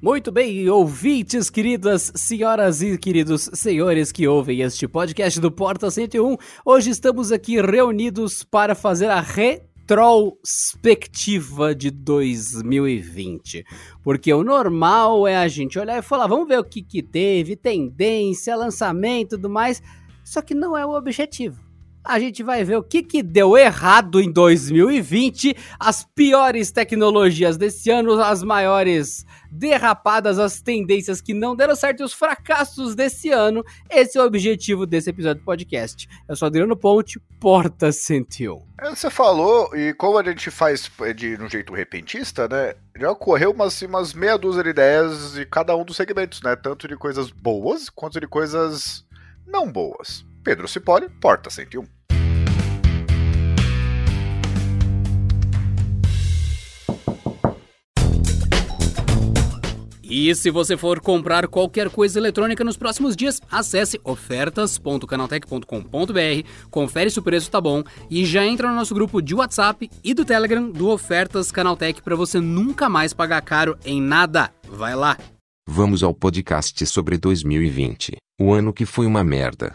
Muito bem, ouvintes, queridas senhoras e queridos senhores que ouvem este podcast do Porta 101, hoje estamos aqui reunidos para fazer a retrospectiva de 2020. Porque o normal é a gente olhar e falar, vamos ver o que, que teve, tendência, lançamento e tudo mais, só que não é o objetivo a gente vai ver o que, que deu errado em 2020, as piores tecnologias desse ano, as maiores derrapadas, as tendências que não deram certo e os fracassos desse ano. Esse é o objetivo desse episódio do podcast. Eu sou Adriano Ponte, Porta 101. É, você falou, e como a gente faz de um jeito repentista, né? Já ocorreu umas, umas meia dúzia de ideias de cada um dos segmentos, né? Tanto de coisas boas quanto de coisas não boas. Pedro Cipoli, Porta 101. E se você for comprar qualquer coisa eletrônica nos próximos dias, acesse ofertas.canaltech.com.br, confere se o preço tá bom e já entra no nosso grupo de WhatsApp e do Telegram do Ofertas Canaltech para você nunca mais pagar caro em nada. Vai lá! Vamos ao podcast sobre 2020, o ano que foi uma merda.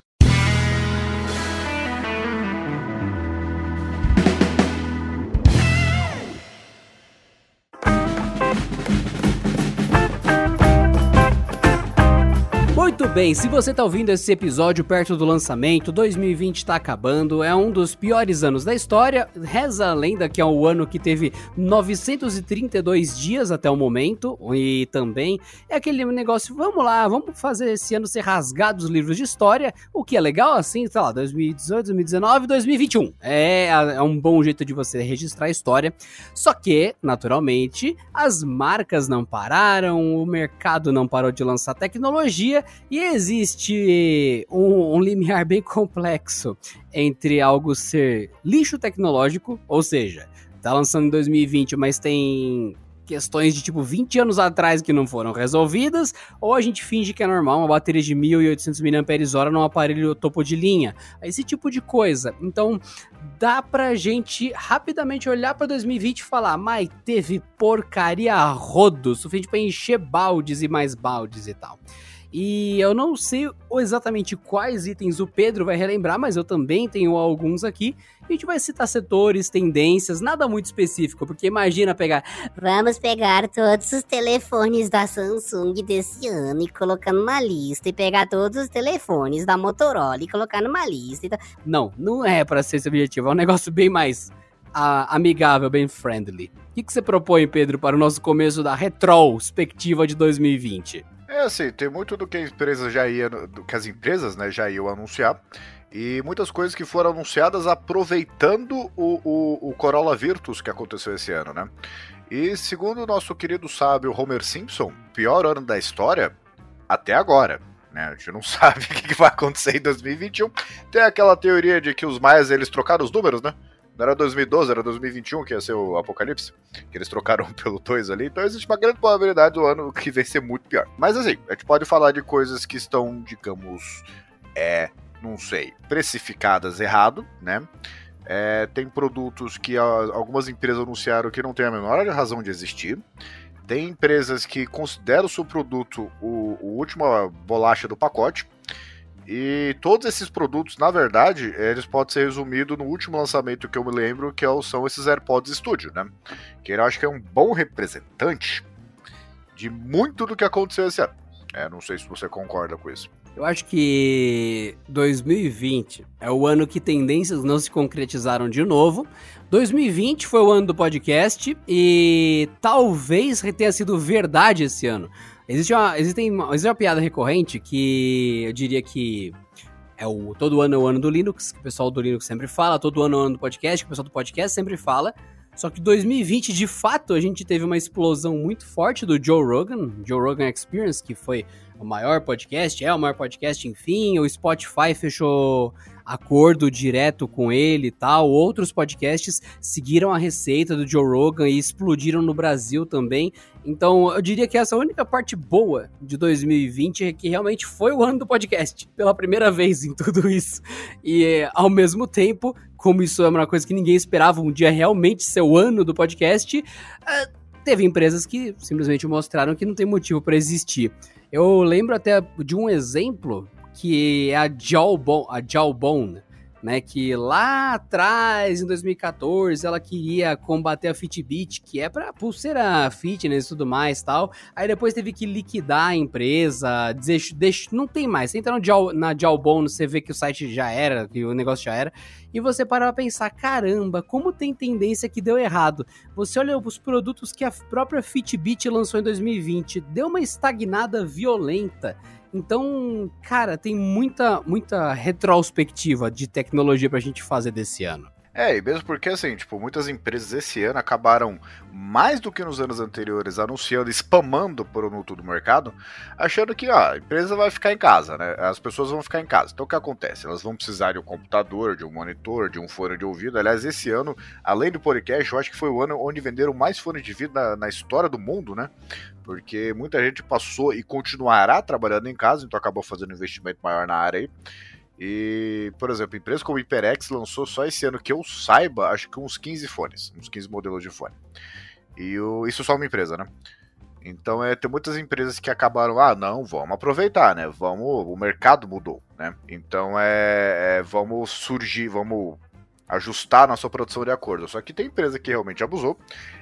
Bem, se você tá ouvindo esse episódio perto do lançamento, 2020 tá acabando, é um dos piores anos da história. Reza a lenda que é um ano que teve 932 dias até o momento, e também é aquele negócio, vamos lá, vamos fazer esse ano ser rasgado os livros de história, o que é legal assim, sei lá, 2018, 2019, 2021. É, é um bom jeito de você registrar a história. Só que, naturalmente, as marcas não pararam, o mercado não parou de lançar tecnologia e existe um, um limiar bem complexo entre algo ser lixo tecnológico, ou seja, tá lançando em 2020, mas tem questões de tipo 20 anos atrás que não foram resolvidas, ou a gente finge que é normal uma bateria de 1800 mAh num aparelho topo de linha. Esse tipo de coisa. Então, dá pra gente rapidamente olhar para 2020 e falar, mas teve porcaria rodo, suficiente para encher baldes e mais baldes e tal. E eu não sei exatamente quais itens o Pedro vai relembrar, mas eu também tenho alguns aqui. A gente vai citar setores, tendências, nada muito específico, porque imagina pegar. Vamos pegar todos os telefones da Samsung desse ano e colocar numa lista, e pegar todos os telefones da Motorola e colocar numa lista. Então... Não, não é para ser esse objetivo, é um negócio bem mais a, amigável, bem friendly. O que, que você propõe, Pedro, para o nosso começo da retrospectiva de 2020? É assim, tem muito do que a empresa já ia, do que as empresas, né, já iam anunciar. E muitas coisas que foram anunciadas aproveitando o, o, o Corolla Virtus que aconteceu esse ano, né? E segundo o nosso querido sábio Homer Simpson, pior ano da história até agora. Né? A gente não sabe o que vai acontecer em 2021. Tem aquela teoria de que os maias eles trocaram os números, né? Não era 2012, era 2021 que ia ser o Apocalipse, que eles trocaram pelo 2 ali. Então existe uma grande probabilidade do ano que vai ser muito pior. Mas assim, a gente pode falar de coisas que estão, digamos, é, não sei, precificadas errado, né? É, tem produtos que algumas empresas anunciaram que não tem a menor razão de existir. Tem empresas que consideram o seu produto o, o última bolacha do pacote. E todos esses produtos, na verdade, eles podem ser resumidos no último lançamento que eu me lembro, que é são esses AirPods Studio, né? Que eu acho que é um bom representante de muito do que aconteceu esse ano. É, não sei se você concorda com isso. Eu acho que 2020 é o ano que tendências não se concretizaram de novo. 2020 foi o ano do podcast e talvez tenha sido verdade esse ano. Existe uma, existe uma, existe uma piada recorrente que eu diria que é o todo ano é o ano do Linux, que o pessoal do Linux sempre fala, todo ano é o ano do podcast, que o pessoal do podcast sempre fala. Só que 2020, de fato, a gente teve uma explosão muito forte do Joe Rogan, Joe Rogan Experience, que foi o maior podcast, é o maior podcast, enfim. O Spotify fechou acordo direto com ele e tal. Outros podcasts seguiram a receita do Joe Rogan e explodiram no Brasil também. Então, eu diria que essa é a única parte boa de 2020 é que realmente foi o ano do podcast, pela primeira vez em tudo isso. E, ao mesmo tempo, como isso é uma coisa que ninguém esperava, um dia realmente ser o ano do podcast, é, teve empresas que simplesmente mostraram que não tem motivo para existir. Eu lembro até de um exemplo que é a Jawbone, a Jawbone né, que lá atrás, em 2014, ela queria combater a Fitbit, que é para pulseira fitness e tudo mais tal. Aí depois teve que liquidar a empresa, dizer, deixa, não tem mais. Você entra no na Jawbone, você vê que o site já era, que o negócio já era, e você para pra pensar, caramba, como tem tendência que deu errado. Você olha os produtos que a própria Fitbit lançou em 2020, deu uma estagnada violenta. Então, cara, tem muita, muita retrospectiva de tecnologia pra gente fazer desse ano. É, e mesmo porque, assim, tipo, muitas empresas esse ano acabaram, mais do que nos anos anteriores, anunciando, spamando por no do mercado, achando que, ó, a empresa vai ficar em casa, né? As pessoas vão ficar em casa. Então, o que acontece? Elas vão precisar de um computador, de um monitor, de um fone de ouvido. Aliás, esse ano, além do podcast, eu acho que foi o ano onde venderam mais fones de ouvido na, na história do mundo, né? Porque muita gente passou e continuará trabalhando em casa, então acabou fazendo um investimento maior na área aí. E, por exemplo, empresas como HyperX lançou só esse ano que eu saiba, acho que uns 15 fones, uns 15 modelos de fone. E o, isso só uma empresa, né? Então é, tem muitas empresas que acabaram, ah, não, vamos aproveitar, né? Vamos, o mercado mudou, né? Então é, é vamos surgir, vamos ajustar nossa produção de acordo. Só que tem empresa que realmente abusou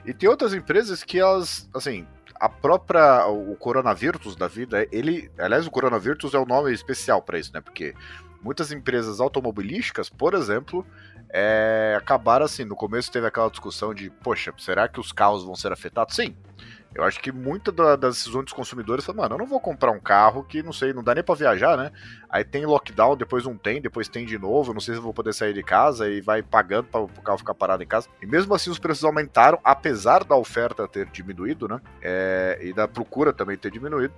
e tem outras empresas que elas, assim, a própria o coronavírus da vida, ele, aliás, o coronavírus é o nome especial para isso, né? Porque muitas empresas automobilísticas, por exemplo, é, acabaram assim. No começo teve aquela discussão de, poxa, será que os carros vão ser afetados? Sim. Eu acho que muita da, das decisões dos consumidores foi, mano, eu não vou comprar um carro que, não sei, não dá nem pra viajar, né? Aí tem lockdown, depois não tem, depois tem de novo, não sei se eu vou poder sair de casa e vai pagando para o carro ficar parado em casa. E mesmo assim os preços aumentaram, apesar da oferta ter diminuído, né? É, e da procura também ter diminuído.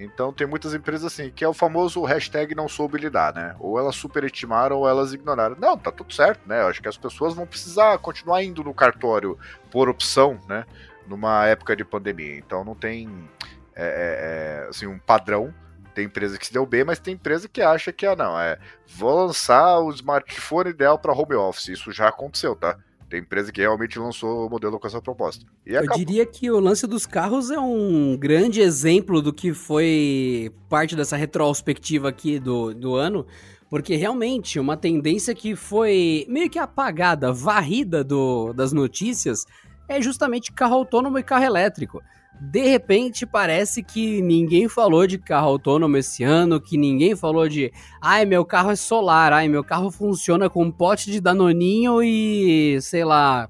Então tem muitas empresas assim, que é o famoso hashtag não soube lidar, né? Ou elas superestimaram ou elas ignoraram. Não, tá tudo certo, né? Eu acho que as pessoas vão precisar continuar indo no cartório por opção, né? Numa época de pandemia. Então não tem é, é, é assim, um padrão. Tem empresa que se deu bem, mas tem empresa que acha que, ah, não, é. Vou lançar o smartphone ideal para home office. Isso já aconteceu, tá? Tem empresa que realmente lançou o modelo com essa proposta. E Eu diria que o lance dos carros é um grande exemplo do que foi parte dessa retrospectiva aqui do, do ano, porque realmente uma tendência que foi meio que apagada, varrida do, das notícias, é justamente carro autônomo e carro elétrico de repente parece que ninguém falou de carro autônomo esse ano, que ninguém falou de, ai, meu carro é solar, ai, meu carro funciona com um pote de danoninho e, sei lá,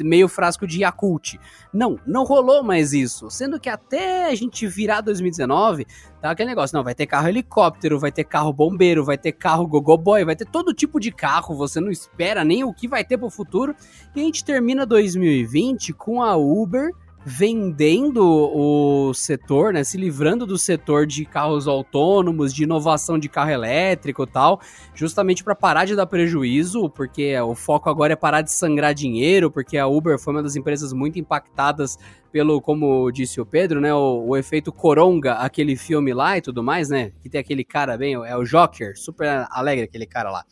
meio frasco de Yakult. Não, não rolou mais isso, sendo que até a gente virar 2019, tá aquele negócio, não, vai ter carro helicóptero, vai ter carro bombeiro, vai ter carro gogoboy, vai ter todo tipo de carro, você não espera nem o que vai ter pro futuro, e a gente termina 2020 com a Uber vendendo o setor, né, se livrando do setor de carros autônomos, de inovação de carro elétrico e tal, justamente para parar de dar prejuízo, porque o foco agora é parar de sangrar dinheiro, porque a Uber foi uma das empresas muito impactadas pelo, como disse o Pedro, né, o, o efeito coronga, aquele filme lá e tudo mais, né, que tem aquele cara bem, é o Joker, super alegre aquele cara lá.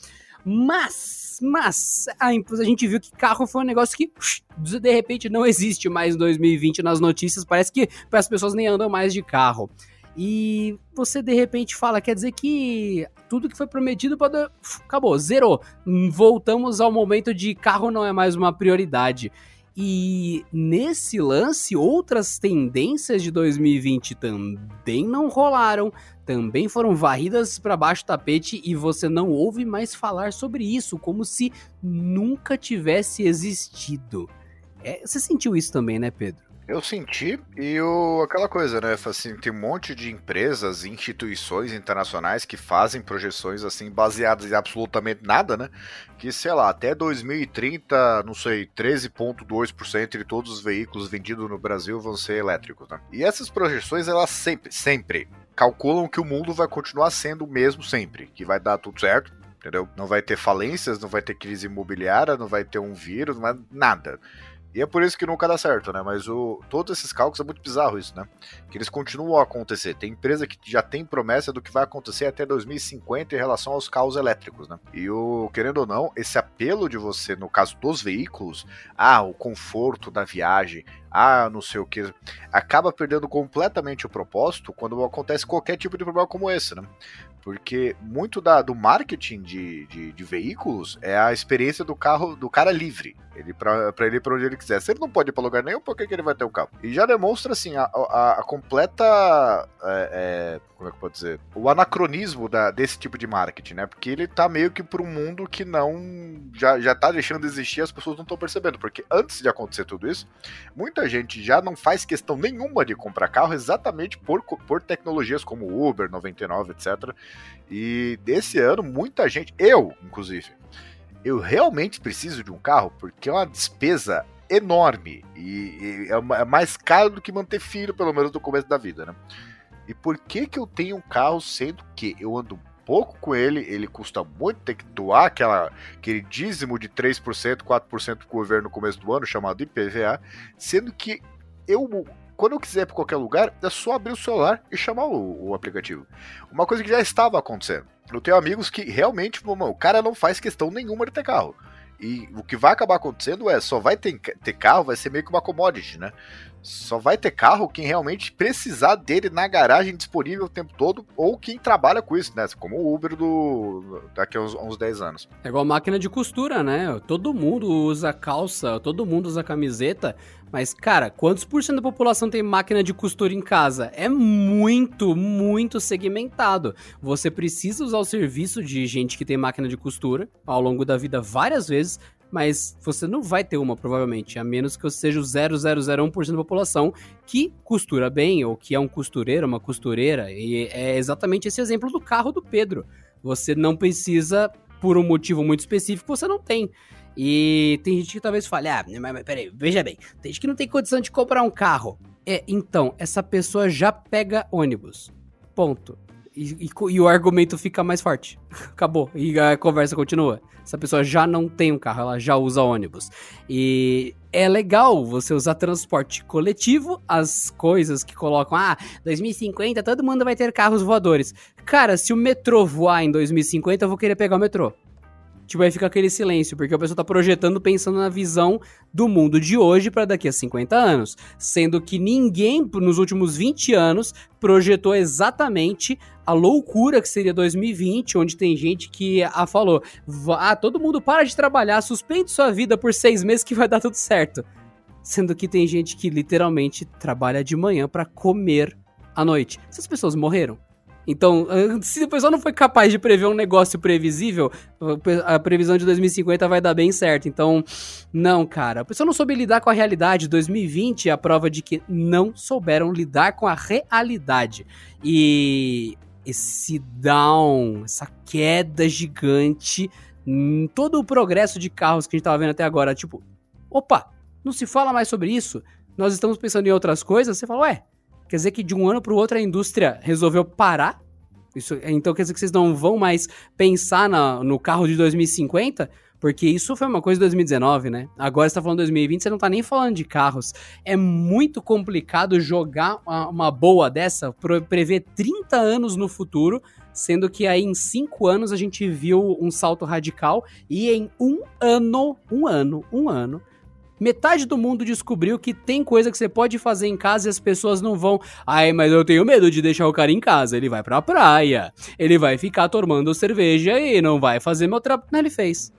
Mas, mas, a, a gente viu que carro foi um negócio que de repente não existe mais em 2020 nas notícias. Parece que as pessoas nem andam mais de carro. E você de repente fala, quer dizer que tudo que foi prometido pode... acabou, zerou. Voltamos ao momento de carro não é mais uma prioridade. E nesse lance, outras tendências de 2020 também não rolaram, também foram varridas para baixo do tapete e você não ouve mais falar sobre isso, como se nunca tivesse existido. É, você sentiu isso também, né, Pedro? Eu senti, e o, aquela coisa, né? Assim, tem um monte de empresas e instituições internacionais que fazem projeções assim baseadas em absolutamente nada, né? Que, sei lá, até 2030, não sei, 13,2% de todos os veículos vendidos no Brasil vão ser elétricos, né? E essas projeções, elas sempre, sempre calculam que o mundo vai continuar sendo o mesmo sempre, que vai dar tudo certo, entendeu? Não vai ter falências, não vai ter crise imobiliária, não vai ter um vírus, não vai nada. E é por isso que nunca dá certo, né? Mas o, todos esses cálculos é muito bizarro isso, né? Que eles continuam a acontecer. Tem empresa que já tem promessa do que vai acontecer até 2050 em relação aos carros elétricos, né? E o, querendo ou não, esse apelo de você, no caso dos veículos, ah, o conforto da viagem, ah, não sei o que, acaba perdendo completamente o propósito quando acontece qualquer tipo de problema como esse, né? Porque muito da, do marketing de, de, de, veículos é a experiência do carro do cara livre. Ele para ele para onde ele quiser. Se ele não pode ir para lugar nenhum, por que, que ele vai ter um carro? E já demonstra assim a, a, a completa. É, é, como é que posso dizer? O anacronismo da, desse tipo de marketing, né? Porque ele tá meio que para um mundo que não. Já, já tá deixando de existir as pessoas não estão percebendo. Porque antes de acontecer tudo isso, muita gente já não faz questão nenhuma de comprar carro exatamente por, por tecnologias como Uber, 99, etc. E desse ano, muita gente, eu inclusive, eu realmente preciso de um carro porque é uma despesa enorme e, e é, é mais caro do que manter filho, pelo menos no começo da vida, né? E por que que eu tenho um carro sendo que eu ando pouco com ele, ele custa muito, tem que doar aquela, aquele dízimo de 3%, 4% do governo no começo do ano, chamado IPVA, sendo que eu quando eu quiser para qualquer lugar, é só abrir o celular e chamar o, o, aplicativo. Uma coisa que já estava acontecendo. Eu tenho amigos que realmente, o cara não faz questão nenhuma de ter carro. E o que vai acabar acontecendo é, só vai ter, ter carro, vai ser meio que uma commodity, né? Só vai ter carro quem realmente precisar dele na garagem disponível o tempo todo, ou quem trabalha com isso, né? Como o Uber do daqui a uns, uns 10 anos. É igual máquina de costura, né? Todo mundo usa calça, todo mundo usa camiseta, mas, cara, quantos por cento da população tem máquina de costura em casa? É muito, muito segmentado. Você precisa usar o serviço de gente que tem máquina de costura ao longo da vida várias vezes, mas você não vai ter uma, provavelmente, a menos que você seja o 0,001% da população que costura bem, ou que é um costureiro, uma costureira, e é exatamente esse exemplo do carro do Pedro. Você não precisa, por um motivo muito específico, você não tem. E tem gente que talvez fale, ah, mas, mas peraí, veja bem, tem gente que não tem condição de comprar um carro. É, então, essa pessoa já pega ônibus. Ponto. E, e, o argumento fica mais forte. Acabou. E a conversa continua. Essa pessoa já não tem um carro, ela já usa ônibus. E é legal você usar transporte coletivo, as coisas que colocam, ah, 2050 todo mundo vai ter carros voadores. Cara, se o metrô voar em 2050, eu vou querer pegar o metrô tipo, aí fica aquele silêncio, porque a pessoa tá projetando pensando na visão do mundo de hoje para daqui a 50 anos, sendo que ninguém nos últimos 20 anos projetou exatamente a loucura que seria 2020, onde tem gente que ah, falou: ah, todo mundo para de trabalhar, suspende sua vida por seis meses que vai dar tudo certo. Sendo que tem gente que literalmente trabalha de manhã para comer à noite. Essas pessoas morreram? Então, se o pessoal não foi capaz de prever um negócio previsível, a previsão de 2050 vai dar bem certo. Então, não, cara. A pessoa não soube lidar com a realidade. 2020 é a prova de que não souberam lidar com a realidade. E esse down, essa queda gigante, todo o progresso de carros que a gente tava vendo até agora, tipo, opa, não se fala mais sobre isso. Nós estamos pensando em outras coisas. Você fala, ué, Quer dizer que de um ano para o outro a indústria resolveu parar? Isso, então quer dizer que vocês não vão mais pensar na, no carro de 2050? Porque isso foi uma coisa de 2019, né? Agora você tá falando 2020, você não tá nem falando de carros. É muito complicado jogar uma, uma boa dessa, prever 30 anos no futuro, sendo que aí em 5 anos a gente viu um salto radical e em um ano, um ano, um ano, Metade do mundo descobriu que tem coisa que você pode fazer em casa e as pessoas não vão. Ai, mas eu tenho medo de deixar o cara em casa. Ele vai pra praia. Ele vai ficar tomando cerveja e não vai fazer meu trabalho. Não, ele fez.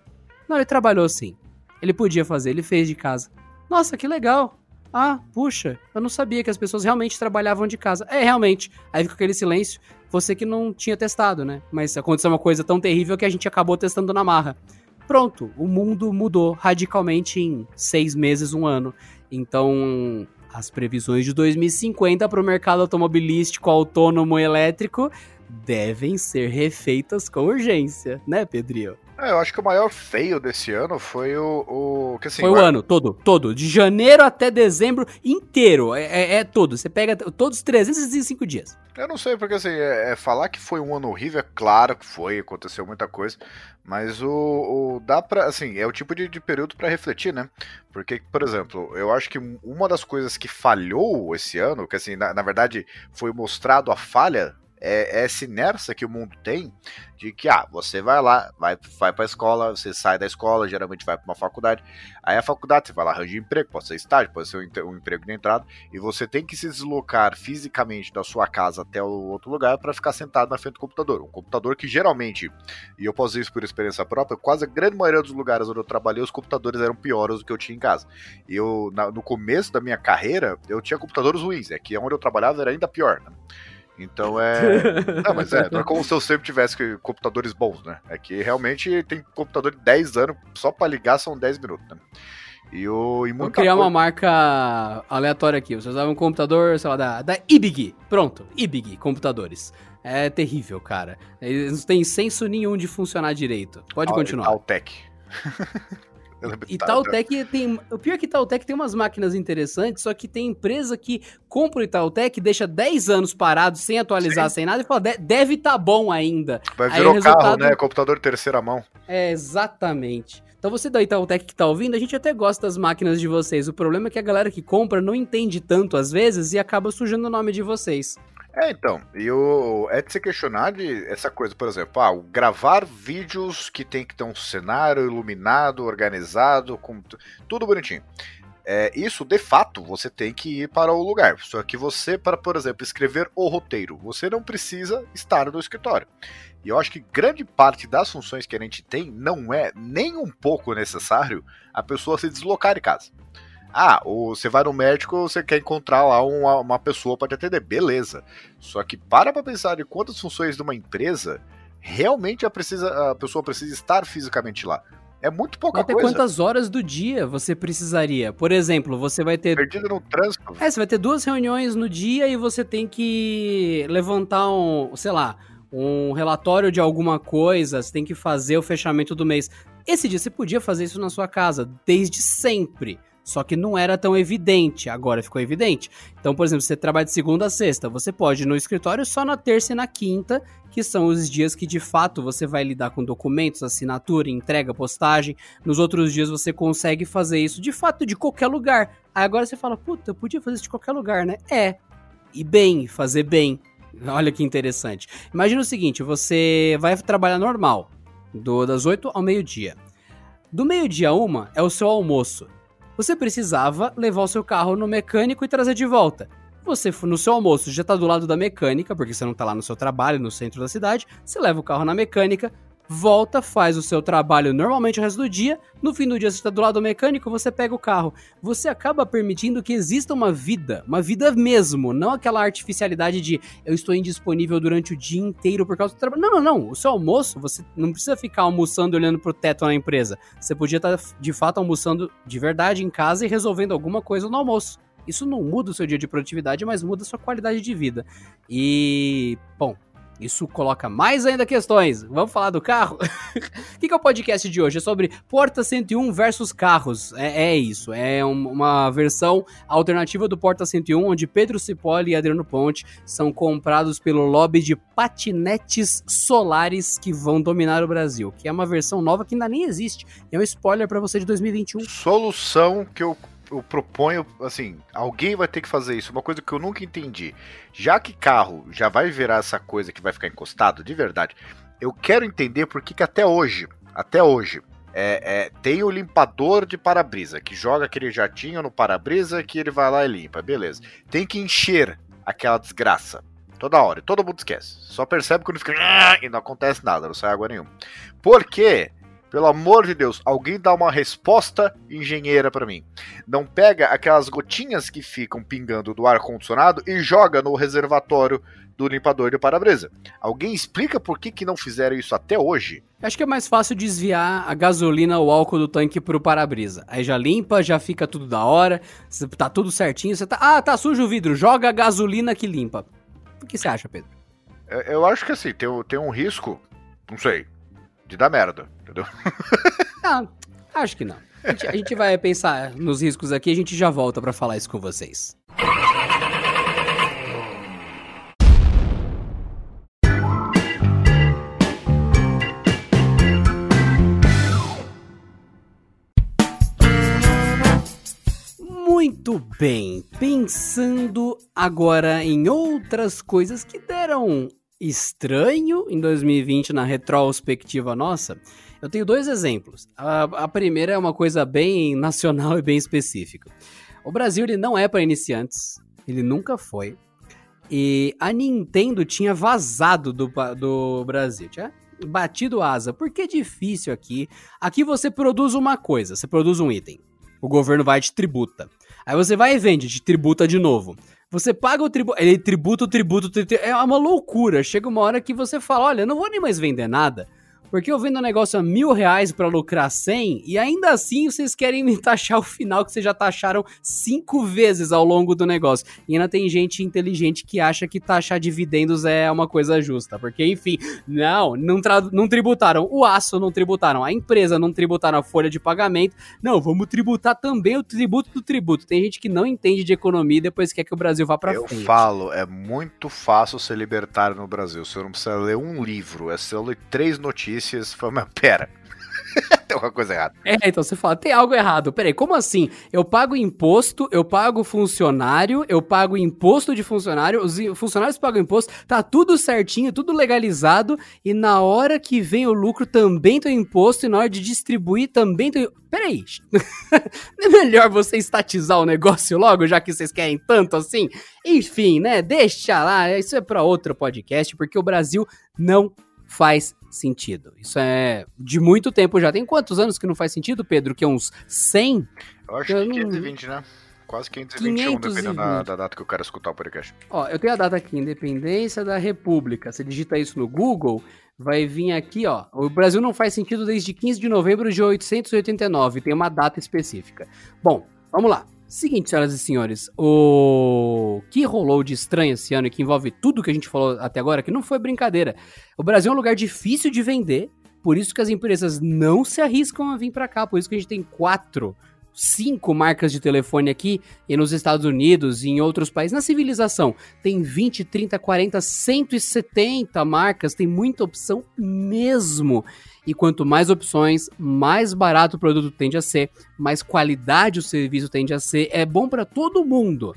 Não, ele trabalhou sim. Ele podia fazer, ele fez de casa. Nossa, que legal. Ah, puxa, eu não sabia que as pessoas realmente trabalhavam de casa. É, realmente. Aí fica aquele silêncio. Você que não tinha testado, né? Mas aconteceu uma coisa tão terrível que a gente acabou testando na marra. Pronto, o mundo mudou radicalmente em seis meses, um ano. Então, as previsões de 2050 para o mercado automobilístico autônomo elétrico devem ser refeitas com urgência, né, Pedrinho? É, eu acho que o maior feio desse ano foi o. o que, assim, foi o ano todo, todo. De janeiro até dezembro inteiro. É, é, é todo. Você pega todos os 365 dias. Eu não sei, porque assim, é, é, falar que foi um ano horrível, é claro que foi, aconteceu muita coisa. Mas o. o dá pra. Assim, é o tipo de, de período para refletir, né? Porque, por exemplo, eu acho que uma das coisas que falhou esse ano, que assim, na, na verdade, foi mostrado a falha é, é essa inércia que o mundo tem de que, ah, você vai lá, vai, vai pra escola, você sai da escola, geralmente vai para uma faculdade, aí a faculdade você vai lá arranjar emprego, pode ser estágio, pode ser um, um, emprego de entrada, e você tem que se deslocar fisicamente da sua casa até o outro lugar para ficar sentado na frente do computador. Um computador que geralmente, e eu posso dizer isso por experiência própria, quase a grande maioria dos lugares onde eu trabalhei, os computadores eram piores do que eu tinha em casa. E eu, na, no começo da minha carreira, eu tinha computadores ruins, é que onde eu trabalhava era ainda pior, né? Então é. Não, mas é, não é como se eu sempre tivesse computadores bons, né? É que realmente tem computador de 10 anos, só para ligar são 10 minutos, né? E o. E Vou criar coisa... uma marca aleatória aqui. Você usava um computador, sei lá, da, da IBIG. Pronto, IBIG, computadores. É terrível, cara. Eles não têm senso nenhum de funcionar direito. Pode Al continuar. Altec. E Itautec tem. O pior é que Itautec tem umas máquinas interessantes, só que tem empresa que compra o Itautec, deixa 10 anos parado, sem atualizar, Sim. sem nada, e fala, deve tá bom ainda. Vai virar o resultado... carro, né? Computador terceira mão. É, exatamente. Então você da Itautec que tá ouvindo, a gente até gosta das máquinas de vocês. O problema é que a galera que compra não entende tanto às vezes e acaba sujando o nome de vocês. É, então, e o, é de se questionar de essa coisa, por exemplo, ah, gravar vídeos que tem que ter um cenário iluminado, organizado, com tudo bonitinho. É, isso, de fato, você tem que ir para o lugar. Só que você, para, por exemplo, escrever o roteiro, você não precisa estar no escritório. E eu acho que grande parte das funções que a gente tem não é nem um pouco necessário a pessoa se deslocar de casa. Ah, você vai no médico, você quer encontrar lá uma, uma pessoa para te atender. Beleza. Só que para pra pensar de quantas funções de uma empresa realmente a, precisa, a pessoa precisa estar fisicamente lá. É muito pouca Até coisa. quantas horas do dia você precisaria? Por exemplo, você vai ter. Perdido no trânsito. É, você vai ter duas reuniões no dia e você tem que levantar um, sei lá, um relatório de alguma coisa, você tem que fazer o fechamento do mês. Esse dia você podia fazer isso na sua casa, desde sempre. Só que não era tão evidente, agora ficou evidente. Então, por exemplo, você trabalha de segunda a sexta, você pode ir no escritório só na terça e na quinta, que são os dias que de fato você vai lidar com documentos, assinatura, entrega, postagem. Nos outros dias você consegue fazer isso de fato de qualquer lugar. Aí agora você fala, puta, eu podia fazer isso de qualquer lugar, né? É. E bem, fazer bem. Olha que interessante. Imagina o seguinte: você vai trabalhar normal, do, das 8 ao meio-dia. Do meio-dia a uma é o seu almoço você precisava levar o seu carro no mecânico e trazer de volta. Você, no seu almoço, já está do lado da mecânica, porque você não está lá no seu trabalho, no centro da cidade. Você leva o carro na mecânica, volta, faz o seu trabalho normalmente o resto do dia. No fim do dia, você está do lado do mecânico, você pega o carro. Você acaba permitindo que exista uma vida, uma vida mesmo, não aquela artificialidade de eu estou indisponível durante o dia inteiro por causa do trabalho. Não, não, não. O seu almoço, você não precisa ficar almoçando olhando pro teto na empresa. Você podia estar tá, de fato almoçando de verdade em casa e resolvendo alguma coisa no almoço. Isso não muda o seu dia de produtividade, mas muda a sua qualidade de vida. E, bom, isso coloca mais ainda questões. Vamos falar do carro? O que, que, é o podcast de hoje? É sobre Porta 101 versus carros. É, é isso. É um, uma versão alternativa do Porta 101, onde Pedro Cipolli e Adriano Ponte são comprados pelo lobby de patinetes solares que vão dominar o Brasil. Que é uma versão nova que ainda nem existe. É um spoiler para você de 2021. Solução que eu eu proponho, assim, alguém vai ter que fazer isso. Uma coisa que eu nunca entendi. Já que carro já vai virar essa coisa que vai ficar encostado, de verdade, eu quero entender por que, até hoje, até hoje, é, é, tem o limpador de para-brisa, que joga aquele jatinho no para-brisa que ele vai lá e limpa, beleza. Tem que encher aquela desgraça. Toda hora, e todo mundo esquece. Só percebe quando fica. E não acontece nada, não sai água nenhuma. Por quê? Pelo amor de Deus, alguém dá uma resposta engenheira para mim. Não pega aquelas gotinhas que ficam pingando do ar condicionado e joga no reservatório do limpador de para-brisa. Alguém explica por que, que não fizeram isso até hoje? Acho que é mais fácil desviar a gasolina ou álcool do tanque pro para-brisa. Aí já limpa, já fica tudo da hora, tá tudo certinho. Você tá, ah, tá sujo o vidro, joga a gasolina que limpa. O que você acha, Pedro? Eu acho que assim, tem, tem um risco, não sei, de dar merda, entendeu? Não, acho que não. A gente, a gente vai pensar nos riscos aqui e a gente já volta para falar isso com vocês. Muito bem, pensando agora em outras coisas que deram estranho em 2020 na retrospectiva nossa, eu tenho dois exemplos. A, a primeira é uma coisa bem nacional e bem específica. O Brasil ele não é para iniciantes, ele nunca foi. E a Nintendo tinha vazado do, do Brasil, tinha batido asa. Porque é difícil aqui. Aqui você produz uma coisa, você produz um item. O governo vai te tributa. Aí você vai e vende, te tributa de novo. Você paga o tributo, ele tributa o tributo, é uma loucura. Chega uma hora que você fala, olha, não vou nem mais vender nada. Porque eu vendo um negócio a mil reais pra lucrar 100 e ainda assim vocês querem me taxar o final que vocês já taxaram cinco vezes ao longo do negócio. E ainda tem gente inteligente que acha que taxar dividendos é uma coisa justa. Porque, enfim, não, não, não tributaram o aço, não tributaram a empresa, não tributaram a folha de pagamento. Não, vamos tributar também o tributo do tributo. Tem gente que não entende de economia e depois quer que o Brasil vá pra eu frente. Eu falo, é muito fácil ser libertário no Brasil. Você não precisa ler um livro, é só ler três notícias notícias. Foi, mas pera. tem alguma coisa errada. É, então você fala, tem algo errado. Peraí, como assim? Eu pago imposto, eu pago funcionário, eu pago imposto de funcionário, os funcionários pagam imposto, tá tudo certinho, tudo legalizado, e na hora que vem o lucro também tem imposto, e na hora de distribuir também tem. Peraí. Não é melhor você estatizar o negócio logo, já que vocês querem tanto assim? Enfim, né? Deixa lá, isso é para outro podcast, porque o Brasil não faz sentido. Isso é de muito tempo já. Tem quantos anos que não faz sentido, Pedro? Que é uns 100? Eu acho eu que 520, não... né? Quase 521, 520. dependendo da, da, data que o cara escutar o podcast. Ó, eu tenho a data aqui, Independência da República. Você digita isso no Google, vai vir aqui, ó. O Brasil não faz sentido desde 15 de novembro de 889. Tem uma data específica. Bom, vamos lá. Seguinte, senhoras e senhores, o que rolou de estranho esse ano e que envolve tudo que a gente falou até agora, que não foi brincadeira. O Brasil é um lugar difícil de vender, por isso que as empresas não se arriscam a vir para cá, por isso que a gente tem quatro, cinco marcas de telefone aqui, e nos Estados Unidos e em outros países, na civilização, tem 20, 30, 40, 170 marcas, tem muita opção mesmo. E quanto mais opções, mais barato o produto tende a ser, mais qualidade o serviço tende a ser. É bom para todo mundo.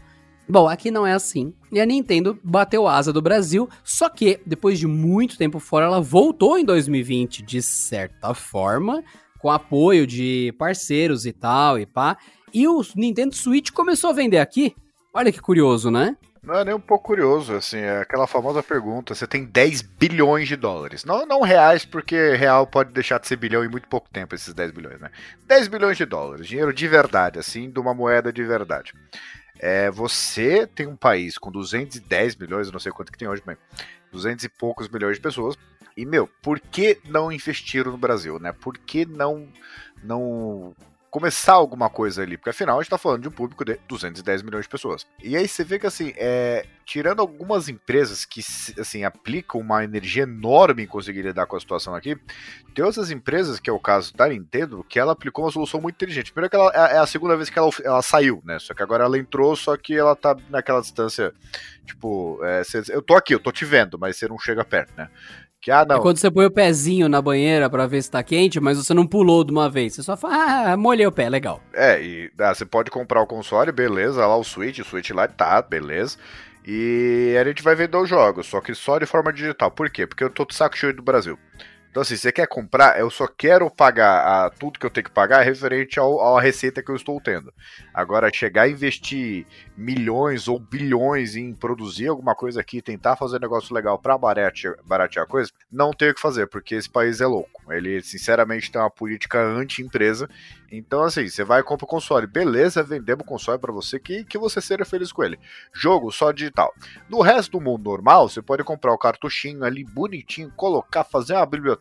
Bom, aqui não é assim. E a Nintendo bateu asa do Brasil, só que depois de muito tempo fora, ela voltou em 2020 de certa forma, com apoio de parceiros e tal e pá. E o Nintendo Switch começou a vender aqui. Olha que curioso, né? Não é nem um pouco curioso, assim, é aquela famosa pergunta: você tem 10 bilhões de dólares. Não, não reais, porque real pode deixar de ser bilhão em muito pouco tempo, esses 10 bilhões, né? 10 bilhões de dólares, dinheiro de verdade, assim, de uma moeda de verdade. É, você tem um país com 210 milhões, não sei quanto que tem hoje, mas 200 e poucos milhões de pessoas. E, meu, por que não investiram no Brasil, né? Por que não, não começar alguma coisa ali, porque afinal a gente tá falando de um público de 210 milhões de pessoas. E aí você vê que assim, é, tirando algumas empresas que assim aplicam uma energia enorme em conseguir lidar com a situação aqui, tem outras empresas, que é o caso da Nintendo, que ela aplicou uma solução muito inteligente. Primeiro que ela é, é a segunda vez que ela, ela saiu, né? Só que agora ela entrou, só que ela tá naquela distância, tipo, é, eu tô aqui, eu tô te vendo, mas você não chega perto, né? Que, ah, não. É quando você põe o pezinho na banheira para ver se tá quente, mas você não pulou de uma vez. Você só fala, ah, molhei o pé, legal. É, e ah, você pode comprar o console, beleza, lá o Switch, o Switch lá tá, beleza. E a gente vai vender os jogos, só que só de forma digital. Por quê? Porque eu tô de saco cheio do Brasil. Então, assim, você quer comprar, eu só quero pagar a, tudo que eu tenho que pagar referente ao, à receita que eu estou tendo. Agora, chegar a investir milhões ou bilhões em produzir alguma coisa aqui, tentar fazer negócio legal para baratear, baratear coisa, não tenho o que fazer, porque esse país é louco. Ele, sinceramente, tem uma política anti-empresa. Então, assim, você vai e compra o console. Beleza, vendemos o console para você que, que você seja feliz com ele. Jogo só digital. No resto do mundo normal, você pode comprar o cartuchinho ali bonitinho, colocar, fazer uma biblioteca.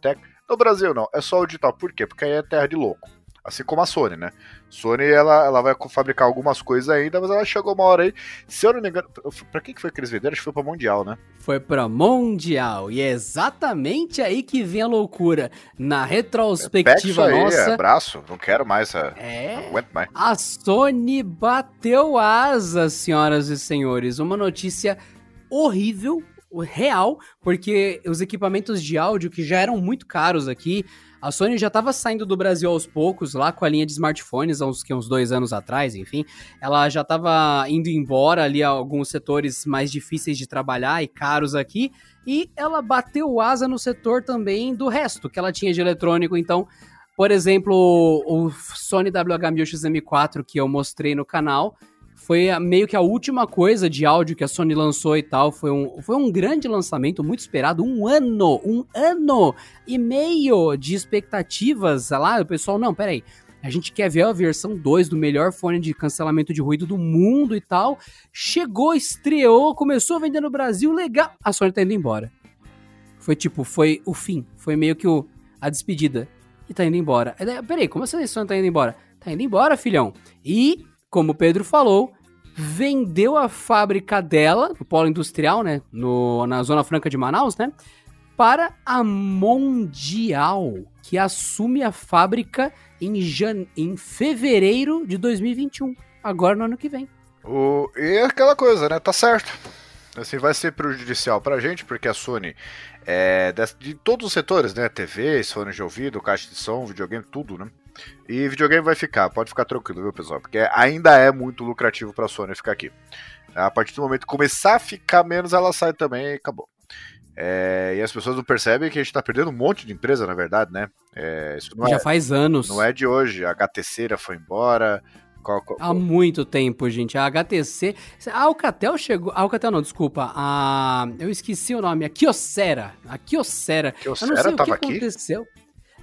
No Brasil, não. É só o digital. Por quê? Porque aí é terra de louco. Assim como a Sony, né? Sony, ela, ela vai fabricar algumas coisas ainda, mas ela chegou uma hora aí. Se eu não me engano, pra quem que foi que eles venderam? Acho que foi pra Mundial, né? Foi pra Mundial. E é exatamente aí que vem a loucura. Na retrospectiva aí, nossa. Abraço, não quero mais. É. Não aguento mais. A Sony bateu asas, senhoras e senhores. Uma notícia horrível real, porque os equipamentos de áudio que já eram muito caros aqui, a Sony já estava saindo do Brasil aos poucos, lá com a linha de smartphones, há uns, que, uns dois anos atrás, enfim. Ela já estava indo embora ali a alguns setores mais difíceis de trabalhar e caros aqui. E ela bateu asa no setor também do resto que ela tinha de eletrônico. Então, por exemplo, o Sony WH-1000XM4 que eu mostrei no canal, foi meio que a última coisa de áudio que a Sony lançou e tal. Foi um, foi um grande lançamento, muito esperado. Um ano, um ano e meio de expectativas. Lá, o pessoal, não, peraí. A gente quer ver a versão 2 do melhor fone de cancelamento de ruído do mundo e tal. Chegou, estreou, começou a vender no Brasil, legal. A Sony tá indo embora. Foi tipo, foi o fim. Foi meio que o, a despedida. E tá indo embora. Peraí, como assim a Sony tá indo embora? Tá indo embora, filhão. E, como o Pedro falou, vendeu a fábrica dela, o polo industrial, né, no, na Zona Franca de Manaus, né, para a Mundial, que assume a fábrica em, jan... em fevereiro de 2021, agora no ano que vem. O... E é aquela coisa, né, tá certo. Assim, vai ser prejudicial pra gente, porque a Sony é de, de todos os setores, né, TV, fone de ouvido, caixa de som, videogame, tudo, né, e videogame vai ficar, pode ficar tranquilo, viu, pessoal? Porque ainda é muito lucrativo pra Sony ficar aqui. A partir do momento que começar a ficar menos, ela sai também e acabou. É, e as pessoas não percebem que a gente tá perdendo um monte de empresa, na verdade, né? É, Já é, faz anos. Não é de hoje. A HTC foi embora. Qual, qual, qual? Há muito tempo, gente. A HTC. A Alcatel chegou. A Alcatel não, desculpa. A. Eu esqueci o nome. A Kyocera. A Kyocera. Kyocera eu não sei tava o que aqui? aconteceu.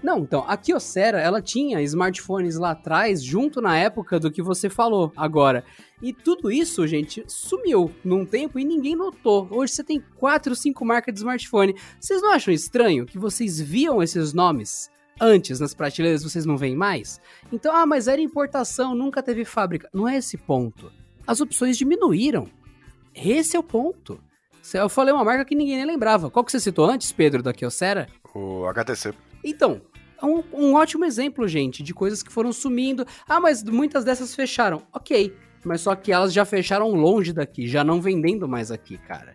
Não, então, a Kyocera, ela tinha smartphones lá atrás, junto na época do que você falou agora. E tudo isso, gente, sumiu num tempo e ninguém notou. Hoje você tem quatro, cinco marcas de smartphone. Vocês não acham estranho que vocês viam esses nomes antes nas prateleiras, vocês não veem mais? Então, ah, mas era importação, nunca teve fábrica. Não é esse ponto. As opções diminuíram. Esse é o ponto. Eu falei uma marca que ninguém nem lembrava. Qual que você citou antes, Pedro, da Kyocera? O HTC. Então, um, um ótimo exemplo, gente, de coisas que foram sumindo. Ah, mas muitas dessas fecharam. Ok, mas só que elas já fecharam longe daqui, já não vendendo mais aqui, cara.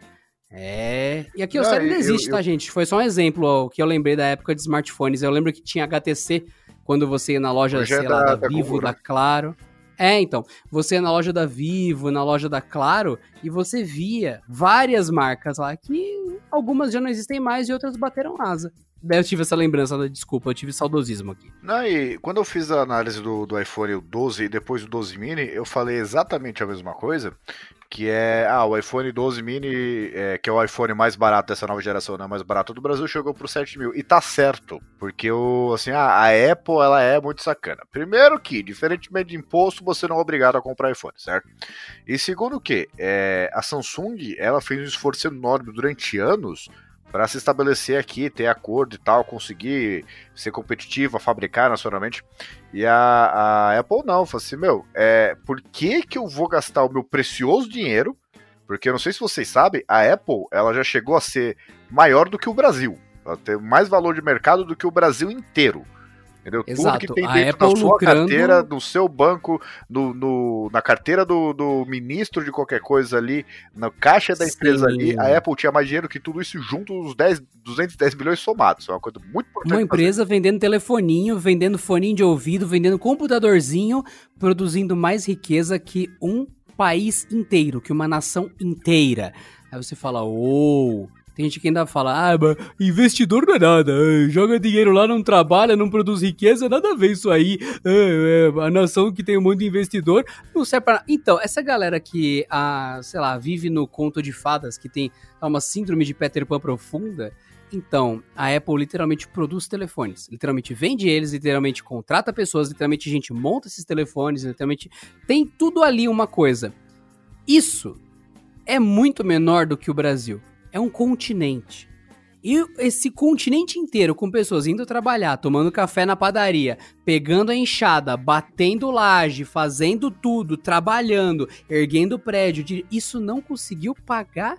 É. E aqui o sério ainda existe, eu, tá, gente? Foi só um exemplo ó, que eu lembrei da época de smartphones. Eu lembro que tinha HTC quando você ia na loja, sei é lá, da, da Vivo, da Claro. É, então, você ia na loja da Vivo, na loja da Claro, e você via várias marcas lá que algumas já não existem mais e outras bateram asa. Eu tive essa lembrança, desculpa, eu tive saudosismo aqui. Não, e quando eu fiz a análise do, do iPhone 12 e depois do 12 mini, eu falei exatamente a mesma coisa, que é, ah, o iPhone 12 mini, é, que é o iPhone mais barato dessa nova geração, né, mais barato do Brasil, chegou por 7 mil. E tá certo, porque o, assim, ah, a Apple, ela é muito sacana. Primeiro que, diferentemente de imposto, você não é obrigado a comprar iPhone, certo? E segundo que, é, a Samsung, ela fez um esforço enorme durante anos para se estabelecer aqui, ter acordo e tal, conseguir ser competitiva, fabricar nacionalmente. E a, a Apple não, falou assim, meu, é, por que que eu vou gastar o meu precioso dinheiro? Porque eu não sei se vocês sabem, a Apple, ela já chegou a ser maior do que o Brasil. Ela tem mais valor de mercado do que o Brasil inteiro. Entendeu? Exato. Tudo que tem dentro Apple da sua lucrando... carteira, do seu banco, no, no, na carteira do, do ministro de qualquer coisa ali, na caixa da empresa Sim. ali, a Apple tinha mais dinheiro que tudo isso junto, os 10, 210 milhões somados. É uma coisa muito importante. Uma empresa vendendo telefoninho, vendendo foninho de ouvido, vendendo computadorzinho, produzindo mais riqueza que um país inteiro, que uma nação inteira. Aí você fala, ô, oh, tem gente que ainda fala, ah, mas investidor não é nada, ah, joga dinheiro lá, não trabalha, não produz riqueza, nada a ver isso aí. Ah, é, a nação que tem um monte de investidor não serve pra. Então, essa galera que, ah, sei lá, vive no conto de fadas, que tem uma síndrome de Peter Pan profunda, então, a Apple literalmente produz telefones, literalmente vende eles, literalmente contrata pessoas, literalmente a gente monta esses telefones, literalmente tem tudo ali uma coisa. Isso é muito menor do que o Brasil é um continente. E esse continente inteiro com pessoas indo trabalhar, tomando café na padaria, pegando a enxada, batendo laje, fazendo tudo, trabalhando, erguendo prédio, isso não conseguiu pagar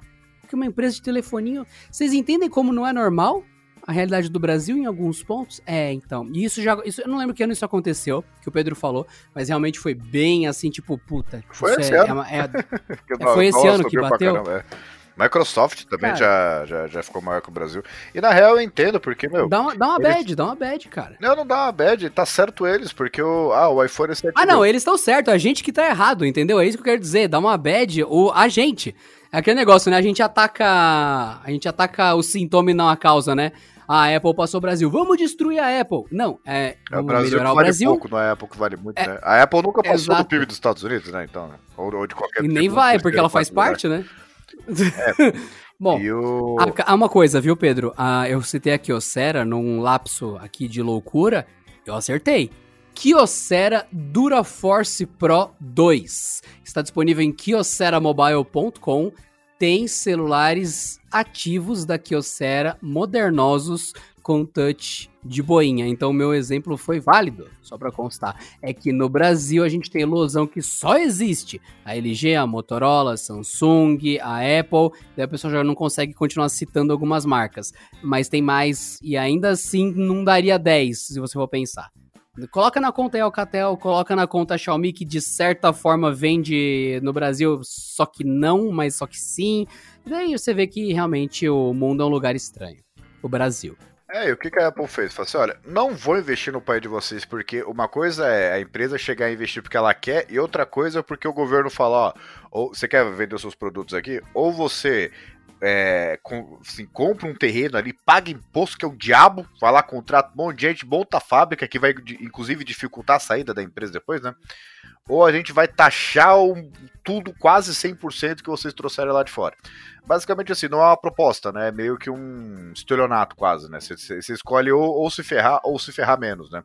que uma empresa de telefoninho. Vocês entendem como não é normal? A realidade do Brasil em alguns pontos? É, então. E isso já. Isso, eu não lembro que ano isso aconteceu, que o Pedro falou, mas realmente foi bem assim, tipo, puta. Foi esse é, ano. É, é, é, foi esse ano que bateu? Caramba, é. Microsoft também Cara. já, já, já ficou maior que o Brasil. E na real eu entendo, porque, meu. Dá uma, dá uma eles- bad, dá uma bad, cara. Não, não dá uma bad, tá certo eles, porque o, ah, o iPhone é 7 Ah, não, eles estão certos, a gente que tá errado, entendeu? É isso que eu quero dizer, dá uma bad, o, a gente. É aquele negócio, né? A gente ataca. A gente ataca o sintoma e não a causa, né? A Apple passou o Brasil, vamos destruir a Apple. Não, é. É, o Brasil melhorar o vale Brasil. pouco, não é a Apple que vale muito, É, né? A Apple nunca passou exato. do PIB dos Estados Unidos, né? Então, né? Ou, ou de qualquer E nem tipo, vai, porque ela faz quarto lugar. parte, né? Bom, o... há uma coisa, viu, Pedro? Ah, eu citei a Kyocera num lapso aqui de loucura, eu acertei. Kyocera DuraForce Pro 2. Está disponível em kyoceramobile.com. Tem celulares ativos da Kyocera, modernosos, com touch de boinha. Então, meu exemplo foi válido, só para constar. É que no Brasil a gente tem ilusão que só existe a LG, a Motorola, a Samsung, a Apple. Daí a pessoa já não consegue continuar citando algumas marcas. Mas tem mais, e ainda assim não daria 10, se você for pensar. Coloca na conta Alcatel, coloca na conta Xiaomi, que de certa forma vende no Brasil, só que não, mas só que sim. E daí você vê que realmente o mundo é um lugar estranho. O Brasil. É, e o que, que a Apple fez? Falou assim, olha, não vou investir no país de vocês, porque uma coisa é a empresa chegar a investir porque ela quer, e outra coisa é porque o governo fala, ó, ou você quer vender os seus produtos aqui, ou você é, com- assim, compra um terreno ali, paga imposto, que é o diabo, vai lá, contrata um monte de gente, monta a fábrica, que vai inclusive dificultar a saída da empresa depois, né? Ou a gente vai taxar o- tudo quase 100% que vocês trouxeram lá de fora. Basicamente assim, não é uma proposta, né? É meio que um estelionato quase, né? Você escolhe ou, ou se ferrar ou se ferrar menos, né?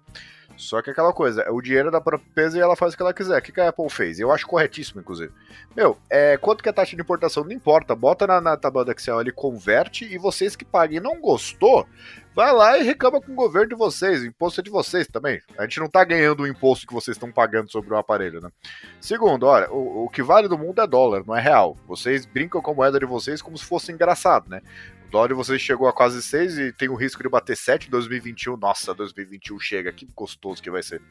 Só que aquela coisa, o dinheiro é da empresa e ela faz o que ela quiser. O que que a Apple fez? Eu acho corretíssimo, inclusive. Meu, é, quanto que é a taxa de importação? Não importa, bota na, na tabela do Excel ali, converte e vocês que paguem. Não gostou? Vai lá e reclama com o governo de vocês, o imposto é de vocês também. A gente não tá ganhando o imposto que vocês estão pagando sobre o aparelho, né? Segundo, olha, o, o que vale do mundo é dólar, não é real. Vocês brincam com a moeda de vocês como se fosse engraçado, né? De vocês chegou a quase 6 e tem o risco de bater 7 em 2021. Nossa, 2021 chega, que gostoso que vai ser.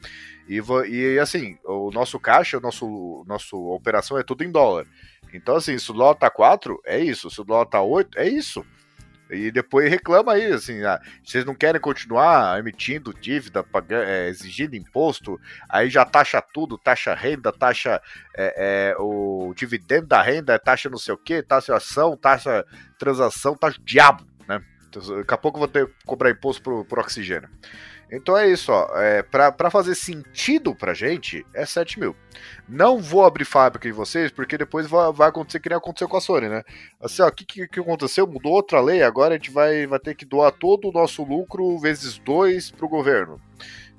E, e assim, o nosso caixa, o nosso, nosso operação é tudo em dólar. Então, assim, se o dólar tá 4, é isso. Se o dólar tá 8, é isso. E depois reclama aí, assim, ah, vocês não querem continuar emitindo dívida, paga- é, exigindo imposto, aí já taxa tudo, taxa renda, taxa é, é, o dividendo da renda, taxa não sei o que, taxa ação, taxa transação, taxa diabo, né? Então, Daqui a pouco eu vou ter que cobrar imposto pro, pro oxigênio. Então é isso, ó. É, pra fazer sentido pra gente, é 7 mil. Não vou abrir fábrica em vocês, porque depois vai, vai acontecer que nem aconteceu com a Sony, né? Assim, ó, o que, que, que aconteceu? Mudou outra lei, agora a gente vai, vai ter que doar todo o nosso lucro vezes dois pro governo.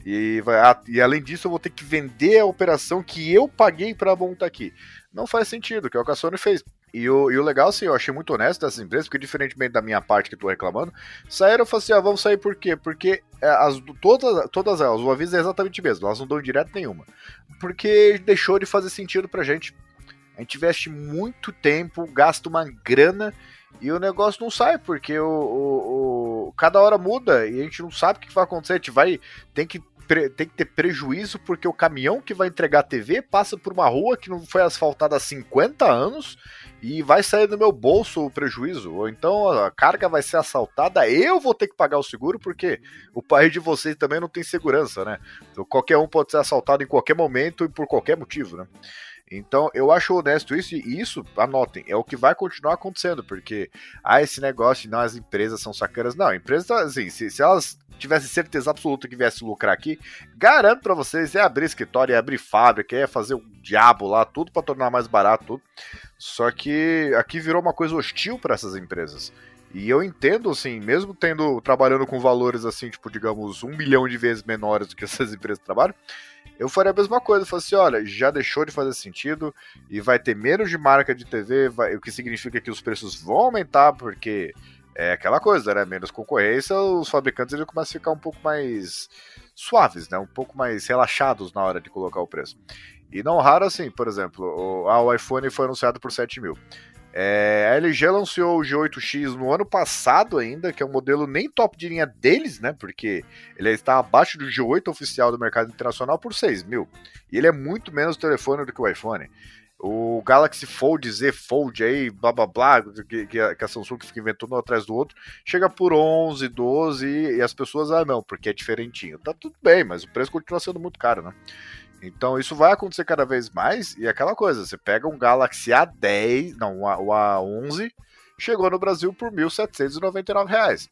E, vai, ah, e além disso, eu vou ter que vender a operação que eu paguei pra montar aqui. Não faz sentido, que é o que a Sony fez. E o, e o legal, assim, eu achei muito honesto dessas empresas, porque diferentemente da minha parte que tô reclamando, saíram e falaram assim, ah, vamos sair por quê? Porque é, as, todas, todas elas, o aviso é exatamente o mesmo, elas não dão direto nenhuma. Porque deixou de fazer sentido pra gente. A gente investe muito tempo, gasta uma grana e o negócio não sai, porque o, o- o- cada hora muda e a gente não sabe o que vai acontecer. A gente vai. Tem que, tem que ter prejuízo porque o caminhão que vai entregar a TV passa por uma rua que não foi asfaltada há 50 anos e vai sair do meu bolso o prejuízo. Ou então a carga vai ser assaltada, eu vou ter que pagar o seguro porque o país de vocês também não tem segurança, né? Então, qualquer um pode ser assaltado em qualquer momento e por qualquer motivo, né? Então, eu acho honesto isso, e isso, anotem, é o que vai continuar acontecendo, porque, ah, esse negócio de não, as empresas são sacanas. Não, empresas, assim, se, se elas tivessem certeza absoluta que viesse lucrar aqui, garanto pra vocês, é abrir escritório, é abrir fábrica, é fazer um diabo lá, tudo pra tornar mais barato, tudo. Só que aqui virou uma coisa hostil para essas empresas. E eu entendo, assim, mesmo tendo trabalhando com valores assim, tipo, digamos, um milhão de vezes menores do que essas empresas trabalham, eu faria a mesma coisa. Eu assim, olha, já deixou de fazer sentido e vai ter menos de marca de TV, vai- o que significa que os preços vão aumentar, porque é aquela coisa, né? Menos concorrência, os fabricantes eles começam a ficar um pouco mais suaves, né? Um pouco mais relaxados na hora de colocar o preço. E não raro assim, por exemplo, o, ah, o iPhone foi anunciado por 7 mil. É, a LG lançou o G8X no ano passado ainda, que é um modelo nem top de linha deles, né? Porque ele está abaixo do G8 oficial do mercado internacional por 6 mil. E ele é muito menos telefone do que o iPhone. O Galaxy Fold, Z Fold aí, blá blá blá, que, que, a, Samsung fica inventando um atrás do outro, chega por 11, 12 e, e as pessoas, ah não, porque é diferentinho. Tá tudo bem, mas o preço continua sendo muito caro, né? Então isso vai acontecer cada vez mais e é aquela coisa, você pega um Galaxy A10, não, o A11, chegou no Brasil por R$ 1.799.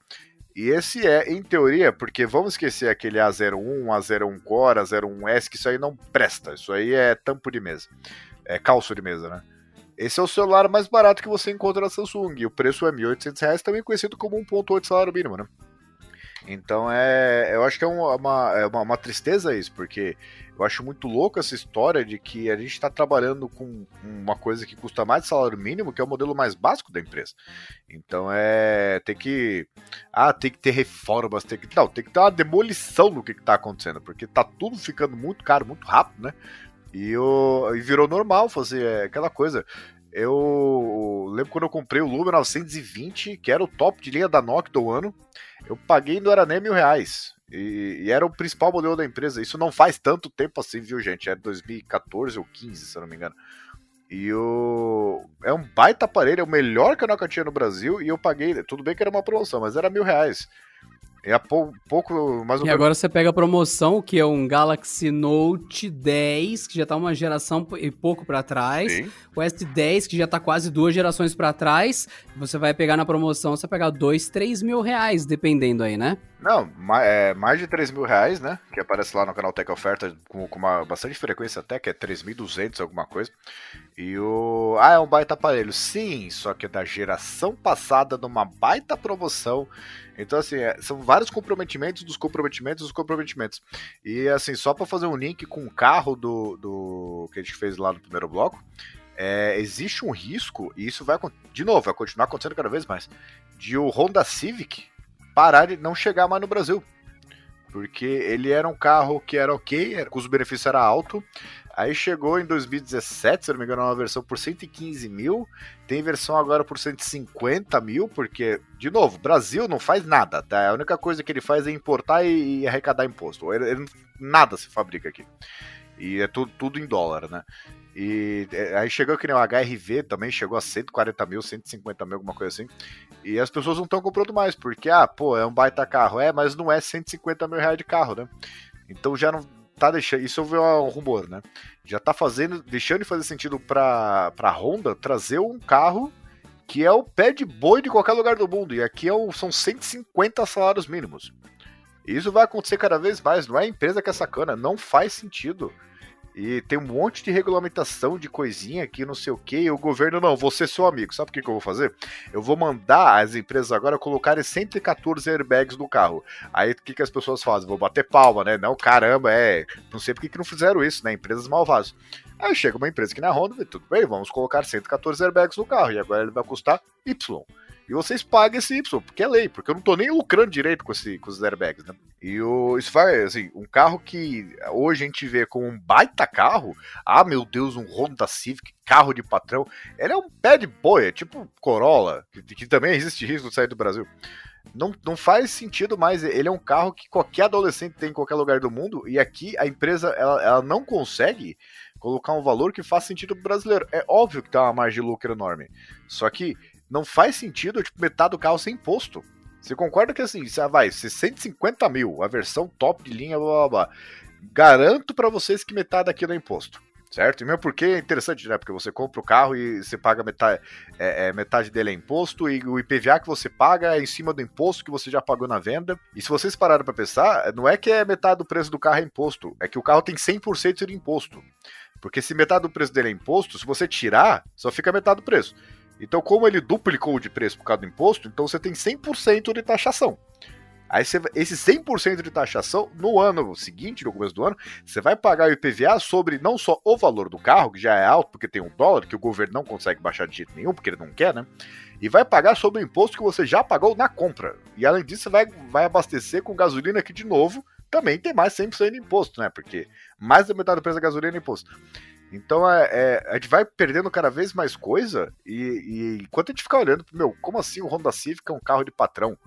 E esse é, em teoria, porque vamos esquecer aquele A01, A01 Core, A01S, que isso aí não presta, isso aí é tampo de mesa é, calço de mesa, né? Esse é o celular mais barato que você encontra na Samsung. E o preço é R$ 1.800, também conhecido como 1.8 salário mínimo, né? Então é, eu acho que é uma, é uma, uma, tristeza isso, porque eu acho muito louco essa história de que a gente está trabalhando com uma coisa que custa mais de salário mínimo, que é o modelo mais básico da empresa. Então é. Tem que. Ah, tem que ter reformas, tem que. Não, tem que ter uma demolição do que está acontecendo, porque tá tudo ficando muito caro, muito rápido, né? E, o, e virou normal fazer aquela coisa. Eu lembro quando eu comprei o Lumia 920, que era o top de linha da Nokia do ano. Eu paguei não era nem mil reais. E, e, era o principal modelo da empresa. Isso não faz tanto tempo assim, viu, gente? É 2014 ou 15, se eu não me engano. E o. É um baita aparelho, é o melhor que a Nokia tinha no Brasil. E eu paguei. Tudo bem que era uma promoção, mas era mil reais. É pou, pouco mais E agora você pega a promoção, que é um Galaxy Note 10, que já tá uma geração e pouco para trás. Sim. O S10, que já tá quase duas gerações para trás. Você vai pegar na promoção, você vai pegar dois, três mil reais, dependendo aí, né? Não, é mais de 3 mil reais, né? Que aparece lá no canal Tech Oferta com, com uma bastante frequência até, que é 3.200 alguma coisa. E o. Ah, é um baita aparelho. Sim, só que é da geração passada numa baita promoção. Então, assim, é, são vários comprometimentos dos comprometimentos dos comprometimentos. E, assim, só para fazer um link com o carro do, do que a gente fez lá no primeiro bloco, é, existe um risco, e isso vai, de novo, vai continuar acontecendo cada vez mais, de o Honda Civic parar de não chegar mais no Brasil. Porque ele era um carro que era ok, o custo-benefício era alto. Aí chegou em 2017, se não me engano, uma versão por 115 mil. Tem versão agora por 150 mil, porque, de novo, Brasil não faz nada, tá? A única coisa que ele faz é importar e, e arrecadar imposto. Ele, ele, nada se fabrica aqui. E é tudo, tudo em dólar, né? E é, aí chegou que nem o HRV também, chegou a 140 mil, 150 mil, alguma coisa assim. E as pessoas não estão comprando mais, porque, ah, pô, é um baita carro. É, mas não é 150 mil reais de carro, né? Então já não tá deixando. Isso vi um rumor, né? Já tá fazendo, deixando de fazer sentido pra, pra Honda trazer um carro que é o pé de boi de qualquer lugar do mundo. E aqui é o, são 150 salários mínimos. Isso vai acontecer cada vez mais. Não é a empresa que é sacana, não faz sentido e tem um monte de regulamentação de coisinha aqui, não sei o que, e o governo, não, você seu amigo. Sabe o que, que eu vou fazer? Eu vou mandar as empresas agora colocarem 114 airbags no carro. Aí o que, que as pessoas fazem? Vou bater palma, né? Não, caramba, é. Não sei por que, que não fizeram isso, né? Empresas malvadas. Aí chega uma empresa aqui na Honda tudo bem, vamos colocar 114 airbags no carro. E agora ele vai custar Y e vocês pagam esse Y, porque é lei, porque eu não tô nem lucrando direito com, esse, com os airbags, né? E o, isso vai, assim, um carro que hoje a gente vê como um baita carro, ah, meu Deus, um Honda Civic, carro de patrão, ele é um pé de boia, tipo Corolla, que, que também existe risco de sair do Brasil. Não, não faz sentido mais. Ele é um carro que qualquer adolescente tem em qualquer lugar do mundo. E aqui a empresa ela, ela não consegue colocar um valor que faça sentido pro brasileiro. É óbvio que tem uma margem de lucro enorme. Só que não faz sentido, tipo, metade do carro ser imposto. Você concorda que assim, você vai, 150 mil, a versão top de linha, blá blá blá. Garanto para vocês que metade daquilo é imposto. Certo? E mesmo porque é interessante, né? Porque você compra o carro e você paga metade, é, é, metade dele é imposto, e o IPVA que você paga é em cima do imposto que você já pagou na venda. E se vocês pararam para pensar, não é que é metade do preço do carro é imposto, é que o carro tem 100% de imposto. Porque se metade do preço dele é imposto, se você tirar, só fica metade do preço. Então, como ele duplicou de preço por causa do imposto, então você tem 100% de taxação. Aí você, esse 100% de taxação, no ano seguinte, no começo do ano, você vai pagar o IPVA sobre não só o valor do carro, que já é alto porque tem um dólar, que o governo não consegue baixar de jeito nenhum, porque ele não quer, né? E vai pagar sobre o imposto que você já pagou na compra. E além disso, você vai, vai abastecer com gasolina que, de novo, também tem mais 100% de imposto, né? Porque mais da metade do preço da gasolina é imposto. Então é, é, a gente vai perdendo cada vez mais coisa e, e enquanto a gente ficar olhando, meu, como assim o Honda Civic é um carro de patrão?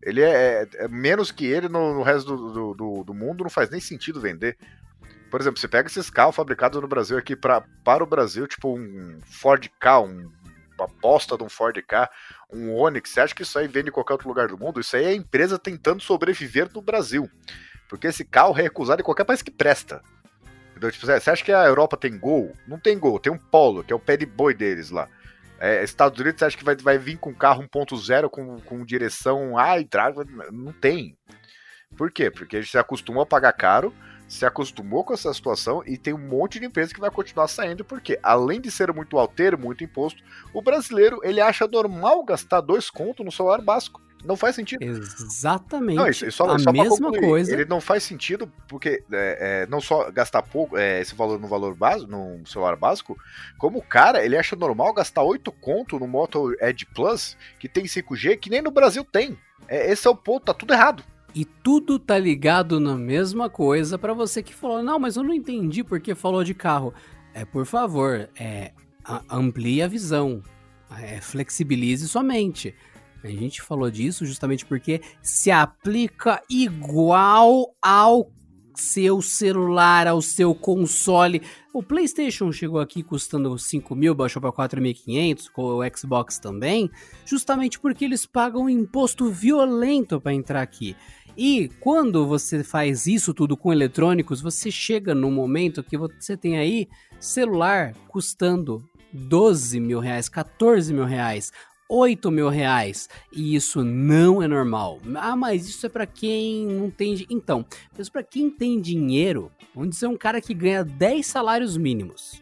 Ele é, é, é menos que ele no, no resto do, do, do, mundo, não faz nem sentido vender. Por exemplo, você pega esses carros fabricados no Brasil aqui pra, para o Brasil, tipo um Ford K, um, uma bosta de um Ford K, um Onix, você acha que isso aí vende em qualquer outro lugar do mundo? Isso aí é a empresa tentando sobreviver no Brasil. Porque esse carro é recusado em qualquer país que presta. Entendeu? Tipo, você acha que a Europa tem Gol? Não tem Gol, tem um Polo, que é o pé de boi deles lá. É, Estados Unidos, você acha que vai, vai vir com carro 1.0 com, com direção e drive? Não tem. Por quê? Porque a gente se acostumou a pagar caro, se acostumou com essa situação e tem um monte de empresa que vai continuar saindo, porque além de ser muito alteiro, muito imposto, o brasileiro ele acha normal gastar dois contos no celular básico. Não faz sentido. Exatamente. Não, isso, só, a só mesma coisa. Ele não faz sentido porque é, é, não só gastar pouco é, esse valor no valor básico, no celular básico, como o cara ele acha normal gastar 8 conto no Moto Edge Plus que tem 5G que nem no Brasil tem. É, esse é o ponto, tá tudo errado. E tudo tá ligado na mesma coisa para você que falou, não, mas eu não entendi porque falou de carro. É, por favor, é, a- amplie a visão, é, flexibilize sua mente. A gente falou disso justamente porque se aplica igual ao seu celular, ao seu console. O PlayStation chegou aqui custando 5 mil, baixou para 4.500, com o Xbox também, justamente porque eles pagam um imposto violento para entrar aqui. E quando você faz isso tudo com eletrônicos, você chega num momento que você tem aí celular custando 12 mil reais, 14 mil reais, 8 mil reais. E isso não é normal. Ah, mas isso é para quem não tem. Então, mas para quem tem dinheiro, vamos dizer um cara que ganha 10 salários mínimos.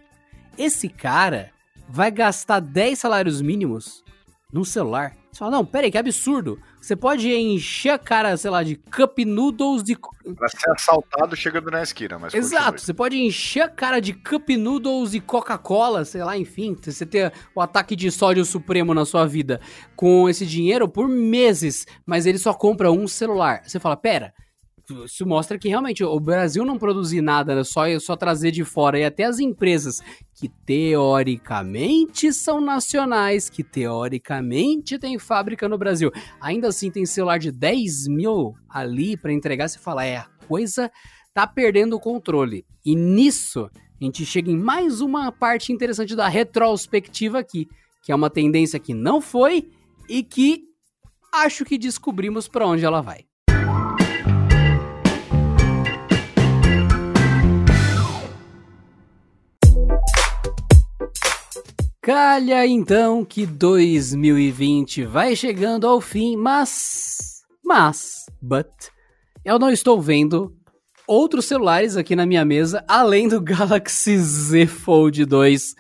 Esse cara vai gastar 10 salários mínimos num celular. Você fala, não, peraí, que absurdo. Você pode encher a cara, sei lá, de cup noodles de. Pra ser assaltado chegando na esquina, mas Exato, continue. você pode encher a cara de cup noodles e Coca-Cola, sei lá, enfim. Você ter o ataque de sódio supremo na sua vida com esse dinheiro por meses, mas ele só compra um celular. Você fala, pera. Isso mostra que realmente o Brasil não produzir nada, né? só, só trazer de fora. E até as empresas que teoricamente são nacionais, que teoricamente tem fábrica no Brasil, ainda assim tem celular de 10 mil ali para entregar. Você fala, é, a coisa tá perdendo o controle. E nisso, a gente chega em mais uma parte interessante da retrospectiva aqui, que é uma tendência que não foi e que acho que descobrimos para onde ela vai. Calha então que 2020 vai chegando ao fim, mas. Mas. But. Eu não estou vendo outros celulares aqui na minha mesa, além do Galaxy Z Fold 2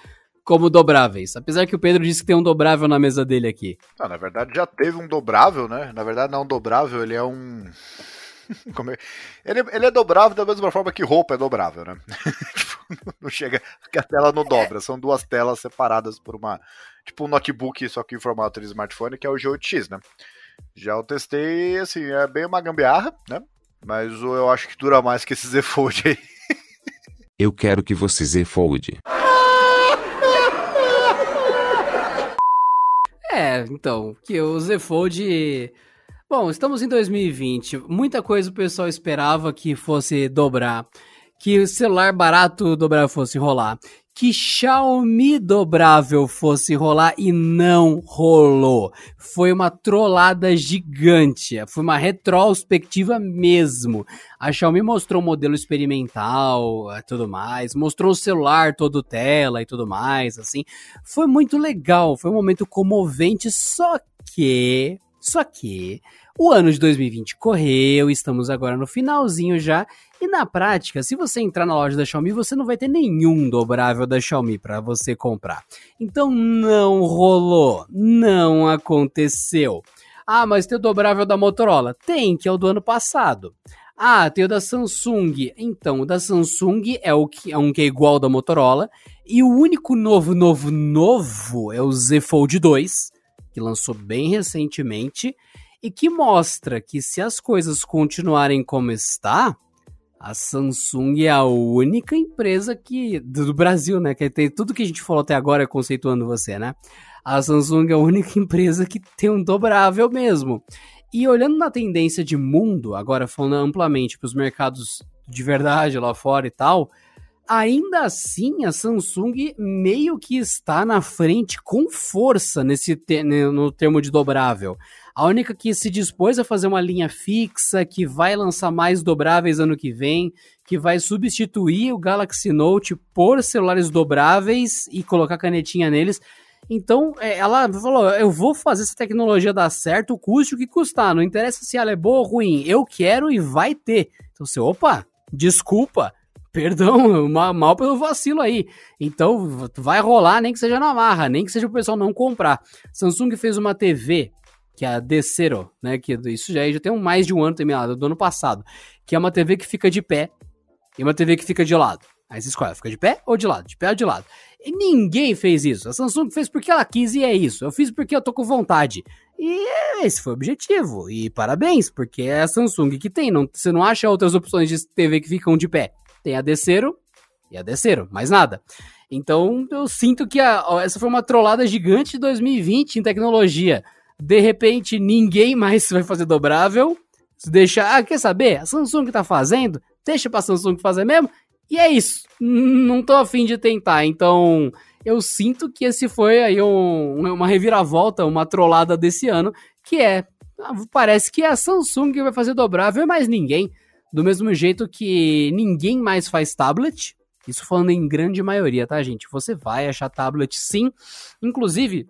como dobráveis. Apesar que o Pedro disse que tem um dobrável na mesa dele aqui. Ah, na verdade já teve um dobrável, né? Na verdade não é um dobrável, ele é um... É? Ele, ele é dobrável da mesma forma que roupa é dobrável, né? Não chega que a tela não dobra, são duas telas separadas por uma... Tipo um notebook, só que em formato de smartphone, que é o G8X, né? Já eu testei, assim, é bem uma gambiarra, né? Mas eu acho que dura mais que esse Z Fold aí. Eu quero que você Z Fold. É, então, que o Z Fold. Bom, estamos em 2020. Muita coisa o pessoal esperava que fosse dobrar. Que o celular barato dobrável fosse rolar. Que Xiaomi dobrável fosse rolar e não rolou. Foi uma trollada gigante. Foi uma retrospectiva mesmo. A Xiaomi mostrou o modelo experimental e tudo mais. Mostrou o celular todo tela e tudo mais, assim. Foi muito legal. Foi um momento comovente. Só que. Só que. O ano de 2020 correu, estamos agora no finalzinho já, e na prática, se você entrar na loja da Xiaomi, você não vai ter nenhum dobrável da Xiaomi para você comprar. Então não rolou, não aconteceu. Ah, mas tem o dobrável da Motorola? Tem, que é o do ano passado. Ah, tem o da Samsung. Então, o da Samsung é o que é um que é igual ao da Motorola, e o único novo, novo, novo é o Z Fold 2, que lançou bem recentemente e que mostra que se as coisas continuarem como está, a Samsung é a única empresa que do Brasil, né, que tem tudo que a gente falou até agora conceituando você, né? A Samsung é a única empresa que tem um dobrável mesmo. E olhando na tendência de mundo, agora falando amplamente para os mercados de verdade lá fora e tal, ainda assim a Samsung meio que está na frente com força nesse te no termo de dobrável. A única que se dispôs a fazer uma linha fixa, que vai lançar mais dobráveis ano que vem, que vai substituir o Galaxy Note por celulares dobráveis e colocar canetinha neles. Então, é, ela falou: eu vou fazer essa tecnologia dar certo, custe o que custar. Não interessa se ela é boa ou ruim, eu quero e vai ter. Então, você, opa, desculpa, perdão, mal pelo vacilo aí. Então, vai rolar, nem que seja na marra, nem que seja o pessoal não comprar. Samsung fez uma TV, que é a Decero, né? Que isso já, já tem um, mais de um ano terminado, do ano passado. Que é uma TV que fica de pé e uma TV que fica de lado. Aí você escolhe, fica de pé ou de lado? De pé ou de lado? E ninguém fez isso. A Samsung fez porque ela quis e é isso. Eu fiz porque eu tô com vontade. E esse foi o objetivo. E parabéns, porque é a Samsung que tem. Não, você não acha outras opções de TV que ficam de pé. Tem a Decero e a Decero, mais nada. Então eu sinto que a, essa foi uma trollada gigante de 2020 em tecnologia. De repente, ninguém mais vai fazer dobrável. Se deixar, ah, quer saber? A Samsung tá fazendo, deixa pra Samsung fazer mesmo e é isso. Não tô afim de tentar. Então, eu sinto que esse foi aí um, uma reviravolta, uma trollada desse ano, que é. Parece que é a Samsung que vai fazer dobrável e mais ninguém. Do mesmo jeito que ninguém mais faz tablet. Isso falando em grande maioria, tá, gente? Você vai achar tablet sim. Inclusive,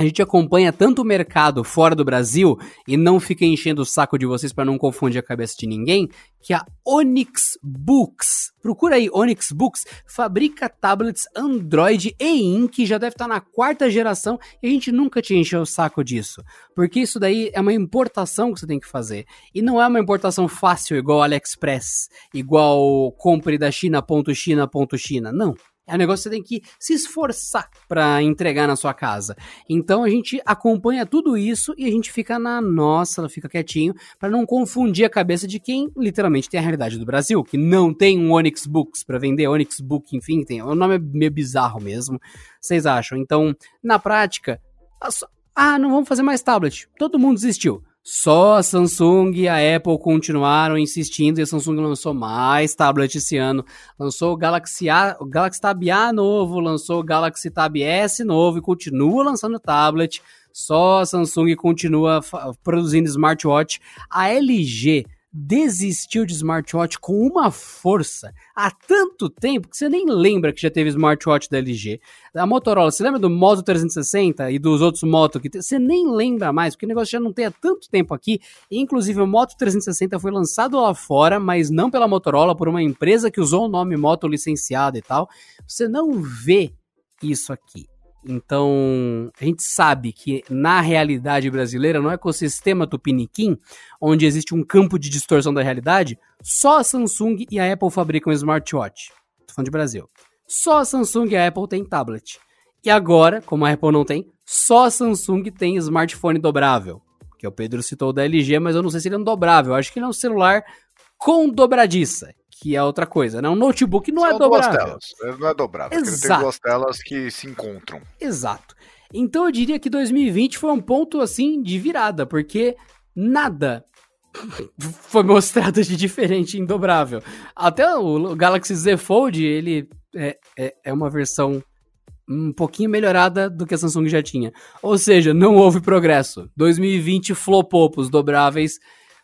a gente acompanha tanto o mercado fora do Brasil e não fica enchendo o saco de vocês para não confundir a cabeça de ninguém, que a Onyx Books, procura aí Onyx Books, fabrica tablets Android e Ink, já deve estar tá na quarta geração e a gente nunca te encheu o saco disso, porque isso daí é uma importação que você tem que fazer e não é uma importação fácil igual AliExpress, igual compre da China ponto China ponto China, não. É um negócio que você tem que se esforçar para entregar na sua casa. Então a gente acompanha tudo isso e a gente fica na nossa, fica quietinho, para não confundir a cabeça de quem literalmente tem a realidade do Brasil, que não tem um Onyx Books para vender, Onyx Book, enfim, tem. O nome é meio bizarro mesmo. Vocês acham? Então, na prática, ah, não vamos fazer mais tablet. Todo mundo desistiu. Só a Samsung e a Apple continuaram insistindo e a Samsung lançou mais tablet esse ano. Lançou o Galaxy, A, o Galaxy Tab A novo, lançou o Galaxy Tab S novo e continua lançando tablet. Só a Samsung continua produzindo smartwatch. A LG desistiu de smartwatch com uma força há tanto tempo que você nem lembra que já teve smartwatch da LG. A Motorola, você lembra do Moto 360 e dos outros Moto que você nem lembra mais, porque o negócio já não tem há tanto tempo aqui. Inclusive o Moto 360 foi lançado lá fora, mas não pela Motorola, por uma empresa que usou o nome Moto licenciado e tal. Você não vê isso aqui. Então, a gente sabe que na realidade brasileira, no ecossistema tupiniquim, onde existe um campo de distorção da realidade, só a Samsung e a Apple fabricam smartwatch. Tô falando de Brasil. Só a Samsung e a Apple têm tablet. E agora, como a Apple não tem, só a Samsung tem smartphone dobrável. Que o Pedro citou da LG, mas eu não sei se ele é um dobrável. Eu acho que ele é um celular com dobradiça que é outra coisa, né? Um notebook não é São é dobrável. Não é dobrável, Exato. ele tem duas telas que se encontram. Exato. Então eu diria que 2020 foi um ponto assim de virada, porque nada foi mostrado de diferente em dobrável. Até o Galaxy Z Fold, ele é, é, é uma versão um pouquinho melhorada do que a Samsung já tinha. Ou seja, não houve progresso. 2020 flopou pros dobráveis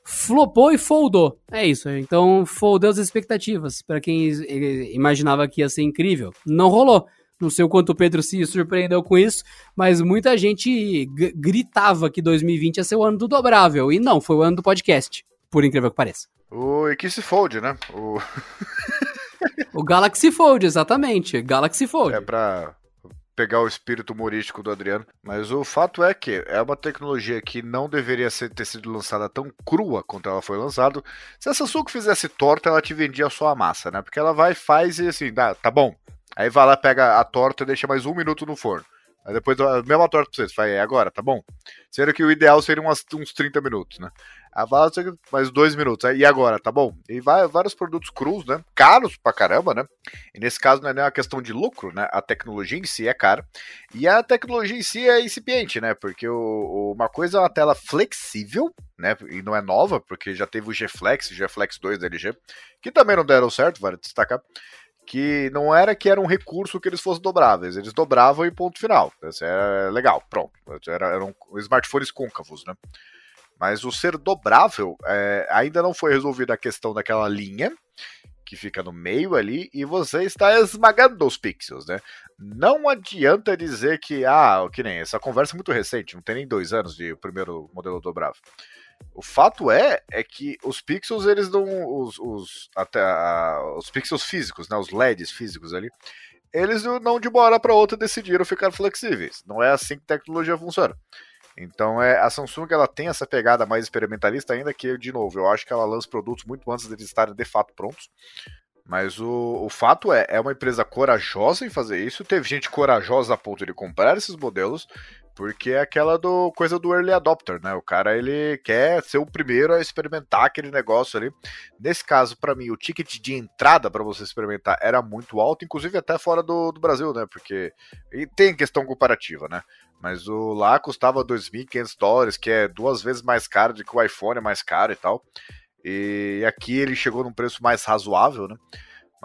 flopou e foldou. É isso. Então, foldou as expectativas para quem imaginava que ia ser incrível. Não rolou. Não sei o quanto o Pedro se surpreendeu com isso, mas muita gente gritava que 2020 ia ser o ano do dobrável. E não, foi o ano do podcast, por incrível que pareça. O e que se fold, né? O... o Galaxy Fold, exatamente. Galaxy Fold. É pra pegar o espírito humorístico do Adriano, mas o fato é que é uma tecnologia que não deveria ser, ter sido lançada tão crua quanto ela foi lançada. Se a Samsung fizesse torta, ela te vendia só a massa, né? Porque ela vai, faz e assim, dá, tá bom. Aí vai lá, pega a torta e deixa mais um minuto no forno. Aí depois a mesma torta pra vocês. Fala, é agora, tá bom? Sendo que o ideal seria umas, uns 30 minutos, né? Aí fala, mais dois minutos. Aí, e agora, tá bom? E vai, vários produtos crus, né? Caros pra caramba, né? E nesse caso não é nem uma questão de lucro, né? A tecnologia em si é cara. E a tecnologia em si é incipiente, né? Porque o, uma coisa é uma tela flexível, né? E não é nova, porque já teve o G-Flex, G-Flex 2 da LG, que também não deram certo, vale destacar que não era que era um recurso que eles fossem dobráveis, eles dobravam e ponto final. Isso é legal, pronto. Era, eram smartphones côncavos, né? Mas o ser dobrável é, ainda não foi resolvida a questão daquela linha que fica no meio ali e você está esmagando os pixels, né? Não adianta dizer que, ah, que nem essa conversa é muito recente, não tem nem dois anos de primeiro modelo dobrável. O fato é, é que os pixels, eles dão os, os até os pixels físicos, né, os LEDs físicos ali, eles não de uma hora para outra decidiram ficar flexíveis. Não é assim que tecnologia funciona. Então é a Samsung ela tem essa pegada mais experimentalista ainda que de novo eu acho que ela lança produtos muito antes deles estarem de fato prontos. Mas o, o fato é, é uma empresa corajosa em fazer isso. Teve gente corajosa a ponto de comprar esses modelos, porque é aquela do coisa do early adopter, né? O cara ele quer ser o primeiro a experimentar aquele negócio ali. Nesse caso, para mim, o ticket de entrada para você experimentar era muito alto, inclusive até fora do, do Brasil, né? Porque e tem questão comparativa, né? Mas o lá custava 2.500 dólares, que é duas vezes mais caro do que o iPhone é mais caro e tal. E aqui ele chegou num preço mais razoável, né?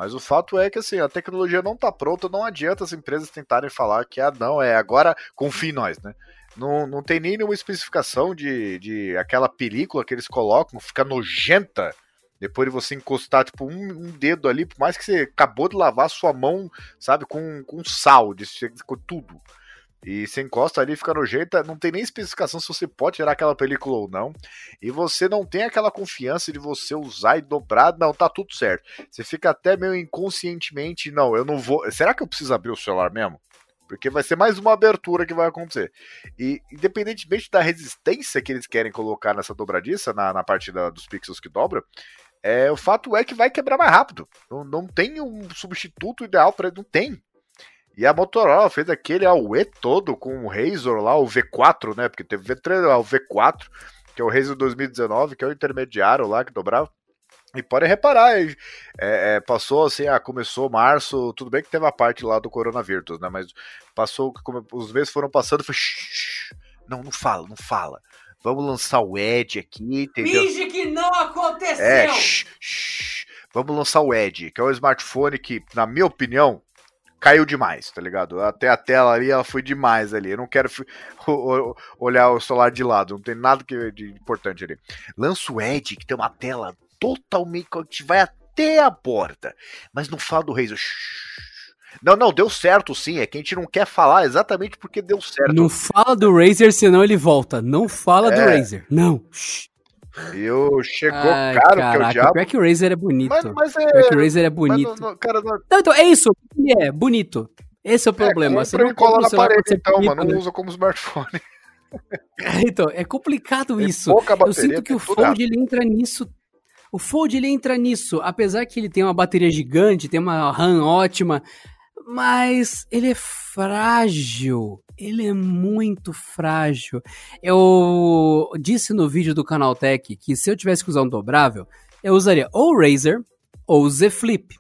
Mas o fato é que assim, a tecnologia não está pronta, não adianta as empresas tentarem falar que ah, não, é agora confie em nós, né? Não, não tem nem nenhuma especificação de, de aquela película que eles colocam, fica nojenta depois de você encostar tipo um, um, dedo ali, por mais que você acabou de lavar sua mão, sabe, com, com sal, de, com tudo. E você encosta ali, fica nojenta, não tem nem especificação se você pode tirar aquela película ou não. E você não tem aquela confiança de você usar e dobrar, não, tá tudo certo. Você fica até meio inconscientemente, não, eu não vou. Será que eu preciso abrir o celular mesmo? Porque vai ser mais uma abertura que vai acontecer. E independentemente da resistência que eles querem colocar nessa dobradiça, na, na parte da, dos pixels que dobra, é, o fato é que vai quebrar mais rápido. Não, não tem um substituto ideal para não tem. E a Motorola fez aquele AUE todo com o Razor lá, o V4, né? Porque teve V3, o V4, que é o Razor 2019, que é o intermediário lá que dobrava. E pode reparar, é, é, passou assim, ah, começou março, tudo bem que teve a parte lá do coronavírus, né? Mas passou, os meses foram passando, foi. Não, não fala, não fala. Vamos lançar o Edge aqui, entendeu? Finge que não aconteceu! É, shh. Vamos lançar o Edge, que é o smartphone que, na minha opinião, caiu demais, tá ligado? Até a tela ali, ela foi demais ali. Eu não quero olhar o celular de lado, não tem nada que, de importante ali. Lança o Edge, que tem uma tela totalmente. que vai até a porta. Mas não fala do Razer. Não, não, deu certo sim. É que a gente não quer falar exatamente porque deu certo. Não fala do Razer, senão ele volta. Não fala é. do Razer. Não. Shhh. Eu chegou Ai, caro, caraca, que é o diabo. O Razer é bonito. Mas, mas é... O Razer é bonito. Não, não, cara, não... não, então, é isso. Ele é bonito. Esse é o é, problema. É, Você não cola na parede, então, bonito, mano. Não né? usa como smartphone. então, é complicado Tem isso. Bateria, eu sinto que o Fold ele entra nisso. O Fold ele entra nisso, apesar que ele tem uma bateria gigante, tem uma RAM ótima, mas ele é frágil. Ele é muito frágil. Eu disse no vídeo do Canal Tech que se eu tivesse que usar um dobrável, eu usaria ou o Razer ou o Z Flip.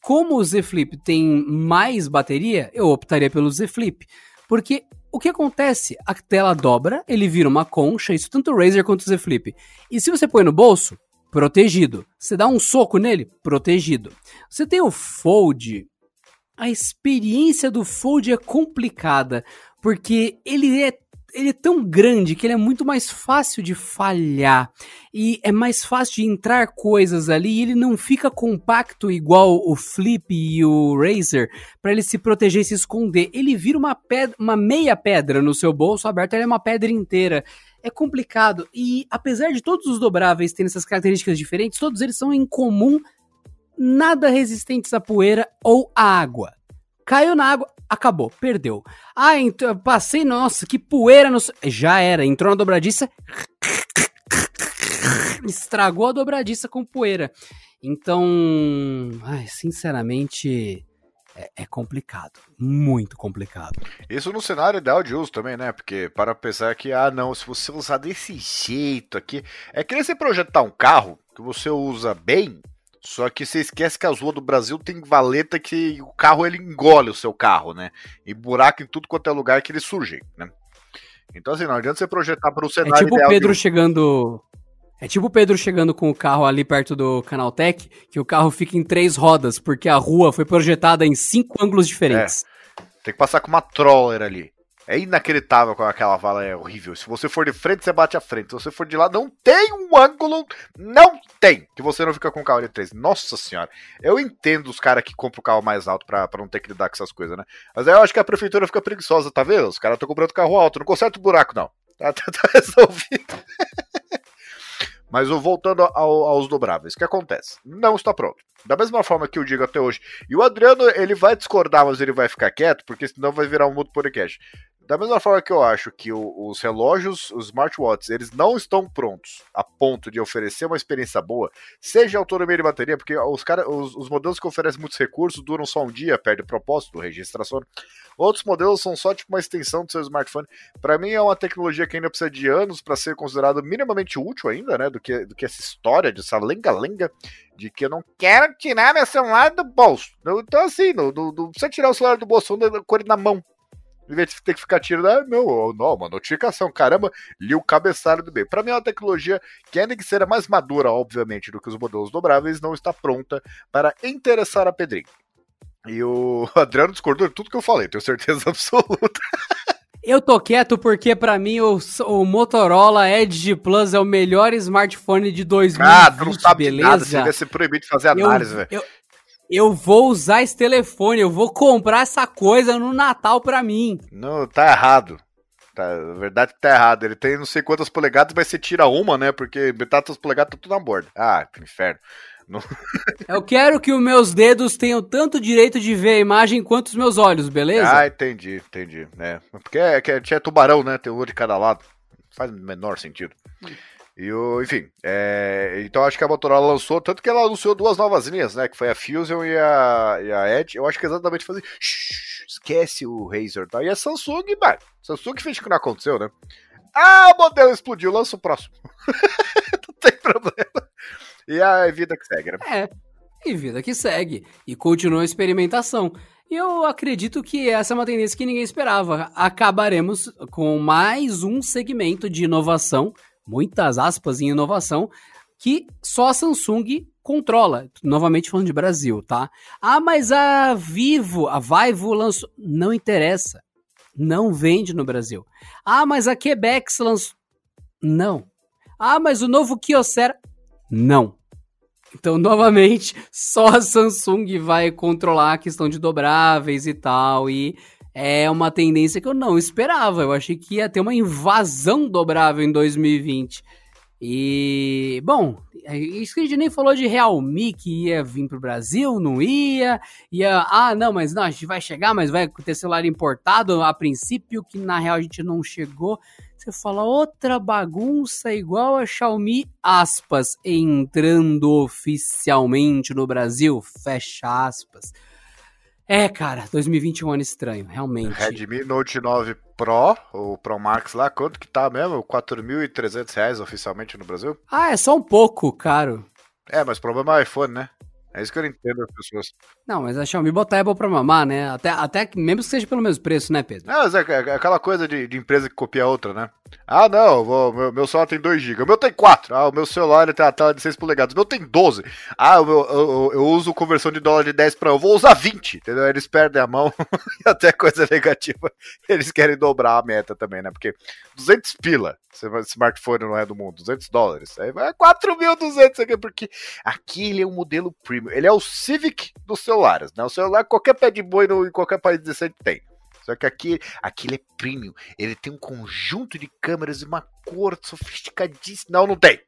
Como o Z Flip tem mais bateria, eu optaria pelo Z Flip. Porque o que acontece? A tela dobra, ele vira uma concha, isso tanto o Razer quanto o Z Flip. E se você põe no bolso, protegido. Você dá um soco nele, protegido. Você tem o Fold, a experiência do Fold é complicada, porque ele é ele é tão grande que ele é muito mais fácil de falhar e é mais fácil de entrar coisas ali e ele não fica compacto igual o Flip e o Razer para ele se proteger e se esconder. Ele vira uma pedra, uma meia pedra no seu bolso aberto, ele é uma pedra inteira. É complicado e apesar de todos os dobráveis terem essas características diferentes, todos eles são em comum nada resistentes à poeira ou à água. Caiu na água, acabou, perdeu. Ah, então, passei, nossa, que poeira no. Já era, entrou na dobradiça. Estragou a dobradiça com poeira. Então, ai, sinceramente, é, é, complicado. Muito complicado. Isso no cenário ideal de uso também, né? Porque para pensar que, ah, não, se você usar desse jeito aqui. É que nem você projetar um carro que você usa bem, só que você esquece que as ruas do Brasil tem valeta que o carro ele engole o seu carro, né? E buraco em tudo quanto é lugar que ele surge, né? Então, assim, não adianta você projetar para o cenário É tipo o Pedro chegando é tipo o Pedro chegando com o carro ali perto do Canaltech, que o carro fica em três rodas, porque a rua foi projetada em cinco ângulos diferentes. É. Tem que passar com uma troller ali. É inacreditável como aquela vala é horrível. Se você for de frente, você bate a frente. Se você for de lado, não tem um ângulo. Não tem. Que você não fica com o carro de três. Nossa senhora. Eu entendo os caras que compram o carro mais alto pra, pra não ter que lidar com essas coisas, né? Mas aí eu acho que a prefeitura fica preguiçosa, tá vendo? Os caras estão comprando carro alto. Não conserta o buraco, não. Tá, tá, tá resolvido. Mas voltando ao, aos dobráveis, o que acontece? Não está pronto. Da mesma forma que eu digo até hoje. E o Adriano, ele vai discordar, mas ele vai ficar quieto, porque senão vai virar um outro podcast. Da mesma forma que eu acho que o, os relógios, os smartwatches, eles não estão prontos a ponto de oferecer uma experiência boa, seja autonomia de bateria, porque os, cara, os, os modelos que oferecem muitos recursos duram só um dia, perde o propósito, registração. Outros modelos são só tipo uma extensão do seu smartphone. Para mim é uma tecnologia que ainda precisa de anos para ser considerado minimamente útil ainda, né, do que, do que essa história de essa lenga-lenga de que eu não quero tirar meu celular do bolso. Então assim, não, não, não precisa tirar o celular do bolso com ele na mão em vez de ter que ficar tirando, ah, meu, não, uma notificação, caramba, li o cabeçalho do bem. Para mim é uma tecnologia que, ainda que seja mais madura, obviamente, do que os modelos dobráveis, não está pronta para interessar a Pedrinho. E o Adriano discordou de tudo que eu falei, tenho certeza absoluta. Eu tô quieto porque para mim o, o, Motorola Edge Plus é o melhor smartphone de 2020, Ah, tu não sabe beleza? nada, você vai ser proibido de fazer análise, velho eu vou usar esse telefone, eu vou comprar essa coisa no Natal pra mim. Não, tá errado. Tá, na verdade tá errado. Ele tem não sei quantas polegadas, mas você tira uma, né? Porque metade das polegadas tá tudo na borda. Ah, que inferno. Não... Eu quero que os meus dedos tenham tanto direito de ver a imagem quanto os meus olhos, beleza? Ah, entendi, entendi. É, porque é, é, é tubarão, né? Tem um de cada lado. Faz o menor sentido. E o, enfim, é, então acho que a Motorola lançou, tanto que ela anunciou duas novas linhas, né? Que foi a Fusion e a, e a Edge. Eu acho que exatamente fazer. esquece o Razer, tá? E a Samsung, bah, Samsung fez que não aconteceu, né? Ah, o modelo explodiu, lança o próximo. não tem problema. E a vida que segue, né? É, e vida que segue. E continua a experimentação. E eu acredito que essa é uma tendência que ninguém esperava. Acabaremos com mais um segmento de inovação muitas aspas, em inovação, que só a Samsung controla. Novamente falando de Brasil, tá? Ah, mas a Vivo, a Vivo lançou. Não interessa. Não vende no Brasil. Ah, mas a Quebec lançou. Não. Ah, mas o novo Kyocera. Não. Então, novamente, só a Samsung vai controlar a questão de dobráveis e tal. E é uma tendência que eu não esperava. Eu achei que ia ter uma invasão dobrável em 2020. E, bom, é, isso que a gente nem falou de Realme que ia vir pro Brasil, não ia. Ia, ah, não, mas não, a gente vai chegar, mas vai ter celular importado a princípio, que na real a gente não chegou. Você fala outra bagunça igual a Xiaomi, aspas, entrando oficialmente no Brasil, fecha aspas. É, cara, 2021 é um ano estranho, realmente. Redmi Note 9 Pro, o Pro Max lá, quanto que tá mesmo? 4.300 reais oficialmente no Brasil? Ah, é só um pouco caro. É, mas o problema é o iPhone, né? É isso que eu entendo as pessoas. Não, mas a Xiaomi botar Apple pra mamar, né? Até, até mesmo que seja pelo mesmo preço, né, Pedro? Não, mas é, é aquela coisa de, de, empresa que copia outra, né? Ah, não, vou, meu, meu, celular tem 2 GB. O meu tem 4. Ah, o meu celular ele tem a tela de 6 polegadas. O meu tem 12. Ah, eu, eu, eu, uso conversão de dólar de 10 para eu vou usar 20. Entendeu? Eles perdem a mão e até coisa negativa. Eles querem dobrar a meta também, né? Porque 200 pila. Smartphone não é do mundo, 200 dólares. Aí vai 4.200 aqui, porque aqui ele é um modelo premium. Ele é o Civic dos celulares, né? O celular qualquer pé de boi no, em qualquer país decente tem. Só que aqui, aqui ele é premium. Ele tem um conjunto de câmeras e uma cor sofisticadíssima. Não, não tem.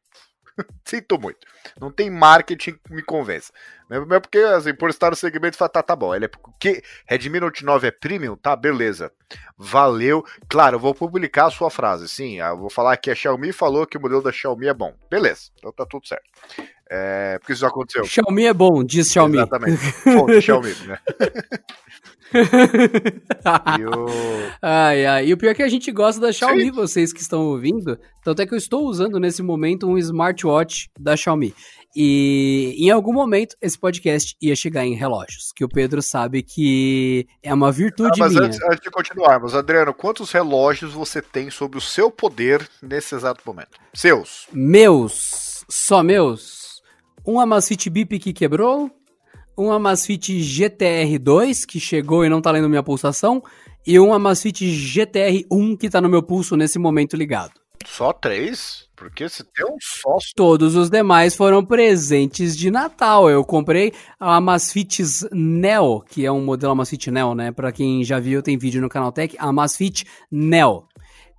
Sinto muito. Não tem marketing que me convence. Mesmo porque, assim, por estar no segmento, fala, tá, tá bom. Ele é porque Redmi Note 9 é premium, tá, beleza. Valeu. Claro, eu vou publicar a sua frase. Sim, eu vou falar que a Xiaomi falou que o modelo da Xiaomi é bom. Beleza, então tá tudo certo. É, porque isso já aconteceu. Xiaomi é bom, diz Xiaomi. Exatamente. Fonte Xiaomi, né? e o... Ai, ai. E o pior é que a gente gosta da Xiaomi, Sim. vocês que estão ouvindo. Tanto é que eu estou usando nesse momento um smartwatch da Xiaomi. E em algum momento esse podcast ia chegar em relógios, que o Pedro sabe que é uma virtude ah, mas minha. Antes, antes de continuarmos, Adriano, quantos relógios você tem sob o seu poder nesse exato momento? Seus? Meus, só meus. Um Amazfit Bip que quebrou, um Amazfit GTR2 que chegou e não tá lendo minha pulsação, e um Amazfit GTR1 que tá no meu pulso nesse momento ligado. Só três? Porque se tem um só. Todos os demais foram presentes de Natal. Eu comprei a Amazfit Neo, que é um modelo Amazfit Neo, né? Pra quem já viu, tem vídeo no canal Tech. Amazfit Neo.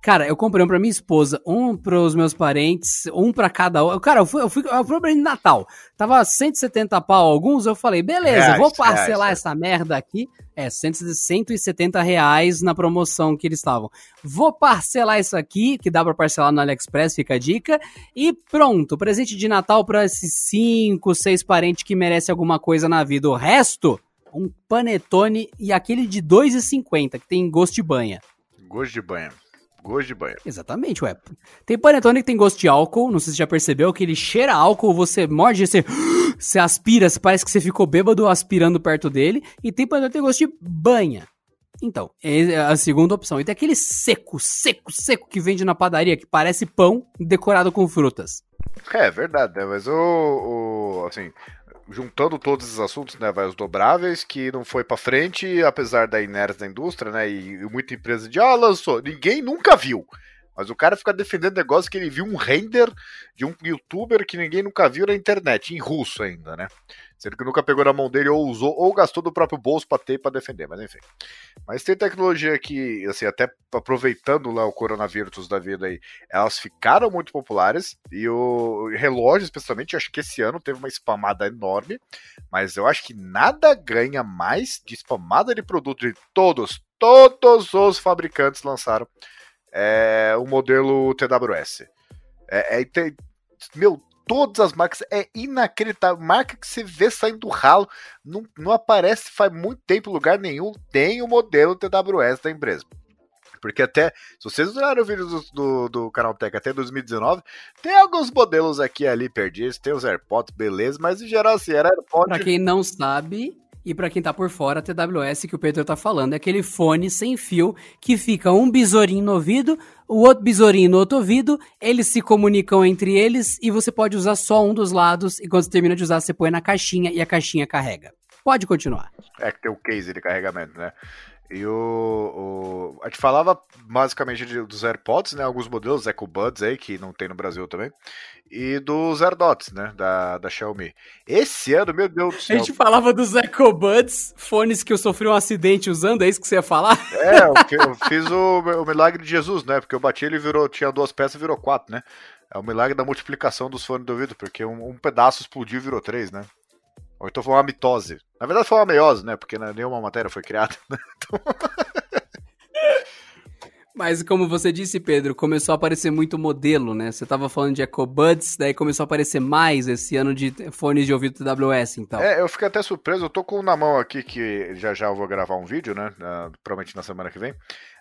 Cara, eu comprei um pra minha esposa, um pros meus parentes, um pra cada um. Cara, eu fui, eu fui, eu fui pra Natal. Tava 170 pau alguns, eu falei, beleza, reais, vou parcelar reais, essa merda aqui. É, 170 reais na promoção que eles estavam. Vou parcelar isso aqui, que dá pra parcelar no AliExpress, fica a dica. E pronto, presente de Natal pra esses 5, 6 parentes que merecem alguma coisa na vida. O resto, um panetone e aquele de 2,50, que tem gosto de banha. Gosto de banha. Gosto de banho. Exatamente, ué. Tem panetone que tem gosto de álcool, não sei se você já percebeu, que ele cheira álcool, você morde, você, você aspira, parece que você ficou bêbado aspirando perto dele. E tem panetone que tem gosto de banha. Então, é a segunda opção. E tem aquele seco, seco, seco que vende na padaria, que parece pão decorado com frutas. É, verdade, né? Mas o, o assim, juntando todos esses assuntos, né, vai os dobráveis, que não foi para frente, apesar da inércia da indústria, né, e, muita empresa de, ah, lançou, ninguém nunca viu. Mas o cara fica defendendo negócio que ele viu um render de um youtuber que ninguém nunca viu na internet, em russo ainda, né? Sendo que nunca pegou na mão dele ou usou ou gastou do próprio bolso para ter para defender, mas enfim. Mas tem tecnologia que, assim, até aproveitando lá o coronavírus da vida aí, elas ficaram muito populares e o relógio, especialmente, acho que esse ano teve uma spamada enorme, mas eu acho que nada ganha mais de spamada de produto de todos, todos os fabricantes lançaram é, o modelo TWS. É, é, meu, todas as marcas. É inacreditável. Marca que você vê saindo do ralo, não, não aparece faz muito tempo em lugar nenhum. Tem o modelo TWS da empresa. Porque até, se vocês olharem o vídeo do, do, do canal Tech até 2019, tem alguns modelos aqui ali perdidos, tem os AirPods, beleza, mas em geral assim, era AirPods... Pra quem não sabe, e para quem tá por fora, a TWS que o Pedro tá falando é aquele fone sem fio que fica um besourinho no ouvido, o outro besourinho no outro ouvido, eles se comunicam entre eles e você pode usar só um dos lados e quando você termina de usar, você põe na caixinha e a caixinha carrega. Pode continuar. É que tem o case de carregamento, né? E o, o, A gente falava basicamente de, dos AirPods, né? Alguns modelos, EcoBuds aí, que não tem no Brasil também. E dos AirDots, né? Da, da Xiaomi. Esse ano, meu Deus do céu. A gente falava dos EcoBuds, fones que eu sofri um acidente usando, é isso que você ia falar? É, eu, eu fiz o, o, milagre de Jesus, né? Porque eu bati ele virou, tinha duas peças e virou quatro, né? É o milagre da multiplicação dos fones do ouvido, porque um, um pedaço explodiu e virou três, né? Ou então foi uma mitose. Na verdade foi uma meiose, né? Porque nenhuma matéria foi criada. Né? Então... Mas como você disse, Pedro, começou a aparecer muito modelo, né? Você estava falando de EcoBuds, daí começou a aparecer mais esse ano de fones de ouvido TWS, então. É, eu fiquei até surpreso. Eu tô com um na mão aqui que já já eu vou gravar um vídeo, né? Uh, provavelmente na semana que vem.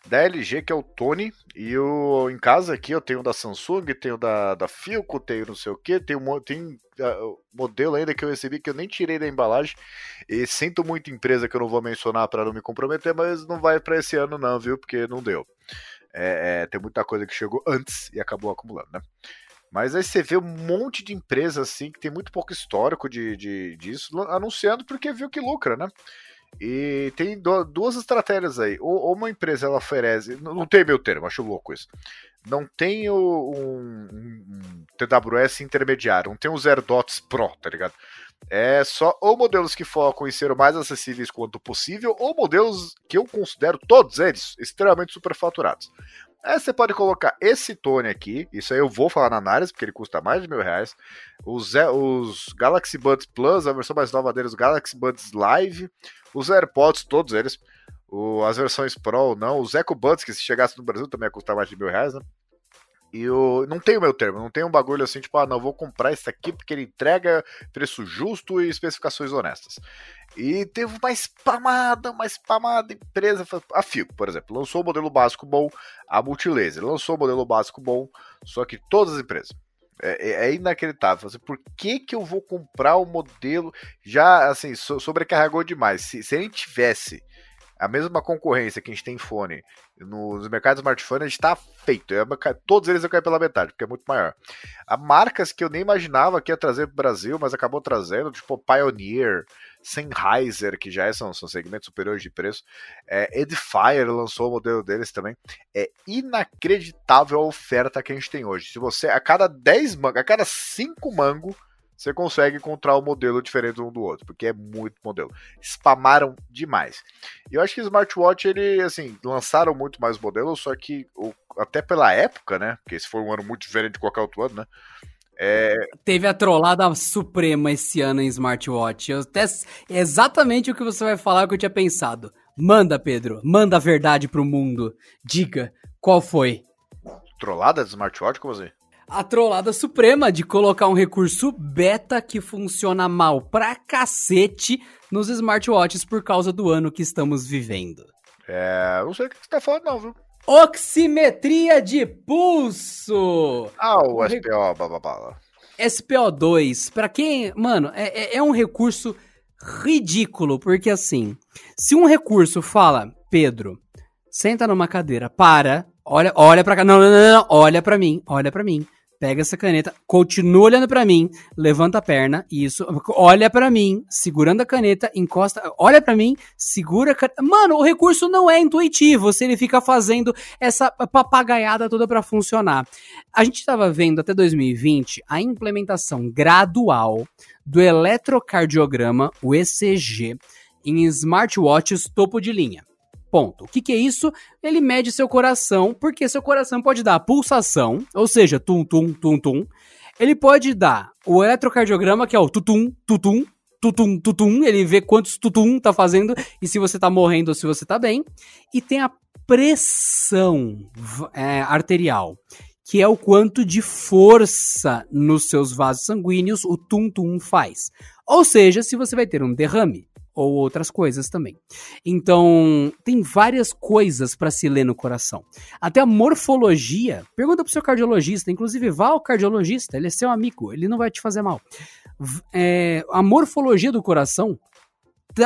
Da LG, que é o Tony. E o em casa aqui eu tenho da Samsung, tenho da, da Filco, tenho não sei o que, tenho, tenho uh, modelo ainda que eu recebi que eu nem tirei da embalagem. E sinto muito empresa que eu não vou mencionar para não me comprometer, mas não vai para esse ano não, viu? Porque não deu. É, é, tem muita coisa que chegou antes e acabou acumulando, né? Mas aí você vê um monte de empresas assim que tem muito pouco histórico de, de, disso, anunciando porque viu que lucra, né? E tem duas estratégias aí. Ou, uma empresa ela oferece. Não tem meu termo, acho louco isso. Não tem um, um, TWS intermediário, não tem um Zero Dots Pro, tá ligado? É só ou modelos que focam em ser mais acessíveis quanto possível, ou modelos que eu considero todos eles extremamente superfaturados. Aí você pode colocar esse Tone aqui, isso aí eu vou falar na análise, porque ele custa mais de mil reais. Os, os Galaxy Buds Plus, a versão mais nova deles, os Galaxy Buds Live, os AirPods, todos eles, o, as versões Pro ou não, os Echo Buds, que se chegasse no Brasil também ia custar mais de mil reais, né? E eu não tenho meu termo, não tem um bagulho assim, tipo, ah, não, vou comprar esse aqui porque ele entrega preço justo e especificações honestas. E teve uma spamada, uma spamada empresa. A Fico, por exemplo, lançou o modelo básico bom, a Multilaser lançou o modelo básico bom, só que todas as empresas. É, é, é inacreditável. Assim, por que, que eu vou comprar o um modelo? Já, assim, so, sobrecarregou demais. Se, se gente tivesse a mesma concorrência que a gente tem em fone nos mercados smartphone, a gente tá feito. É todos eles eu cair pela metade, porque é muito maior. Há marcas que eu nem imaginava que ia trazer pro Brasil, mas acabou trazendo, tipo Pioneer, Sennheiser, que já é, são, são segmentos superiores de preço. É, Edifier lançou o modelo deles também. É inacreditável a oferta que a gente tem hoje. Se você, a cada 10 mango, a cada 5 mango, você consegue encontrar um modelo diferente um do outro, porque é muito modelo. Spamaram demais. E eu acho que o smartwatch, ele, assim, lançaram muito mais modelos, só que o, até pela época, né? Porque esse foi um ano muito diferente de qualquer outro ano, né? É... Teve a trollada suprema esse ano em smartwatch. Eu até, exatamente o que você vai falar que eu tinha pensado. Manda, Pedro. Manda a verdade pro mundo. Diga, qual foi? Trollada de smartwatch? Como assim? A trollada suprema de colocar um recurso beta que funciona mal pra cacete nos smartwatches por causa do ano que estamos vivendo. É, não sei o que você tá falando não, viu? Oximetria de pulso! Ah, o SPO, bababá. SPO2, pra quem... Mano, é, é, é um recurso ridículo, porque assim, se um recurso fala, Pedro, senta numa cadeira, para, olha, olha pra cá, não, não, não, não, olha pra mim, olha pra mim pega essa caneta, continua olhando para mim, levanta a perna, isso, olha para mim, segurando a caneta, encosta, olha para mim, segura a caneta. Mano, o recurso não é intuitivo, se ele fica fazendo essa papagaiada toda para funcionar. A gente estava vendo até 2020 a implementação gradual do eletrocardiograma, o ECG, em smartwatches topo de linha. Ponto. O que, que é isso? Ele mede seu coração, porque seu coração pode dar pulsação, ou seja, tum, tum, tum, tum. Ele pode dar o eletrocardiograma, que é o tutum, tutum, tutum, tutum. Ele vê quantos tutum tá fazendo e se você tá morrendo ou se você tá bem. E tem a pressão é, arterial, que é o quanto de força nos seus vasos sanguíneos o tum-tum faz. Ou seja, se você vai ter um derrame, ou outras coisas também. Então, tem várias coisas para se ler no coração. Até a morfologia. Pergunta pro seu cardiologista, inclusive vá ao cardiologista, ele é seu amigo, ele não vai te fazer mal. É, a morfologia do coração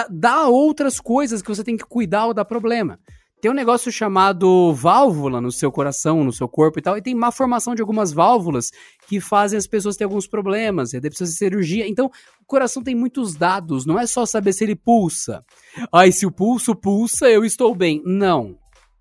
dá, outras coisas que você tem que cuidar ou dá problema. Tem um negócio chamado válvula no seu coração, no seu corpo e tal, e tem má formação de algumas válvulas que fazem as pessoas ter alguns problemas, e daí precisa de cirurgia. Então, o coração tem muitos dados, não é só saber se ele pulsa. Ai, se o pulso pulsa, eu estou bem. Não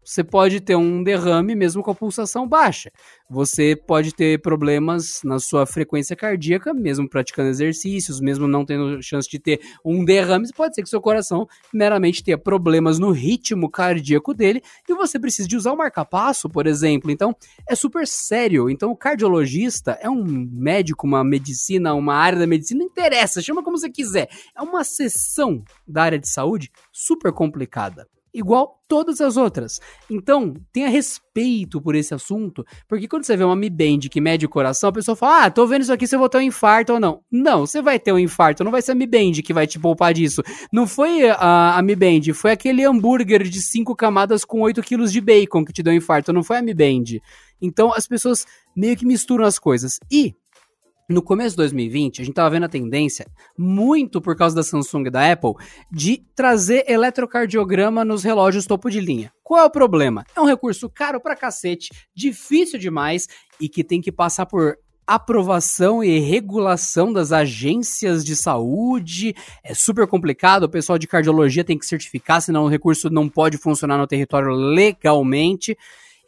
você pode ter um derrame mesmo com a pulsação baixa. Você pode ter problemas na sua frequência cardíaca, mesmo praticando exercícios, mesmo não tendo chance de ter um derrame. Pode ser que seu coração meramente tenha problemas no ritmo cardíaco dele e você precisa de usar o marcapasso, por exemplo. Então, é super sério. Então, o cardiologista é um médico, uma medicina, uma área da medicina, não interessa, chama como você quiser. É uma sessão da área de saúde super complicada igual todas as outras. Então, tenha respeito por esse assunto, porque quando você vê uma Mi Band que mede o coração, a pessoa fala: Ah, tô vendo isso aqui, você vou ter um infarto ou não. Não, você vai ter um infarto, não vai ser a Mi Band que vai te poupar disso. Não foi a, a Mi Band, foi aquele hambúrguer de 5 camadas com 8 quilos de bacon que te deu um infarto, não foi a Mi Band. Então, as pessoas meio que misturam as coisas. E no começo de 2020, a gente estava vendo a tendência, muito por causa da Samsung e da Apple, de trazer eletrocardiograma nos relógios topo de linha. Qual é o problema? É um recurso caro pra cacete, difícil demais e que tem que passar por aprovação e regulação das agências de saúde. É super complicado, o pessoal de cardiologia tem que certificar, senão o recurso não pode funcionar no território legalmente.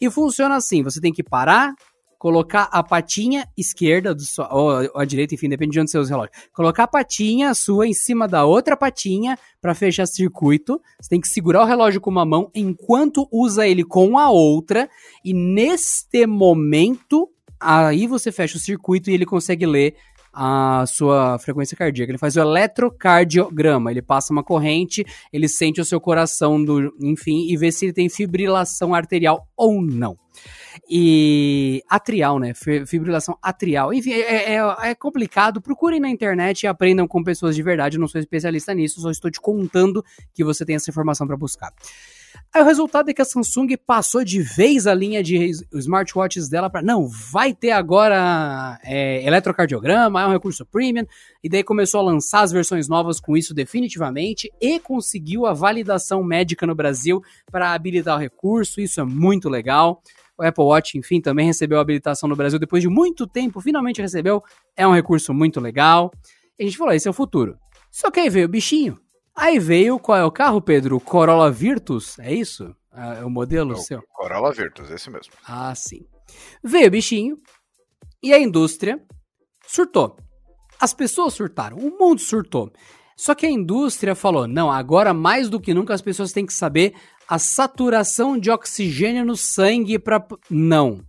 E funciona assim: você tem que parar, colocar a patinha esquerda do sua, ou a direita, enfim, depende de onde você usa o relógio. Colocar a patinha sua em cima da outra patinha para fechar circuito. Você tem que segurar o relógio com uma mão enquanto usa ele com a outra e neste momento aí você fecha o circuito e ele consegue ler a sua frequência cardíaca. Ele faz o eletrocardiograma. Ele passa uma corrente, ele sente o seu coração, do, enfim, e vê se ele tem fibrilação arterial ou não. E atrial, né? Fibrilação atrial. Enfim, é, é, é, complicado. Procurem na internet e aprendam com pessoas de verdade. Eu não sou especialista nisso, só estou te contando que você tem essa informação para buscar. Aí o resultado é que a Samsung passou de vez a linha de smartwatches dela para não, vai ter agora é, eletrocardiograma, é um recurso premium, e daí começou a lançar as versões novas com isso definitivamente e conseguiu a validação médica no Brasil para habilitar o recurso, isso é muito legal. O Apple Watch, enfim, também recebeu a habilitação no Brasil depois de muito tempo, finalmente recebeu, é um recurso muito legal. E a gente falou, esse é o futuro. Só que aí veio o bichinho, Aí veio, qual é o carro, Pedro? O Corolla Virtus, é isso? É o modelo é o seu? Corolla Virtus, esse mesmo. Ah, sim. Veio o bichinho e a indústria surtou. As pessoas surtaram, o mundo surtou. Só que a indústria falou: não, agora mais do que nunca as pessoas têm que saber a saturação de oxigênio no sangue para. Não.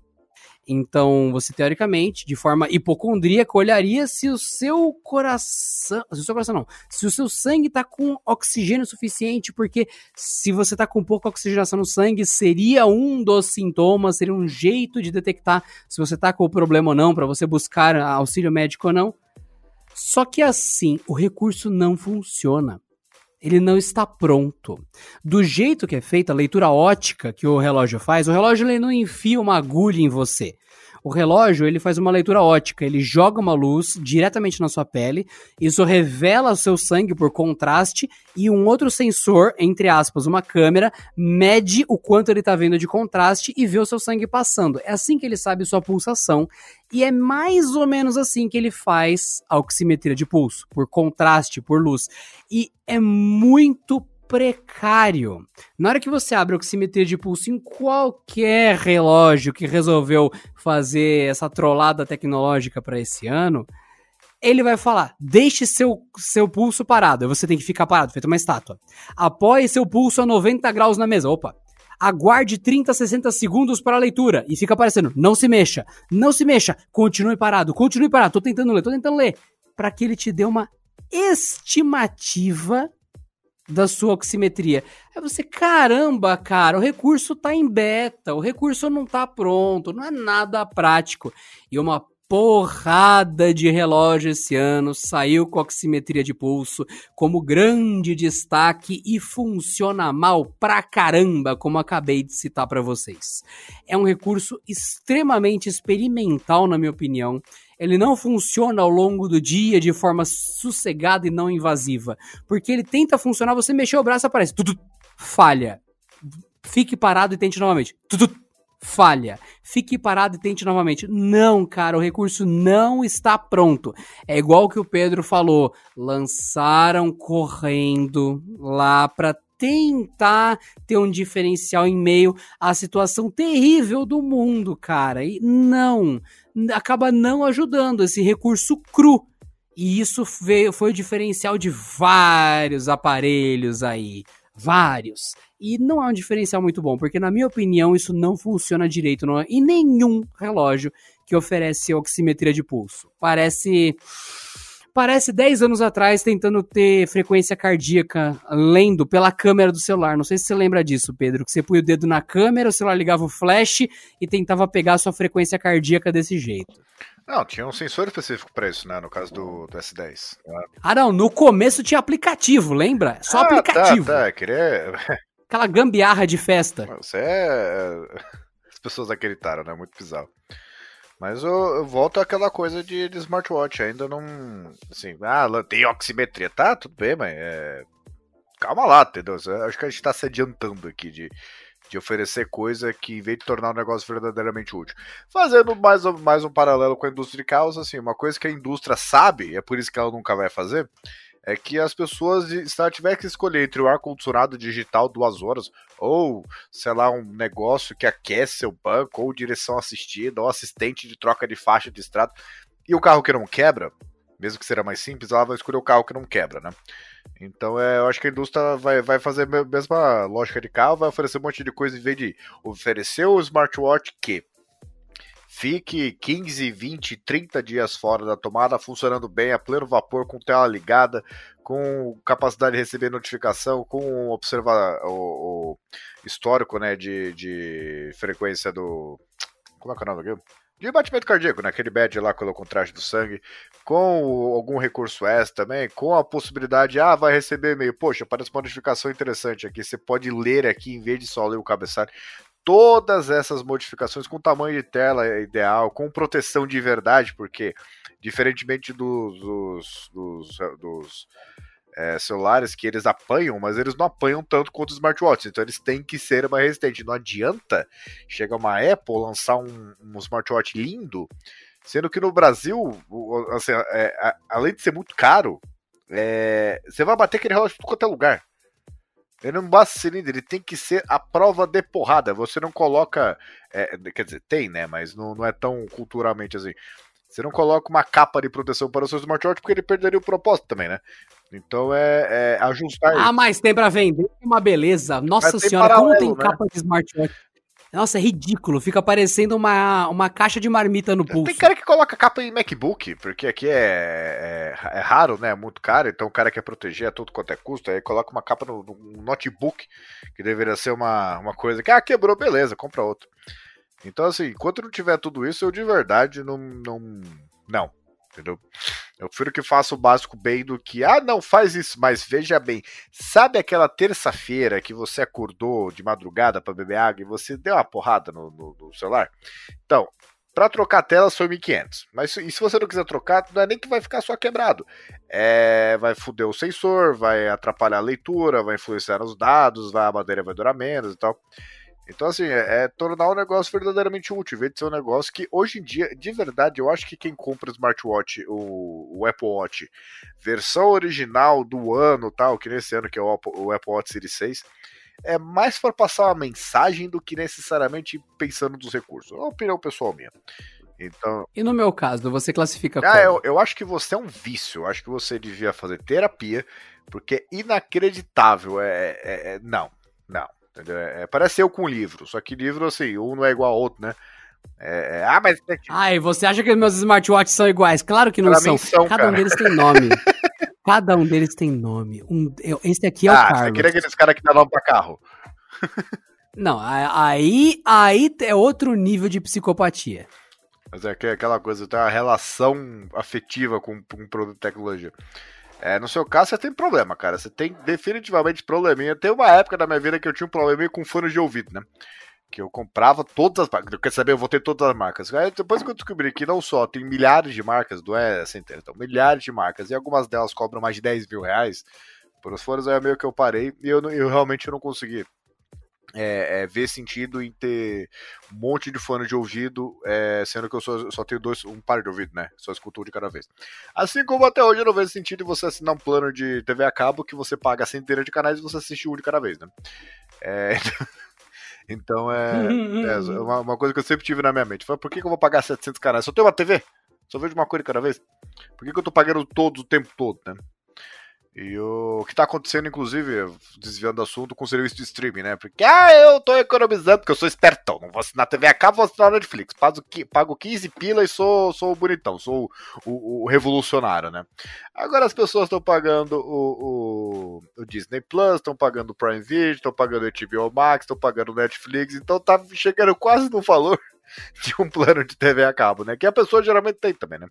Então, você teoricamente, de forma hipocondríaca, olharia se o seu coração, se o seu coração não, se o seu sangue está com oxigênio suficiente, porque se você está com pouca oxigenação no sangue, seria um dos sintomas, seria um jeito de detectar se você está com o problema ou não, para você buscar auxílio médico ou não. Só que assim, o recurso não funciona ele não está pronto. Do jeito que é feita a leitura ótica que o relógio faz, o relógio ele não enfia uma agulha em você. O relógio ele faz uma leitura ótica, ele joga uma luz diretamente na sua pele, isso revela o seu sangue por contraste e um outro sensor, entre aspas, uma câmera, mede o quanto ele está vendo de contraste e vê o seu sangue passando. É assim que ele sabe sua pulsação e é mais ou menos assim que ele faz a oximetria de pulso, por contraste, por luz. E é muito precário. Na hora que você abre a oximetria de pulso em qualquer relógio que resolveu fazer essa trollada tecnológica para esse ano, ele vai falar: deixe seu, seu pulso parado. Você tem que ficar parado, feito uma estátua. Apoie seu pulso a 90 graus na mesa. Opa! Aguarde 30, 60 segundos para a leitura. E fica aparecendo: não se mexa, não se mexa, continue parado, continue parado. Tô tentando ler, tô tentando ler. Para que ele te dê uma estimativa da sua oximetria. Aí você, caramba, cara, o recurso tá em beta, o recurso não tá pronto, não é nada prático. E uma porrada de relógio esse ano saiu com oximetria de pulso como grande destaque e funciona mal pra caramba, como acabei de citar para vocês. É um recurso extremamente experimental, na minha opinião ele não funciona ao longo do dia de forma sossegada e não invasiva. Porque ele tenta funcionar, você mexer o braço aparece. Falha. Fique parado e tente novamente. Falha. Fique parado e tente novamente. Não, cara, o recurso não está pronto. É igual que o Pedro falou. Lançaram correndo lá para tentar ter um diferencial em meio à situação terrível do mundo, cara. E não, acaba não ajudando esse recurso cru. E isso veio, foi o diferencial de vários aparelhos aí. Vários. E não é um diferencial muito bom, porque na minha opinião isso não funciona direito não, é, em nenhum relógio que oferece oximetria de pulso. Parece parece 10 anos atrás tentando ter frequência cardíaca lendo pela câmera do celular. Não sei se você lembra disso, Pedro, que você punha o dedo na câmera, o celular ligava o flash e tentava pegar a sua frequência cardíaca desse jeito. Não, tinha um sensor específico para isso, né? No caso do, do S10. Ah, não, no começo tinha aplicativo, lembra? Só ah, tá, aplicativo. Tá, tá, queria... Aquela gambiarra de festa. Você é. As pessoas acreditaram, né? Muito bizarro. Mas eu, eu, volto àquela coisa de, de, smartwatch, ainda não. Assim, ah, tem oximetria, tá? Tudo bem, mas é. Calma lá, entendeu? Acho que a gente tá se adiantando aqui de, de oferecer coisa que, em vez de tornar o negócio verdadeiramente útil. Fazendo mais, mais um paralelo com a indústria de carros, assim, uma coisa que a indústria sabe, é por isso que ela nunca vai fazer, é que as pessoas, se ela tiver que escolher entre o ar-condicionado digital duas horas, ou, sei lá, um negócio que aquece seu banco, ou direção assistida, ou assistente de troca de faixa de estrada, e o carro que não quebra, mesmo que seja mais simples, ela vai escolher o carro que não quebra, né? Então é, eu acho que a indústria vai, vai fazer a mesma lógica de carro, vai oferecer um monte de coisa em vez de oferecer o smartwatch que fique 15, 20, 30 dias fora da tomada, funcionando bem, a pleno vapor, com tela ligada, com capacidade de receber notificação, com observar o, o histórico né, de, de frequência do. Como é que é o nome aqui? De batimento cardíaco, né? Aquele badge lá colocou o traje do sangue, com o, algum recurso extra também, com a possibilidade, ah, vai receber e-mail. Poxa, parece uma notificação interessante aqui. Você pode ler aqui em vez de só ler o cabeçalho todas essas modificações com tamanho de tela ideal, com proteção de verdade, porque diferentemente dos, dos, dos, dos é, celulares que eles apanham, mas eles não apanham tanto quanto os smartwatches, então eles têm que ser mais resistentes. Não adianta chegar uma Apple lançar um, um smartwatch lindo, sendo que no Brasil, assim, é, além de ser muito caro, é, você vai bater aquele relógio em qualquer lugar. Ele não basta cilindro, ele tem que ser a prova de porrada. Você não coloca. É, quer dizer, tem, né? Mas não, não é tão culturalmente assim. Você não coloca uma capa de proteção para o seu smartwatch porque ele perderia o propósito também, né? Então é, é ajustar. Ah, mas tem para vender, uma beleza. Nossa senhora, paralelo, como tem né? capa de smartwatch? Nossa, é ridículo. Fica parecendo uma, uma caixa de marmita no pulso. Tem cara que coloca capa em MacBook, porque aqui é, é, é raro, né? É muito caro, então o cara quer proteger a todo quanto é custo, aí coloca uma capa no, no notebook, que deveria ser uma, uma coisa que, ah, quebrou, beleza, compra outro. Então, assim, enquanto não tiver tudo isso, eu de verdade não. Não. não entendeu? Eu prefiro que faça o básico bem do que, ah, não, faz isso, mas veja bem, sabe aquela terça-feira que você acordou de madrugada para beber água e você deu uma porrada no, no, no celular? Então, para trocar a tela foi 1.500. Mas e se você não quiser trocar, não é nem que vai ficar só quebrado. É, vai foder o sensor, vai atrapalhar a leitura, vai influenciar nos dados, vai, a bateria vai durar menos e tal. Então, assim, é, é, tornar o negócio verdadeiramente útil, em vez de ser um negócio que, hoje em dia, de verdade, eu acho que quem compra o smartwatch, o, o Apple Watch, versão original do ano, tal, que nesse ano que é o Apple, o Apple Watch Series 6, é mais para passar uma mensagem do que necessariamente pensando nos recursos. É uma opinião pessoal minha. Então... E no meu caso, você classifica ah, eu, eu, acho que você é um vício. Eu acho que você devia fazer terapia, porque é inacreditável. É, é, é não, não. Entendeu? É, parece eu com livro, só que livro, assim, um não é igual ao outro, né? É, é ah, mas. Ai, você acha que meus smartwatches são iguais? Claro que não são. são. Cada cara. um deles tem nome. Cada um deles tem nome. Um, eu, esse aqui é ah, o Carlos. Você queria aqueles caras que dá nome pra carro. Não, aí, aí é outro nível de psicopatia. Mas é aquela coisa, tem uma relação afetiva com um produto de tecnologia. É, no seu caso, você tem problema, cara. Você tem definitivamente probleminha. Tem uma época da minha vida que eu tinha um probleminha com fone de ouvido, né? Que eu comprava todas as marcas. Quer saber? Eu vou ter todas as marcas. Aí depois que eu descobri que não só tem milhares de marcas, não é centenas, então, milhares de marcas, e algumas delas cobram mais de 10 mil reais por os fones, aí é meio que eu parei e eu, eu realmente não consegui é, é, ver sentido em ter um monte de fone de ouvido, é, sendo que eu só, só, tenho dois, um par de ouvido, né? Só escuto um de cada vez. Assim como até hoje eu não vejo sentido em você assinar um plano de TV a cabo que você paga a centenas de canais e você assiste um de cada vez, né? É, então é, é uma, uma, coisa que eu sempre tive na minha mente. Foi, por que, que eu vou pagar 700 canais? Só tenho uma TV? Só vejo uma coisa de cada vez? Por que, que eu tô pagando todos o tempo todo, né? E o que tá acontecendo, inclusive, desviando do assunto, com o serviço de streaming, né? Porque, ah, eu tô economizando, porque eu sou espertão. Não vou assinar TV a cabo, vou assinar Netflix. Pago, pago 15 pila e sou, sou bonitão, sou o, o, o revolucionário, né? Agora as pessoas estão pagando o, o, o, Disney Plus, estão pagando o Prime Video, estão pagando o HBO Max, estão pagando o Netflix, então tá chegando quase no valor de um plano de TV a cabo, né? Que a pessoa geralmente tem também, né?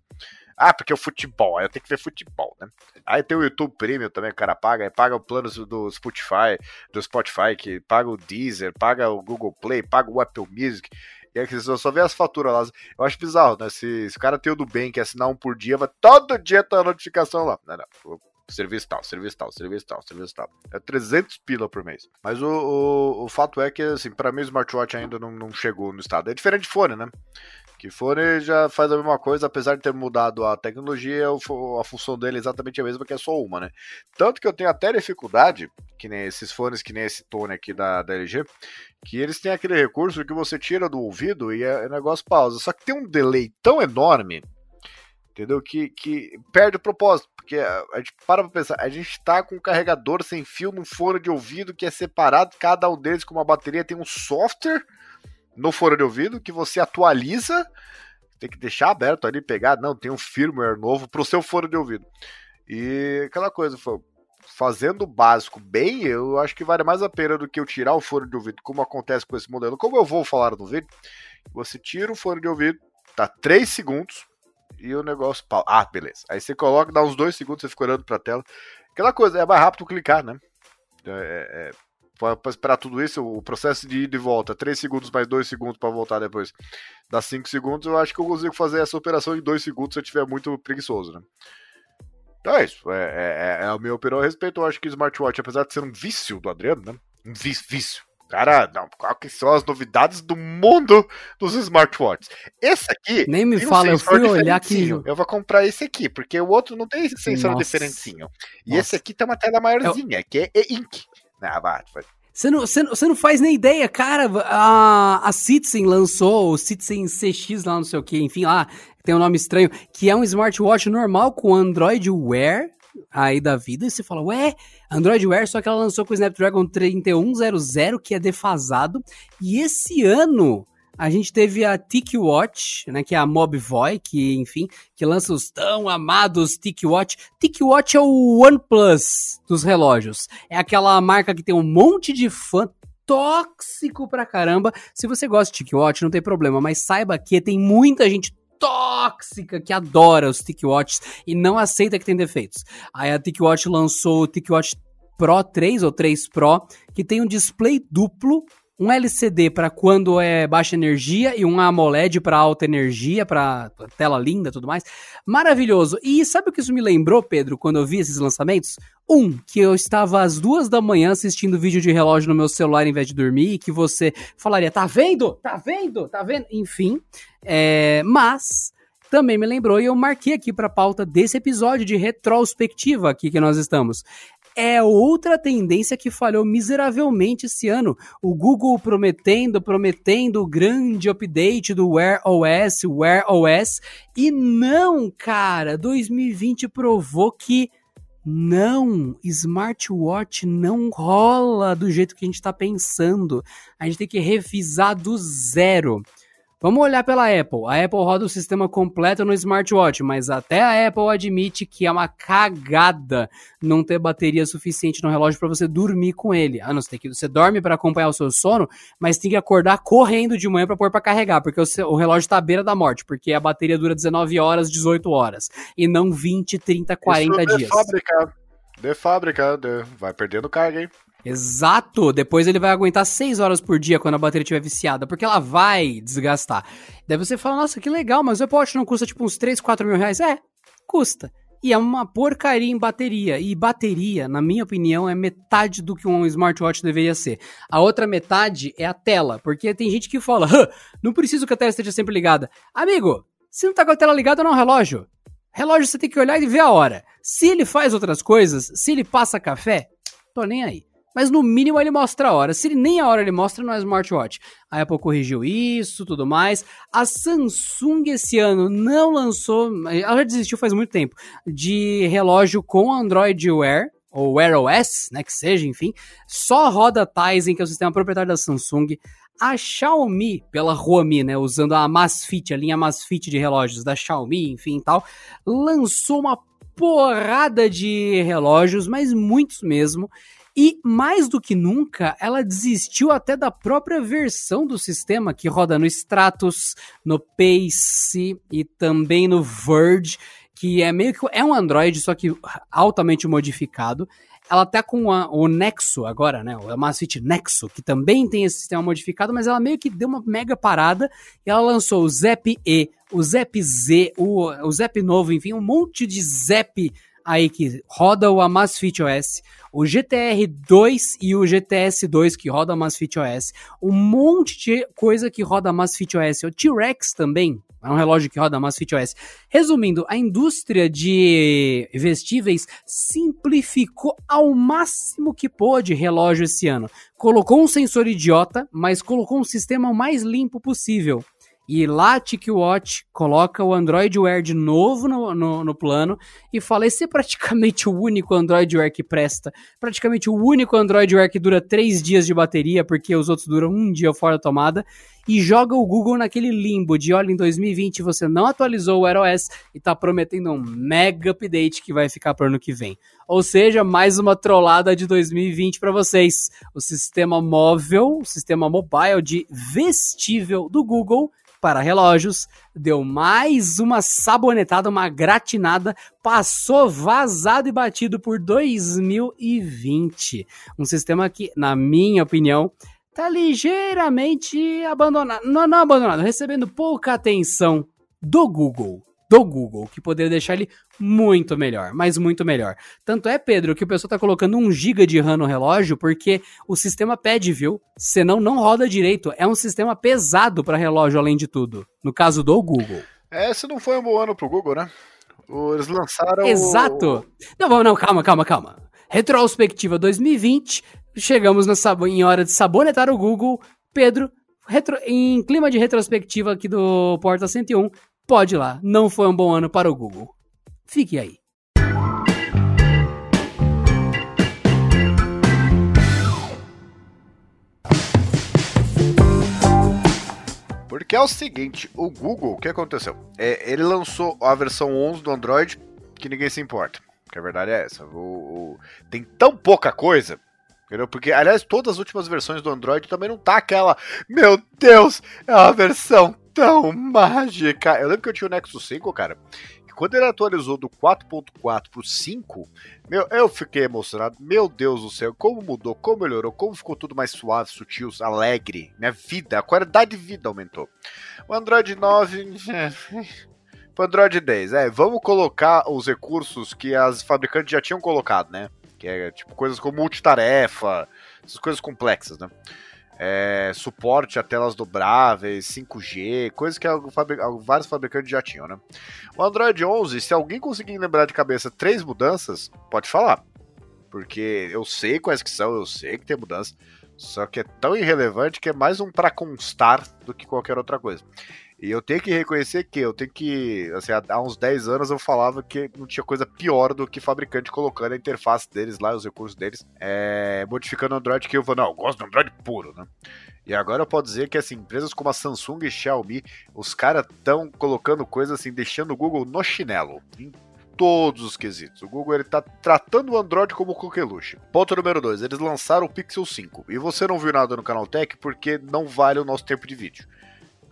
Ah, porque o futebol, aí eu tenho que ver futebol, né? Aí tem o YouTube Premium também, o cara paga, aí paga o plano do Spotify, do Spotify, que paga o Deezer, paga o Google Play, paga o Apple Music. E aí você só vê as faturas lá. Eu acho bizarro, né? Se, se o cara tem o do bem, que assinar um por dia, vai todo dia ter a notificação lá. Não, não. Serviço tal, serviço tal, serviço tal, serviço tal. É 300 pila por mês. Mas o, o, o fato é que, assim, pra mim o smartwatch ainda não, não chegou no estado. É diferente de fone, né? Que fone já faz a mesma coisa, apesar de ter mudado a tecnologia, a função dele é exatamente a mesma, que é só uma, né? Tanto que eu tenho até dificuldade, que nem esses fones, que nem esse Tone aqui da, da LG, que eles têm aquele recurso que você tira do ouvido e é, o negócio pausa. Só que tem um delay tão enorme, entendeu? Que, que perde o propósito. Porque a gente para pra pensar, a gente tá com um carregador sem fio num fone de ouvido que é separado, cada um deles com uma bateria tem um software no fone de ouvido que você atualiza, tem que deixar aberto ali, pegar, não, tem um firmware novo pro seu fone de ouvido. E aquela coisa, fazendo o básico bem, eu acho que vale mais a pena do que eu tirar o fone de ouvido, como acontece com esse modelo. Como eu vou falar no vídeo, você tira o fone de ouvido, tá 3 segundos e o negócio. Ah, beleza. Aí você coloca, dá uns 2 segundos, você fica olhando pra tela. Aquela coisa, é mais rápido clicar, né? É, é, é para esperar tudo isso, o processo de ir e volta, 3 segundos mais 2 segundos para voltar depois, dá 5 segundos, eu acho que eu consigo fazer essa operação em 2 segundos se eu estiver muito preguiçoso, né? Então é isso, é, é, é a minha opinião a respeito, eu acho que o smartwatch, apesar de ser um vício do Adriano, né? Um vício, vício. Cara, não, qual que são as novidades do mundo dos smartwatches? Esse aqui. Nem me fala, um eu fui olhar aqui. Eu vou comprar esse aqui, porque o outro não tem esse sensor Nossa. diferentinho. E Nossa. esse aqui tem uma tela maiorzinha, que é e-ink. Ah, você não, você, não, você não faz nem ideia, cara. A, a Citizen lançou o Citizen CX lá, não sei o que, enfim, lá tem um nome estranho, que é um smartwatch normal com Android Wear aí da vida. E você fala, ué, Android Wear, só que ela lançou com o Snapdragon 3100, que é defasado. E esse ano a gente teve a TicWatch, né, que é a Mobvoi, que, enfim, que lança os tão amados TicWatch. TicWatch é o OnePlus dos relógios. É aquela marca que tem um monte de fã tóxico pra caramba. Se você gosta de TicWatch, não tem problema, mas saiba que tem muita gente tóxica que adora os TicWatches e não aceita que tem defeitos. Aí a TicWatch lançou o TicWatch Pro 3 ou 3 Pro, que tem um display duplo um LCD para quando é baixa energia e um AMOLED para alta energia, para tela linda tudo mais. Maravilhoso. E sabe o que isso me lembrou, Pedro, quando eu vi esses lançamentos? Um, que eu estava às duas da manhã assistindo vídeo de relógio no meu celular em vez de dormir e que você falaria, tá vendo? Tá vendo? Tá vendo? Enfim, é... mas também me lembrou e eu marquei aqui para pauta desse episódio de retrospectiva aqui que nós estamos é outra tendência que falhou miseravelmente esse ano. O Google prometendo, prometendo o grande update do Wear OS, Wear OS, e não, cara, 2020 provou que não, smartwatch não rola do jeito que a gente está pensando. A gente tem que revisar do zero. Vamos olhar pela Apple. A Apple roda o sistema completo no smartwatch, mas até a Apple admite que é uma cagada não ter bateria suficiente no relógio para você dormir com ele. Ah, não, você, tem que, você dorme para acompanhar o seu sono, mas tem que acordar correndo de manhã para pôr para carregar, porque o, seu, o relógio está à beira da morte, porque a bateria dura 19 horas, 18 horas, e não 20, 30, 40 Isso dias. De fábrica, de fábrica, de... vai perdendo carga, hein? Exato! Depois ele vai aguentar 6 horas por dia quando a bateria estiver viciada, porque ela vai desgastar. Daí você fala, nossa, que legal, mas o Apple Watch não custa tipo uns 3, 4 mil reais? É, custa. E é uma porcaria em bateria. E bateria, na minha opinião, é metade do que um smartwatch deveria ser. A outra metade é a tela, porque tem gente que fala, não preciso que a tela esteja sempre ligada. Amigo, se não tá com a tela ligada, não é um relógio. Relógio você tem que olhar e ver a hora. Se ele faz outras coisas, se ele passa café, tô nem aí mas no mínimo ele mostra a hora. Se ele nem a hora ele mostra, não é smartwatch. A Apple corrigiu isso, tudo mais. A Samsung esse ano não lançou, ela já desistiu faz muito tempo, de relógio com Android Wear, ou Wear OS, né, que seja, enfim. Só roda Tizen, que é o sistema proprietário da Samsung. A Xiaomi, pela Huami, né, usando a Amazfit, a linha Amazfit de relógios da Xiaomi, enfim tal, lançou uma porrada de relógios, mas muitos mesmo, e mais do que nunca, ela desistiu até da própria versão do sistema que roda no Stratus, no Pace e também no Verge, que é meio que é um Android, só que altamente modificado. Ela tá com a, o Nexo agora, né? O Amazfit Nexo, que também tem esse sistema modificado, mas ela meio que deu uma mega parada e ela lançou o Zep E, o Zep Z, o, o Zep novo, enfim, um monte de Zep aí que roda o Amazfit OS, o GTR 2 e o GTS 2 que roda Amazfit OS, um monte de coisa que roda Amazfit OS, o T-Rex também, é um relógio que roda Amazfit OS. Resumindo, a indústria de vestíveis simplificou ao máximo que pôde relógio esse ano. Colocou um sensor idiota, mas colocou um sistema o mais limpo possível. E lá a TicWatch coloca o Android Wear de novo no, no, no, plano e fala: esse é praticamente o único Android Wear que presta. Praticamente o único Android Wear que dura três dias de bateria, porque os outros duram um dia fora da tomada. E joga o Google naquele limbo de: olha, em 2020 você não atualizou o Wear OS e tá prometendo um mega update que vai ficar pro ano que vem. Ou seja, mais uma trollada de 2020 para vocês. O sistema móvel, o sistema mobile de vestível do Google para relógios, deu mais uma sabonetada, uma gratinada, passou vazado e batido por 2020. Um sistema que, na minha opinião, tá ligeiramente abandonado. Não, não abandonado, recebendo pouca atenção do Google do Google, que poderia deixar ele muito melhor, mas muito melhor. Tanto é, Pedro, que o pessoal tá colocando 1 GB de RAM no relógio porque o sistema pede, viu? Senão não roda direito. É um sistema pesado para relógio, além de tudo. No caso do Google. É, esse não foi um bom ano pro Google, né? Eles lançaram. Exato! Não, não, calma, calma, calma. Retrospectiva 2020, chegamos na em hora de sabonetar o Google. Pedro, retro, em clima de retrospectiva aqui do Porta 101, Pode ir lá, não foi um bom ano para o Google. Fique aí. Porque é o seguinte, o Google, o que aconteceu? É, ele lançou a versão 11 do Android que ninguém se importa. Que a verdade é essa. O, o, tem tão pouca coisa Entendeu? Porque, aliás, todas as últimas versões do Android também não tá aquela. Meu Deus, é uma versão tão mágica. Eu lembro que eu tinha o Nexus 5, cara. E quando ele atualizou do 4.4 pro 5, meu, eu fiquei emocionado. Meu Deus do céu, como mudou, como melhorou, como ficou tudo mais suave, sutil, alegre. Minha vida, a qualidade de vida aumentou. O Android 9. Pro Android 10, é, vamos colocar os recursos que as fabricantes já tinham colocado, né? Que é tipo coisas como multitarefa, essas coisas complexas, né? É, suporte a telas dobráveis, 5G, coisas que vários fabricantes já tinham, né? O Android 11, se alguém conseguir lembrar de cabeça três mudanças, pode falar. Porque eu sei quais que são, eu sei que tem mudança, só que é tão irrelevante que é mais um para constar do que qualquer outra coisa. E eu tenho que reconhecer que eu tenho que. Assim, há uns 10 anos eu falava que não tinha coisa pior do que fabricante colocando a interface deles lá, os recursos deles, é, modificando o Android, que eu vou, não, eu gosto do Android puro, né? E agora eu posso dizer que assim, empresas como a Samsung e Xiaomi, os caras estão colocando coisas assim, deixando o Google no chinelo. Em todos os quesitos. O Google ele tá tratando o Android como coqueluche. Ponto número 2, eles lançaram o Pixel 5. E você não viu nada no canal Tech porque não vale o nosso tempo de vídeo.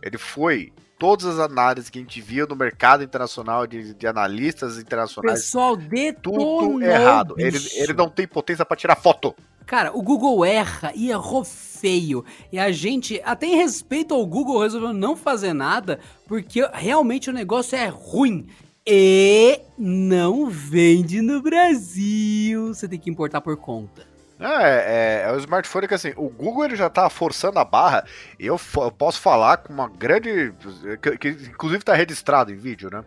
Ele foi todas as análises que a gente via no mercado internacional de, de analistas internacionais. Pessoal, detonou, tudo errado. Ele, ele não tem potência para tirar foto. Cara, o Google erra e errou feio. E a gente, até em respeito ao Google, resolveu não fazer nada porque realmente o negócio é ruim. E não vende no Brasil. Você tem que importar por conta. É, é, é o smartphone que assim, o Google ele já tá forçando a barra. Eu, eu posso falar com uma grande. Que, que inclusive tá registrado em vídeo, né?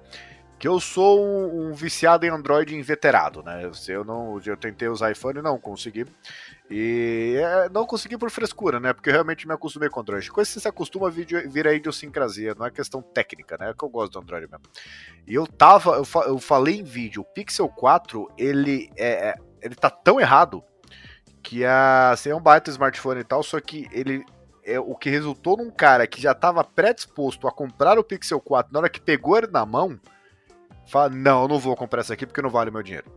Que eu sou um, um, viciado em Android inveterado, né? Eu, não, eu tentei usar iPhone e não consegui. E é, não consegui por frescura, né? Porque eu realmente me acostumei com Android. Coisa que se acostuma vir, vir a idiosincrasia, não é questão técnica, né? É que eu gosto do Android mesmo. E eu tava, eu, fa, eu falei em vídeo, o Pixel 4, ele é, é ele tá tão errado que a, assim, é um baita smartphone e tal, só que ele é o que resultou num cara que já estava predisposto a comprar o Pixel 4 na hora que pegou ele na mão, fala, não, eu não vou comprar esse aqui porque não vale meu dinheiro.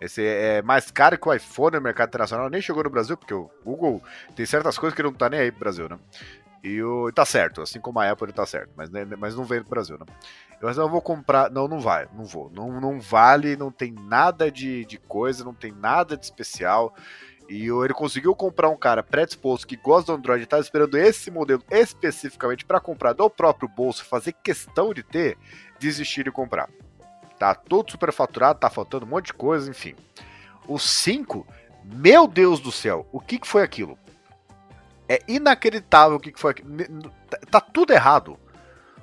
Esse é mais caro que o iPhone no mercado internacional, nem chegou no Brasil, porque o Google tem certas coisas que não tá nem aí pro Brasil, né? E o, tá certo, assim como a Apple ele tá certo, mas, né, mas não veio do Brasil, né? Eu, mas eu vou comprar. Não, não vai, não vou. Não, não vale, não tem nada de, de coisa, não tem nada de especial. E ele conseguiu comprar um cara predisposto que gosta do Android tá esperando esse modelo especificamente para comprar do próprio bolso, fazer questão de ter, desistir de comprar. Tá todo superfaturado, tá faltando um monte de coisa, enfim. O 5, meu Deus do céu, o que, que foi aquilo? É inacreditável o que, que foi aquilo. Tá tudo errado.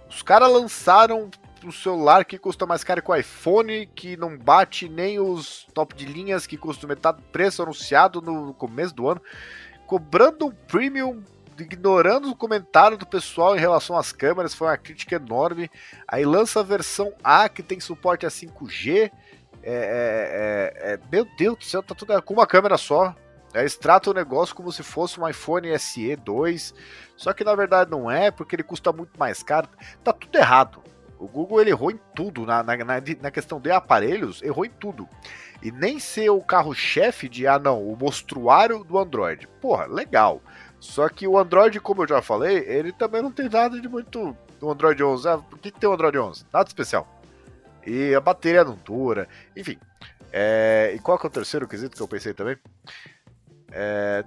Os caras lançaram um celular que custa mais caro que o iPhone, que não bate nem os top de linhas que custa metade do preço anunciado no começo do ano, cobrando um premium ignorando o comentário do pessoal em relação às câmeras, foi uma crítica enorme. Aí lança a versão A que tem suporte a 5G. É, é, é, é, meu Deus do céu, tá tudo com uma câmera só. É, eles tratam o negócio como se fosse um iPhone SE 2, só que na verdade não é, porque ele custa muito mais caro. Tá tudo errado. O Google ele errou em tudo, na, na, na questão de aparelhos, errou em tudo. E nem ser o carro-chefe de, ah não, o mostruário do Android. Porra, legal. Só que o Android, como eu já falei, ele também não tem nada de muito. O Android 11, ah, o que, que tem o Android 11? Nada especial. E a bateria não dura, enfim. É, e qual é o terceiro quesito que eu pensei também? É...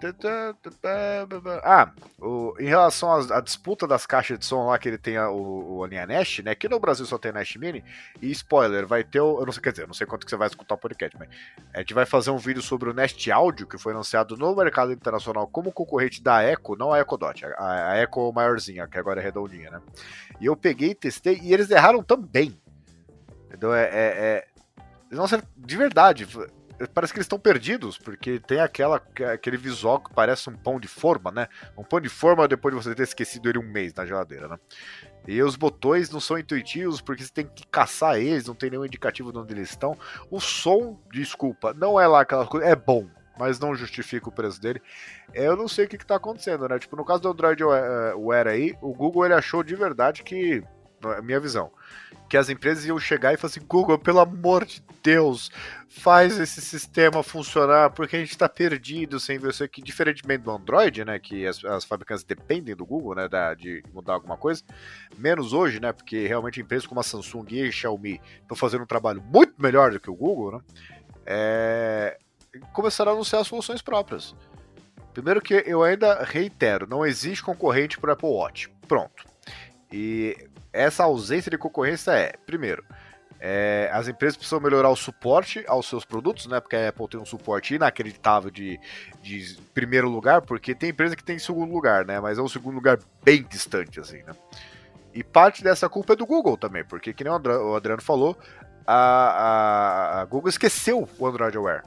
Ah, o... em relação à disputa das caixas de som lá que ele tem a, o, a linha Nest, né? Que no Brasil só tem Nest Mini. E spoiler, vai ter o. Eu não sei, quer dizer, não sei quanto que você vai escutar o podcast, mas a gente vai fazer um vídeo sobre o Nest Audio, que foi anunciado no mercado internacional como concorrente da Echo, não a Echo Dot, a, a Echo maiorzinha, que agora é redondinha, né? E eu peguei, testei e eles erraram também. Então é. é, é... Nossa, de verdade, parece que eles estão perdidos, porque tem aquela, aquele visual que parece um pão de forma, né? Um pão de forma depois de você ter esquecido ele um mês na geladeira, né? E os botões não são intuitivos porque você tem que caçar eles, não tem nenhum indicativo de onde eles estão. O som, desculpa, não é lá aquela coisa, é bom, mas não justifica o preço dele. Eu não sei o que, está acontecendo, né? Tipo, no caso do Android Wear aí, o Google ele achou de verdade que, minha visão, que as empresas iam chegar e falar assim: Google, pelo amor de Deus, faz esse sistema funcionar, porque a gente está perdido sem você. Que diferentemente do Android, né, que as, as fabricantes dependem do Google, né, da, de mudar alguma coisa, menos hoje, né, porque realmente empresas como a Samsung e a Xiaomi estão fazendo um trabalho muito melhor do que o Google, né, é, começaram a anunciar soluções próprias. Primeiro que eu ainda reitero, não existe concorrente para Apple Watch. Pronto. E essa ausência de concorrência é, primeiro, é, as empresas precisam melhorar o suporte aos seus produtos, né? Porque a Apple tem um suporte inacreditável de, de primeiro lugar, porque tem empresa que tem segundo lugar, né? Mas é um segundo lugar bem distante, assim, né? E parte dessa culpa é do Google também, porque, que nem o Adriano falou, a, a, a Google esqueceu o Android Wear.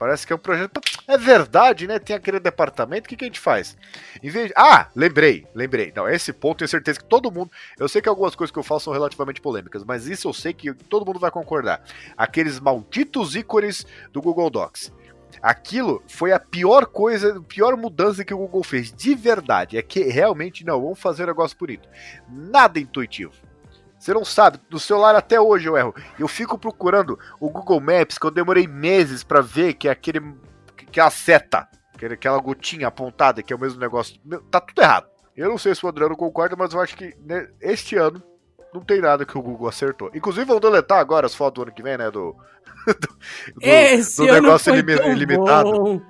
Parece que é um projeto. É verdade, né? Tem aquele departamento. O que, que a gente faz? Em vez de... Ah, lembrei, lembrei. Não, esse ponto tenho certeza que todo mundo. Eu sei que algumas coisas que eu falo são relativamente polêmicas, mas isso eu sei que todo mundo vai concordar. Aqueles malditos ícones do Google Docs. Aquilo foi a pior coisa, a pior mudança que o Google fez, de verdade. É que realmente não, vamos fazer um negócio bonito. Nada intuitivo. Você não sabe, no celular até hoje eu erro. Eu fico procurando o Google Maps, que eu demorei meses para ver que é aquele. que é a seta, aquela gotinha apontada, que é o mesmo negócio. Meu, tá tudo errado. Eu não sei se o Adriano concorda, mas eu acho que né, este ano não tem nada que o Google acertou. Inclusive, vão deletar agora as fotos do ano que vem, né? Do. do, do negócio ilimitado.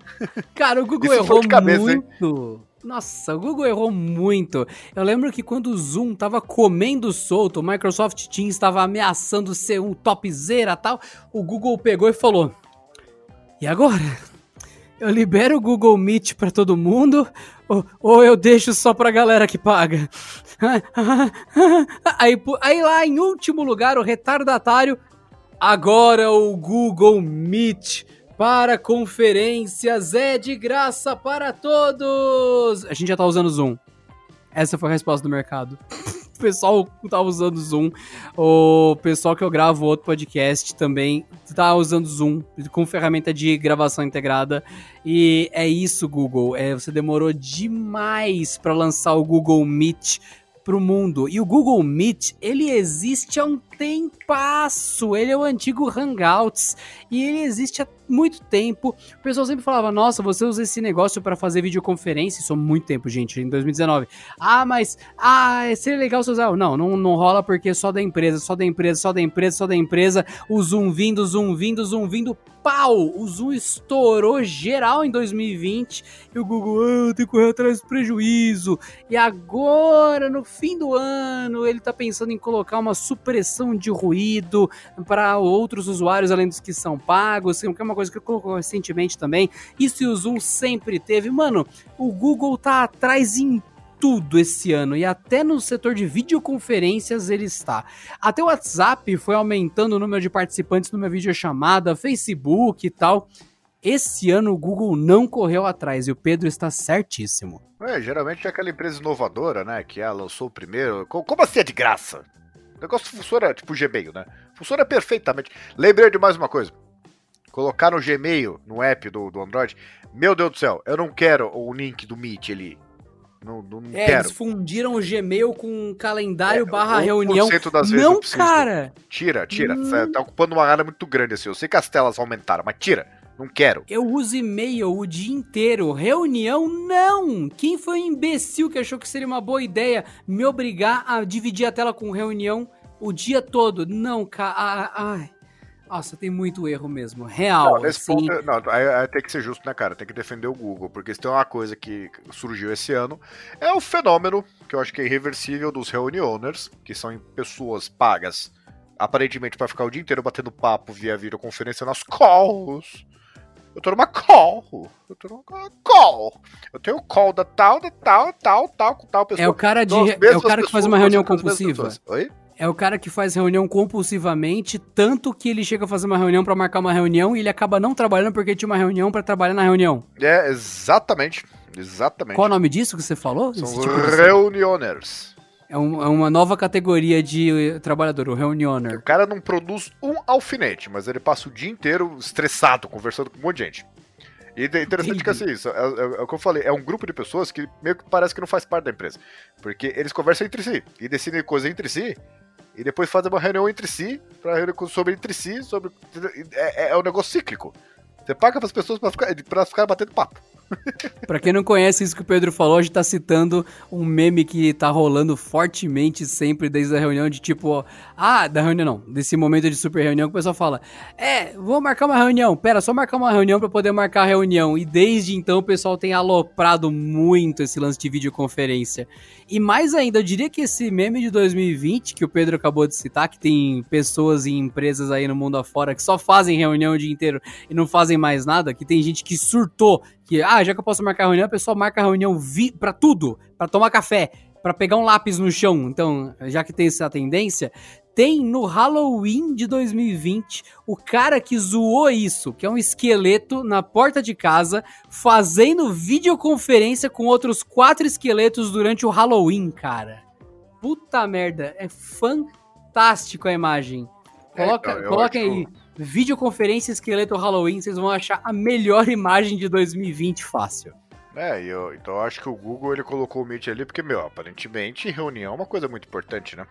Cara, o Google errou cabeça, muito. Hein? Nossa, o Google errou muito. Eu lembro que quando o Zoom tava comendo solto, o Microsoft Teams estava ameaçando ser um topzera tal, o Google pegou e falou: E agora? Eu libero o Google Meet para todo mundo ou, ou, eu deixo só pra galera que paga? aí, aí lá em último lugar, o retardatário. Agora o Google Meet para conferências é de graça para todos. A gente já tá usando Zoom. Essa foi a resposta do mercado. o pessoal tá usando Zoom. O pessoal que eu gravo outro podcast também tá usando Zoom com ferramenta de gravação integrada. E é isso, Google. É, você demorou demais para lançar o Google Meet pro mundo. E o Google Meet, ele existe há um tempasso. Ele é o antigo Hangouts e ele existe há muito tempo. O pessoal sempre falava: "Nossa, você usa esse negócio para fazer videoconferência". Isso há muito tempo, gente, em 2019. Ah, mas ah, seria legal você usar. Não, não, não rola porque só da empresa, só da empresa, só da empresa, só da empresa. O Zoom vindo, Zoom vindo, Zoom vindo. Pau! O Zoom estourou geral em 2020 e o Google, ah, tem que correr atrás do prejuízo. E agora, no fim do ano, ele tá pensando em colocar uma supressão de ruído para outros usuários além dos que são pagos, que é uma coisa que colocou recentemente também. Isso o Zoom sempre teve. Mano, o Google tá atrás em tudo esse ano e até no setor de videoconferências ele está. Até o WhatsApp foi aumentando o número de participantes numa videochamada, Facebook e tal. Esse ano o Google não correu atrás e o Pedro está certíssimo. É, geralmente é aquela empresa inovadora, né? Que ela lançou o primeiro. Como assim é de graça? O negócio funciona tipo Gmail, né? Funciona perfeitamente. Lembrei de mais uma coisa. Colocar no Gmail, no app do, do Android. Meu Deus do céu, eu não quero o link do Meet ali. Não, não é, quero. eles fundiram o Gmail com calendário é, barra reunião. Das vezes não, cara! Tira, tira. Hum. Tá ocupando uma área muito grande assim. Eu sei que as telas aumentaram, mas tira. Não quero. Eu uso e-mail o dia inteiro. Reunião, não! Quem foi o imbecil que achou que seria uma boa ideia me obrigar a dividir a tela com reunião o dia todo? Não, cara. Ai. Nossa, tem muito erro mesmo. Real. Não, nesse assim... ponto, não, tem que ser justo, né, cara? Tem que defender o Google. Porque se tem uma coisa que surgiu esse ano, é o fenômeno, que eu acho que é irreversível, dos reunioners, que são pessoas pagas, aparentemente para ficar o dia inteiro batendo papo via videoconferência nas calls. Eu tô numa call. Eu tô numa call. Eu tenho call da tal, da tal, tal, tal, tal pessoa. É o cara, de, é o cara que faz uma reunião compulsiva. Oi? É o cara que faz reunião compulsivamente, tanto que ele chega a fazer uma reunião para marcar uma reunião e ele acaba não trabalhando porque tinha uma reunião para trabalhar na reunião. É, exatamente. Exatamente. Qual o nome disso que você falou? São tipo reunioners. É, um, é, uma nova categoria de trabalhador, o reunioner. O cara não produz um alfinete, mas ele passa o dia inteiro estressado, conversando com um monte de gente. E é interessante que assim, isso, é, é, é, o que eu falei, é um grupo de pessoas que meio que parece que não faz parte da empresa. Porque eles conversam entre si e decidem coisas entre si e depois fazem uma reunião entre si, pra, sobre entre si, sobre. É, é, é um negócio cíclico. Você paga para as pessoas para ficar, pra ficar batendo papo. Pra quem não conhece isso que o Pedro falou, a gente tá citando um meme que tá rolando fortemente sempre desde a reunião de tipo, ah, da reunião não, desse momento de super reunião que o pessoal fala, é, vou marcar uma reunião, pera, só marcar uma reunião para poder marcar a reunião. E desde então o pessoal tem aloprado muito esse lance de videoconferência. E mais ainda, eu diria que esse meme de 2020 que o Pedro acabou de citar, que tem pessoas e empresas aí no mundo afora que só fazem reunião o dia inteiro e não fazem mais nada, que tem gente que surtou que, ah, já que eu posso marcar reunião, a pessoa marca a reunião vi pra tudo, para tomar café, para pegar um lápis no chão. Então, já que tem essa tendência, tem no Halloween de 2020 o cara que zoou isso, que é um esqueleto na porta de casa, fazendo videoconferência com outros quatro esqueletos durante o Halloween, cara. Puta merda, é fantástico a imagem. Coloca, é, coloca aí videoconferência esqueleto Halloween, vocês vão achar a melhor imagem de 2020 fácil. É, eu, então eu acho que o Google ele colocou o Meet ali porque, meu, aparentemente reunião é uma coisa muito importante, né?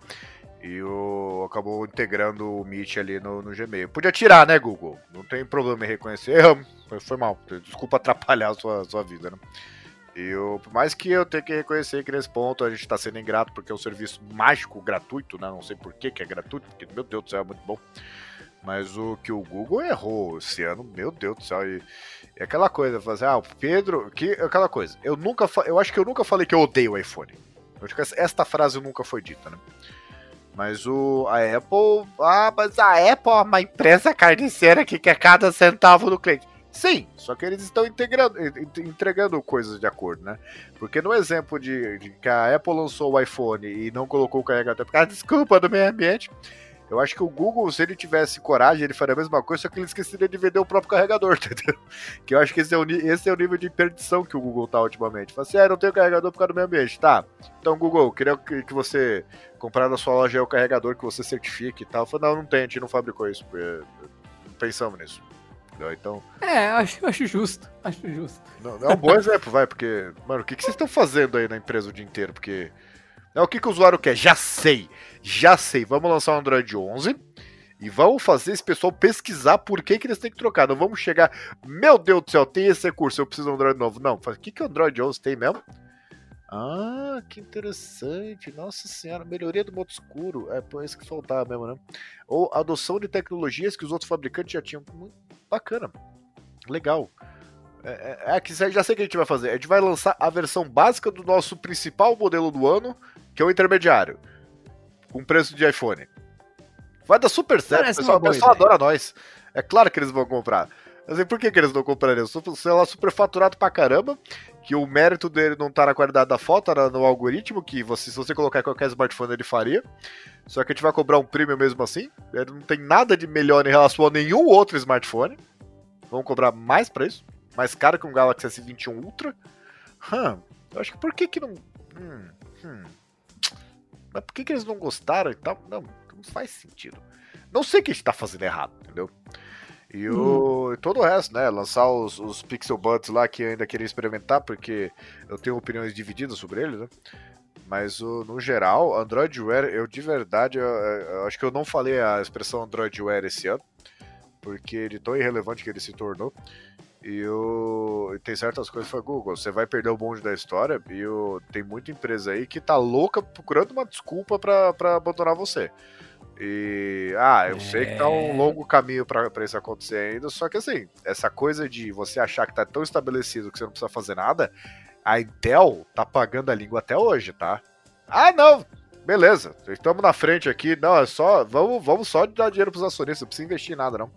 E o, acabou integrando o Meet ali no, no Gmail. Podia tirar, né, Google? Não tem problema em reconhecer. Foi, foi mal. Desculpa atrapalhar a sua, sua vida, né? E eu, por mais que eu tenha que reconhecer que nesse ponto a gente está sendo ingrato porque é um serviço mágico gratuito, né? Não sei por que, que é gratuito, porque, meu Deus do céu, é muito bom. Mas o que o Google errou esse ano, meu Deus do céu. E, e aquela coisa, fazer, ah, o Pedro. Que, aquela coisa. Eu nunca Eu acho que eu nunca falei que eu odeio o iPhone. Esta frase nunca foi dita, né? Mas o, a Apple. Ah, mas a Apple é uma empresa carniceira que quer cada centavo do cliente. Sim, só que eles estão entregando coisas de acordo, né? Porque no exemplo de, de que a Apple lançou o iPhone e não colocou o carregador por causa desculpa do meio ambiente, eu acho que o Google, se ele tivesse coragem, ele faria a mesma coisa, só que ele esqueceria de vender o próprio carregador, entendeu? Que eu acho que esse é o, esse é o nível de perdição que o Google tá ultimamente. Fala assim, ah, não tenho carregador por causa do meio ambiente. Tá, então Google, queria que, que você comprar na sua loja o carregador que você certifique e tal. Eu falei, não, não tem, a gente não fabricou isso. Não pensamos nisso. Então. É, acho, acho justo. Acho justo. Não, é um bom exemplo, vai, porque, mano, o que, que vocês estão fazendo aí na empresa o dia inteiro? Porque. É o que, que o usuário quer? Já sei. Já sei. Vamos lançar o Android 11 e vamos fazer esse pessoal pesquisar por que, que eles têm que trocar. Não vamos chegar, meu Deus do céu, tem esse recurso, eu preciso de um Android novo. Não, o que, que o Android 11 tem mesmo? Ah, que interessante. Nossa senhora, melhoria do modo escuro. É por isso que faltava mesmo, né? Ou adoção de tecnologias que os outros fabricantes já tinham. Bacana. Legal. É, é, é já sei o que a gente vai fazer. A gente vai lançar a versão básica do nosso principal modelo do ano, que é o intermediário. Com preço de iPhone. Vai dar super certo, Parece pessoal, o pessoal adora nós. É claro que eles vão comprar. Assim, por que, que eles não comprariam? Sei lá, super faturado pra caramba, que o mérito dele não tá na qualidade da foto, tá no algoritmo, que você, se você colocar qualquer smartphone ele faria. Só que a gente vai cobrar um premium mesmo assim. Ele não tem nada de melhor em relação a nenhum outro smartphone. Vão cobrar mais pra isso? Mais caro que um Galaxy S21 Ultra? Hum, eu acho que por que que não... Hum, hum. Mas por que que eles não gostaram e tal? Não, não faz sentido. Não sei o que a gente tá fazendo errado, entendeu? E o, todo o resto, né? Lançar os, os Pixel Buds lá que eu ainda queria experimentar, porque eu tenho opiniões divididas sobre eles, né? Mas o, no geral, Android Wear, eu de verdade, eu, eu acho que eu não falei a expressão Android Wear esse ano, porque de tão irrelevante que ele se tornou. E eu, tem certas coisas que Google, você vai perder o bonde da história e eu, tem muita empresa aí que tá louca procurando uma desculpa para abandonar você. E, ah, eu é... sei que tá um é. longo caminho para isso acontecer ainda, só que assim, essa coisa de você achar que tá tão estabelecido que você não precisa fazer nada, a Intel tá pagando a língua até hoje, tá? Ah, não, beleza, estamos na frente aqui, não, é só, vamos, vamos só dar dinheiro pros acionistas, não precisa investir em nada, não.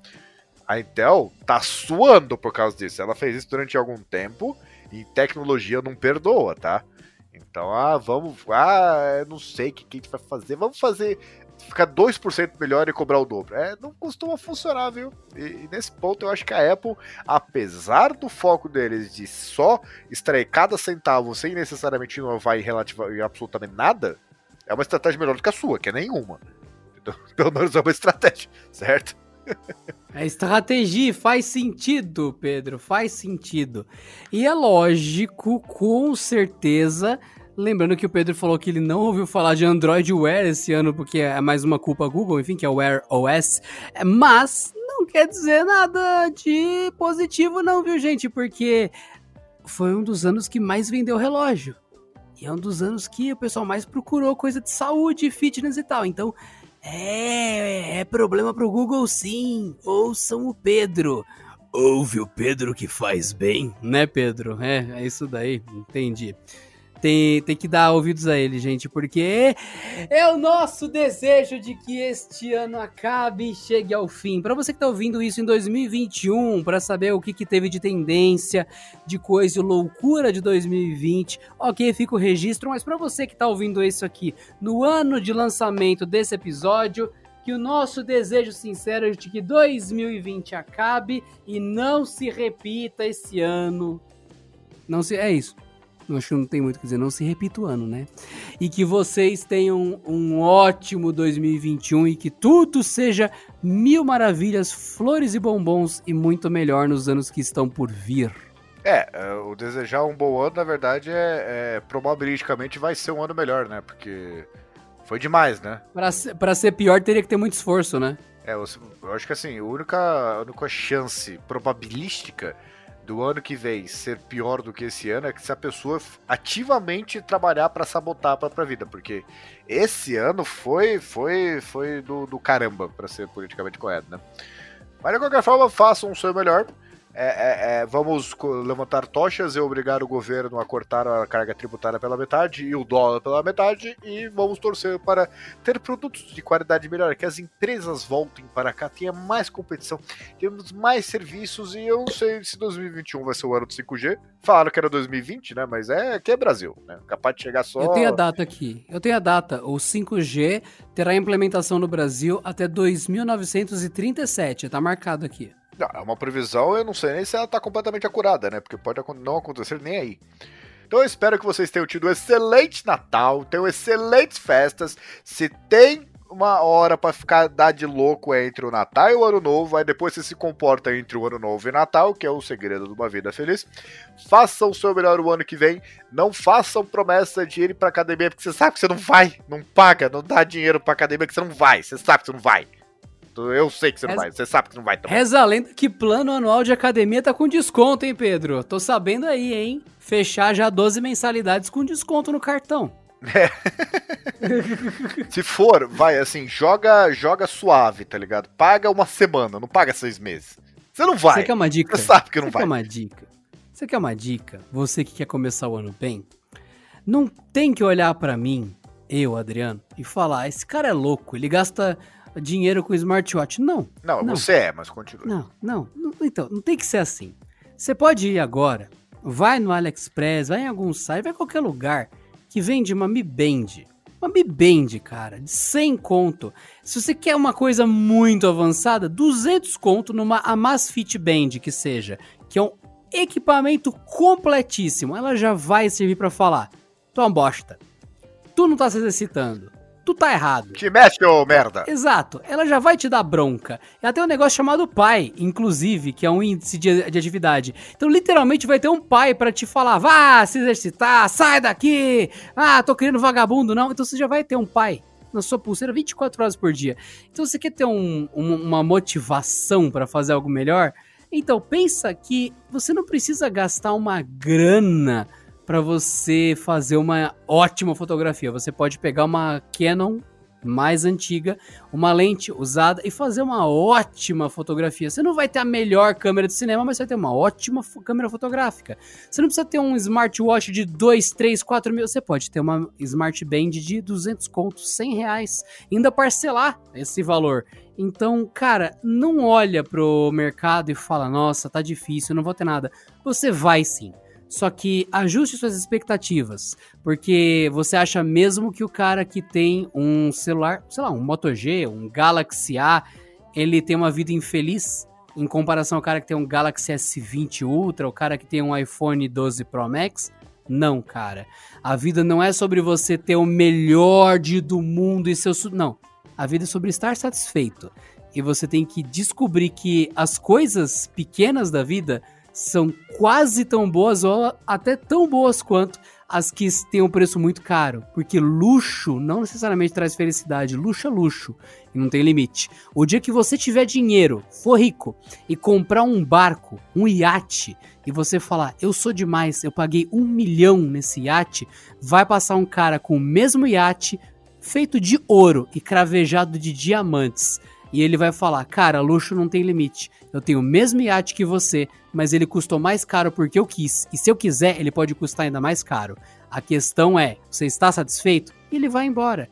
A Intel tá suando por causa disso, ela fez isso durante algum tempo e tecnologia não perdoa, tá? Então, ah, vamos. Ah, não sei o que, que a gente vai fazer. Vamos fazer ficar 2% melhor e cobrar o dobro. É, não costuma funcionar, viu? E, e, nesse ponto eu acho que a Apple, apesar do foco deles de só extrair cada centavo sem necessariamente inovar em, relativa, em absolutamente nada, é uma estratégia melhor do que a sua, que é nenhuma. Então, pelo menos é uma estratégia, certo? É estratégia, faz sentido, Pedro, faz sentido. E é lógico, com certeza, Lembrando que o Pedro falou que ele não ouviu falar de Android Wear esse ano, porque é mais uma culpa Google, enfim, que é o Wear OS. Mas não quer dizer nada de positivo, não, viu, gente? Porque foi um dos anos que mais vendeu relógio. E é um dos anos que o pessoal mais procurou coisa de saúde, fitness e tal. Então, é, é problema pro Google sim. Ouçam o Pedro. Ouve o Pedro que faz bem, né, Pedro? É, é isso daí, entendi. Tem, tem que dar ouvidos a ele, gente, porque é o nosso desejo de que este ano acabe e chegue ao fim. Para você que tá ouvindo isso em 2021, para saber o que, que teve de tendência, de coisa loucura de 2020, ok, fica o registro, mas para você que tá ouvindo isso aqui no ano de lançamento desse episódio, que o nosso desejo sincero é de que 2020 acabe e não se repita esse ano. Não se é isso acho que não tem muito o que dizer, não se repita o ano, né? E que vocês tenham um ótimo 2021 e que tudo seja mil maravilhas, flores e bombons e muito melhor nos anos que estão por vir. É, é o desejar um bom ano, na verdade, é, é probabilisticamente vai ser um ano melhor, né? Porque foi demais, né? Pra ser, pra ser pior, teria que ter muito esforço, né? É, eu, eu acho que assim, a única, a única chance probabilística do ano que vem ser pior do que esse ano é que se a pessoa ativamente trabalhar para sabotar a própria vida, porque esse ano foi foi foi do, do caramba, para ser politicamente correto, né? Mas de qualquer forma, façam o seu melhor. É, é, é, vamos levantar tochas e obrigar o governo a cortar a carga tributária pela metade e o dólar pela metade e vamos torcer para ter produtos de qualidade melhor, que as empresas voltem para cá, tenha mais competição, temos mais serviços e eu não sei se 2021 vai ser o ano do 5G. Falaram que era 2020, né? Mas é que é Brasil, né? Capaz de chegar só. Eu tenho a data aqui. Eu tenho a data. O 5G terá implementação no Brasil até 2937. Tá marcado aqui. Não, é uma previsão, eu não sei nem se ela está completamente acurada, né? Porque pode não acontecer nem aí. Então eu espero que vocês tenham tido um excelente Natal, tenham excelentes festas. Se tem uma hora para ficar dar de louco entre o Natal e o Ano Novo, aí depois você se comporta entre o Ano Novo e Natal, que é o segredo de uma vida feliz. Façam o seu melhor o ano que vem. Não façam promessa de ir para academia, porque você sabe que você não vai, não paga, não dá dinheiro para academia, que você não vai, você sabe que você não vai. Eu sei que você não vai, você sabe que não vai também. Reza a lenda que plano anual de academia tá com desconto, hein, Pedro? Tô sabendo aí, hein? Fechar já 12 mensalidades com desconto no cartão. É. Se for, vai assim, joga, joga suave, tá ligado? Paga uma semana, não paga seis meses. Você não vai. Você quer uma dica? Você sabe que não você vai. Quer uma dica? Você quer uma dica? Você que quer começar o ano bem, não tem que olhar para mim, eu, Adriano, e falar: esse cara é louco, ele gasta dinheiro com smartwatch. Não. Não, não. você é, mas continua. Não, não, não. Então, não tem que ser assim. Você pode ir agora, vai no AliExpress, vai em algum site, vai em qualquer lugar que vende uma Mi Band. Uma Mi Band, cara, de 100 conto. Se você quer uma coisa muito avançada, 200 conto numa Amazfit Band que seja, que é um equipamento completíssimo. Ela já vai servir para falar: "Tu é uma bosta. Tu não tá se exercitando tu tá errado. Te mexe, ô merda. Exato. Ela já vai te dar bronca. Ela tem um negócio chamado pai, inclusive, que é um índice de, de atividade. Então, literalmente, vai ter um pai para te falar: vá se exercitar, sai daqui. Ah, tô querendo vagabundo, não. Então, você já vai ter um pai na sua pulseira 24 horas por dia. Então, você quer ter um, um, uma motivação para fazer algo melhor? Então, pensa que você não precisa gastar uma grana para você fazer uma ótima fotografia. Você pode pegar uma Canon mais antiga, uma lente usada e fazer uma ótima fotografia. Você não vai ter a melhor câmera de cinema, mas você vai ter uma ótima câmera fotográfica. Você não precisa ter um smartwatch de 2, 3, 4 mil. Você pode ter uma Smart Band de 200 contos, 100 reais. Ainda parcelar esse valor. Então, cara, não olha pro mercado e fala, nossa, tá difícil, não vou ter nada. Você vai sim. Só que ajuste suas expectativas, porque você acha mesmo que o cara que tem um celular, sei lá, um Moto G, um Galaxy A, ele tem uma vida infeliz em comparação ao cara que tem um Galaxy S20 Ultra, o cara que tem um iPhone 12 Pro Max? Não, cara. A vida não é sobre você ter o melhor de do mundo e seu não. A vida é sobre estar satisfeito. E você tem que descobrir que as coisas pequenas da vida são quase tão boas ou até tão boas quanto as que têm um preço muito caro, porque luxo não necessariamente traz felicidade, luxo é luxo e não tem limite. O dia que você tiver dinheiro, for rico e comprar um barco, um iate, e você falar, eu sou demais, eu paguei um milhão nesse iate, vai passar um cara com o mesmo iate feito de ouro e cravejado de diamantes. E ele vai falar, cara, luxo não tem limite. Eu tenho o mesmo iate que você, mas ele custou mais caro porque eu quis. E se eu quiser, ele pode custar ainda mais caro. A questão é, você está satisfeito? E ele vai embora.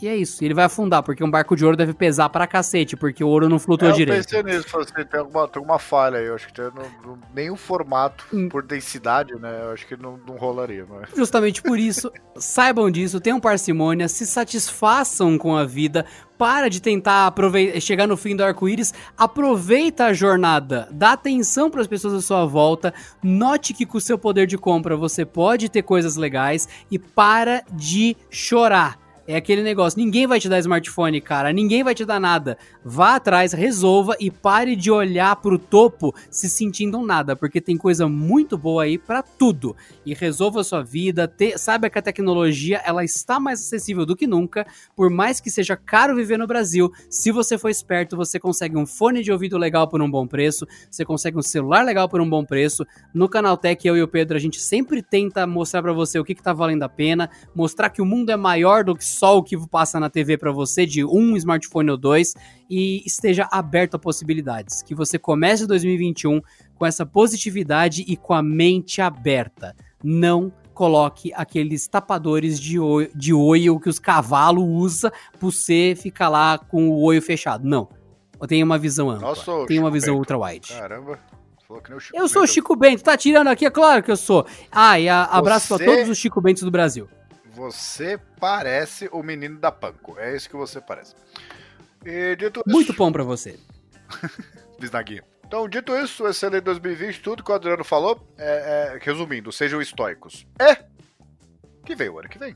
E é isso. Ele vai afundar, porque um barco de ouro deve pesar pra cacete, porque o ouro não flutua é, direito. Eu pensei nisso, assim, tem alguma, tem alguma falha aí. Eu acho que tem no, no, nenhum formato hum. por densidade, né? Eu acho que não, não rolaria. Mas... Justamente por isso, saibam disso, tenham parcimônia, se satisfaçam com a vida, para de tentar chegar no fim do arco-íris, aproveita a jornada, dá atenção para as pessoas à sua volta, note que com o seu poder de compra você pode ter coisas legais e para de chorar. É aquele negócio, ninguém vai te dar smartphone, cara, ninguém vai te dar nada. Vá atrás, resolva e pare de olhar pro topo se sentindo nada, porque tem coisa muito boa aí para tudo. E resolva a sua vida, te, saiba que a tecnologia ela está mais acessível do que nunca, por mais que seja caro viver no Brasil, se você for esperto, você consegue um fone de ouvido legal por um bom preço, você consegue um celular legal por um bom preço. No Canaltech, eu e o Pedro, a gente sempre tenta mostrar para você o que, que tá valendo a pena, mostrar que o mundo é maior do que só o que passa na TV para você de um smartphone ou dois e esteja aberto a possibilidades. Que você comece 2021 com essa positividade e com a mente aberta. Não coloque aqueles tapadores de olho, de olho que os cavalos usam para você ficar lá com o olho fechado. Não. Tenha uma visão ampla. Nossa, Tenha uma visão ultra-wide. Caramba. Eu sou o Chico Bento, tá tirando aqui? É claro que eu sou. Ah, e a, abraço Você... para todos os Chico Bentos do Brasil. Você parece o menino da Panko. É isso que você parece. E, dito Muito bom pra você. Bisnaguinha. Então, dito isso, excelente 2020, tudo que o Adriano falou, é, é, resumindo, sejam estoicos. É que vem o ano que vem.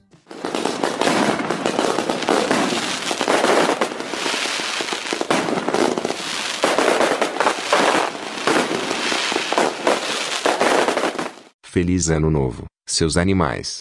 Feliz Ano Novo, seus animais.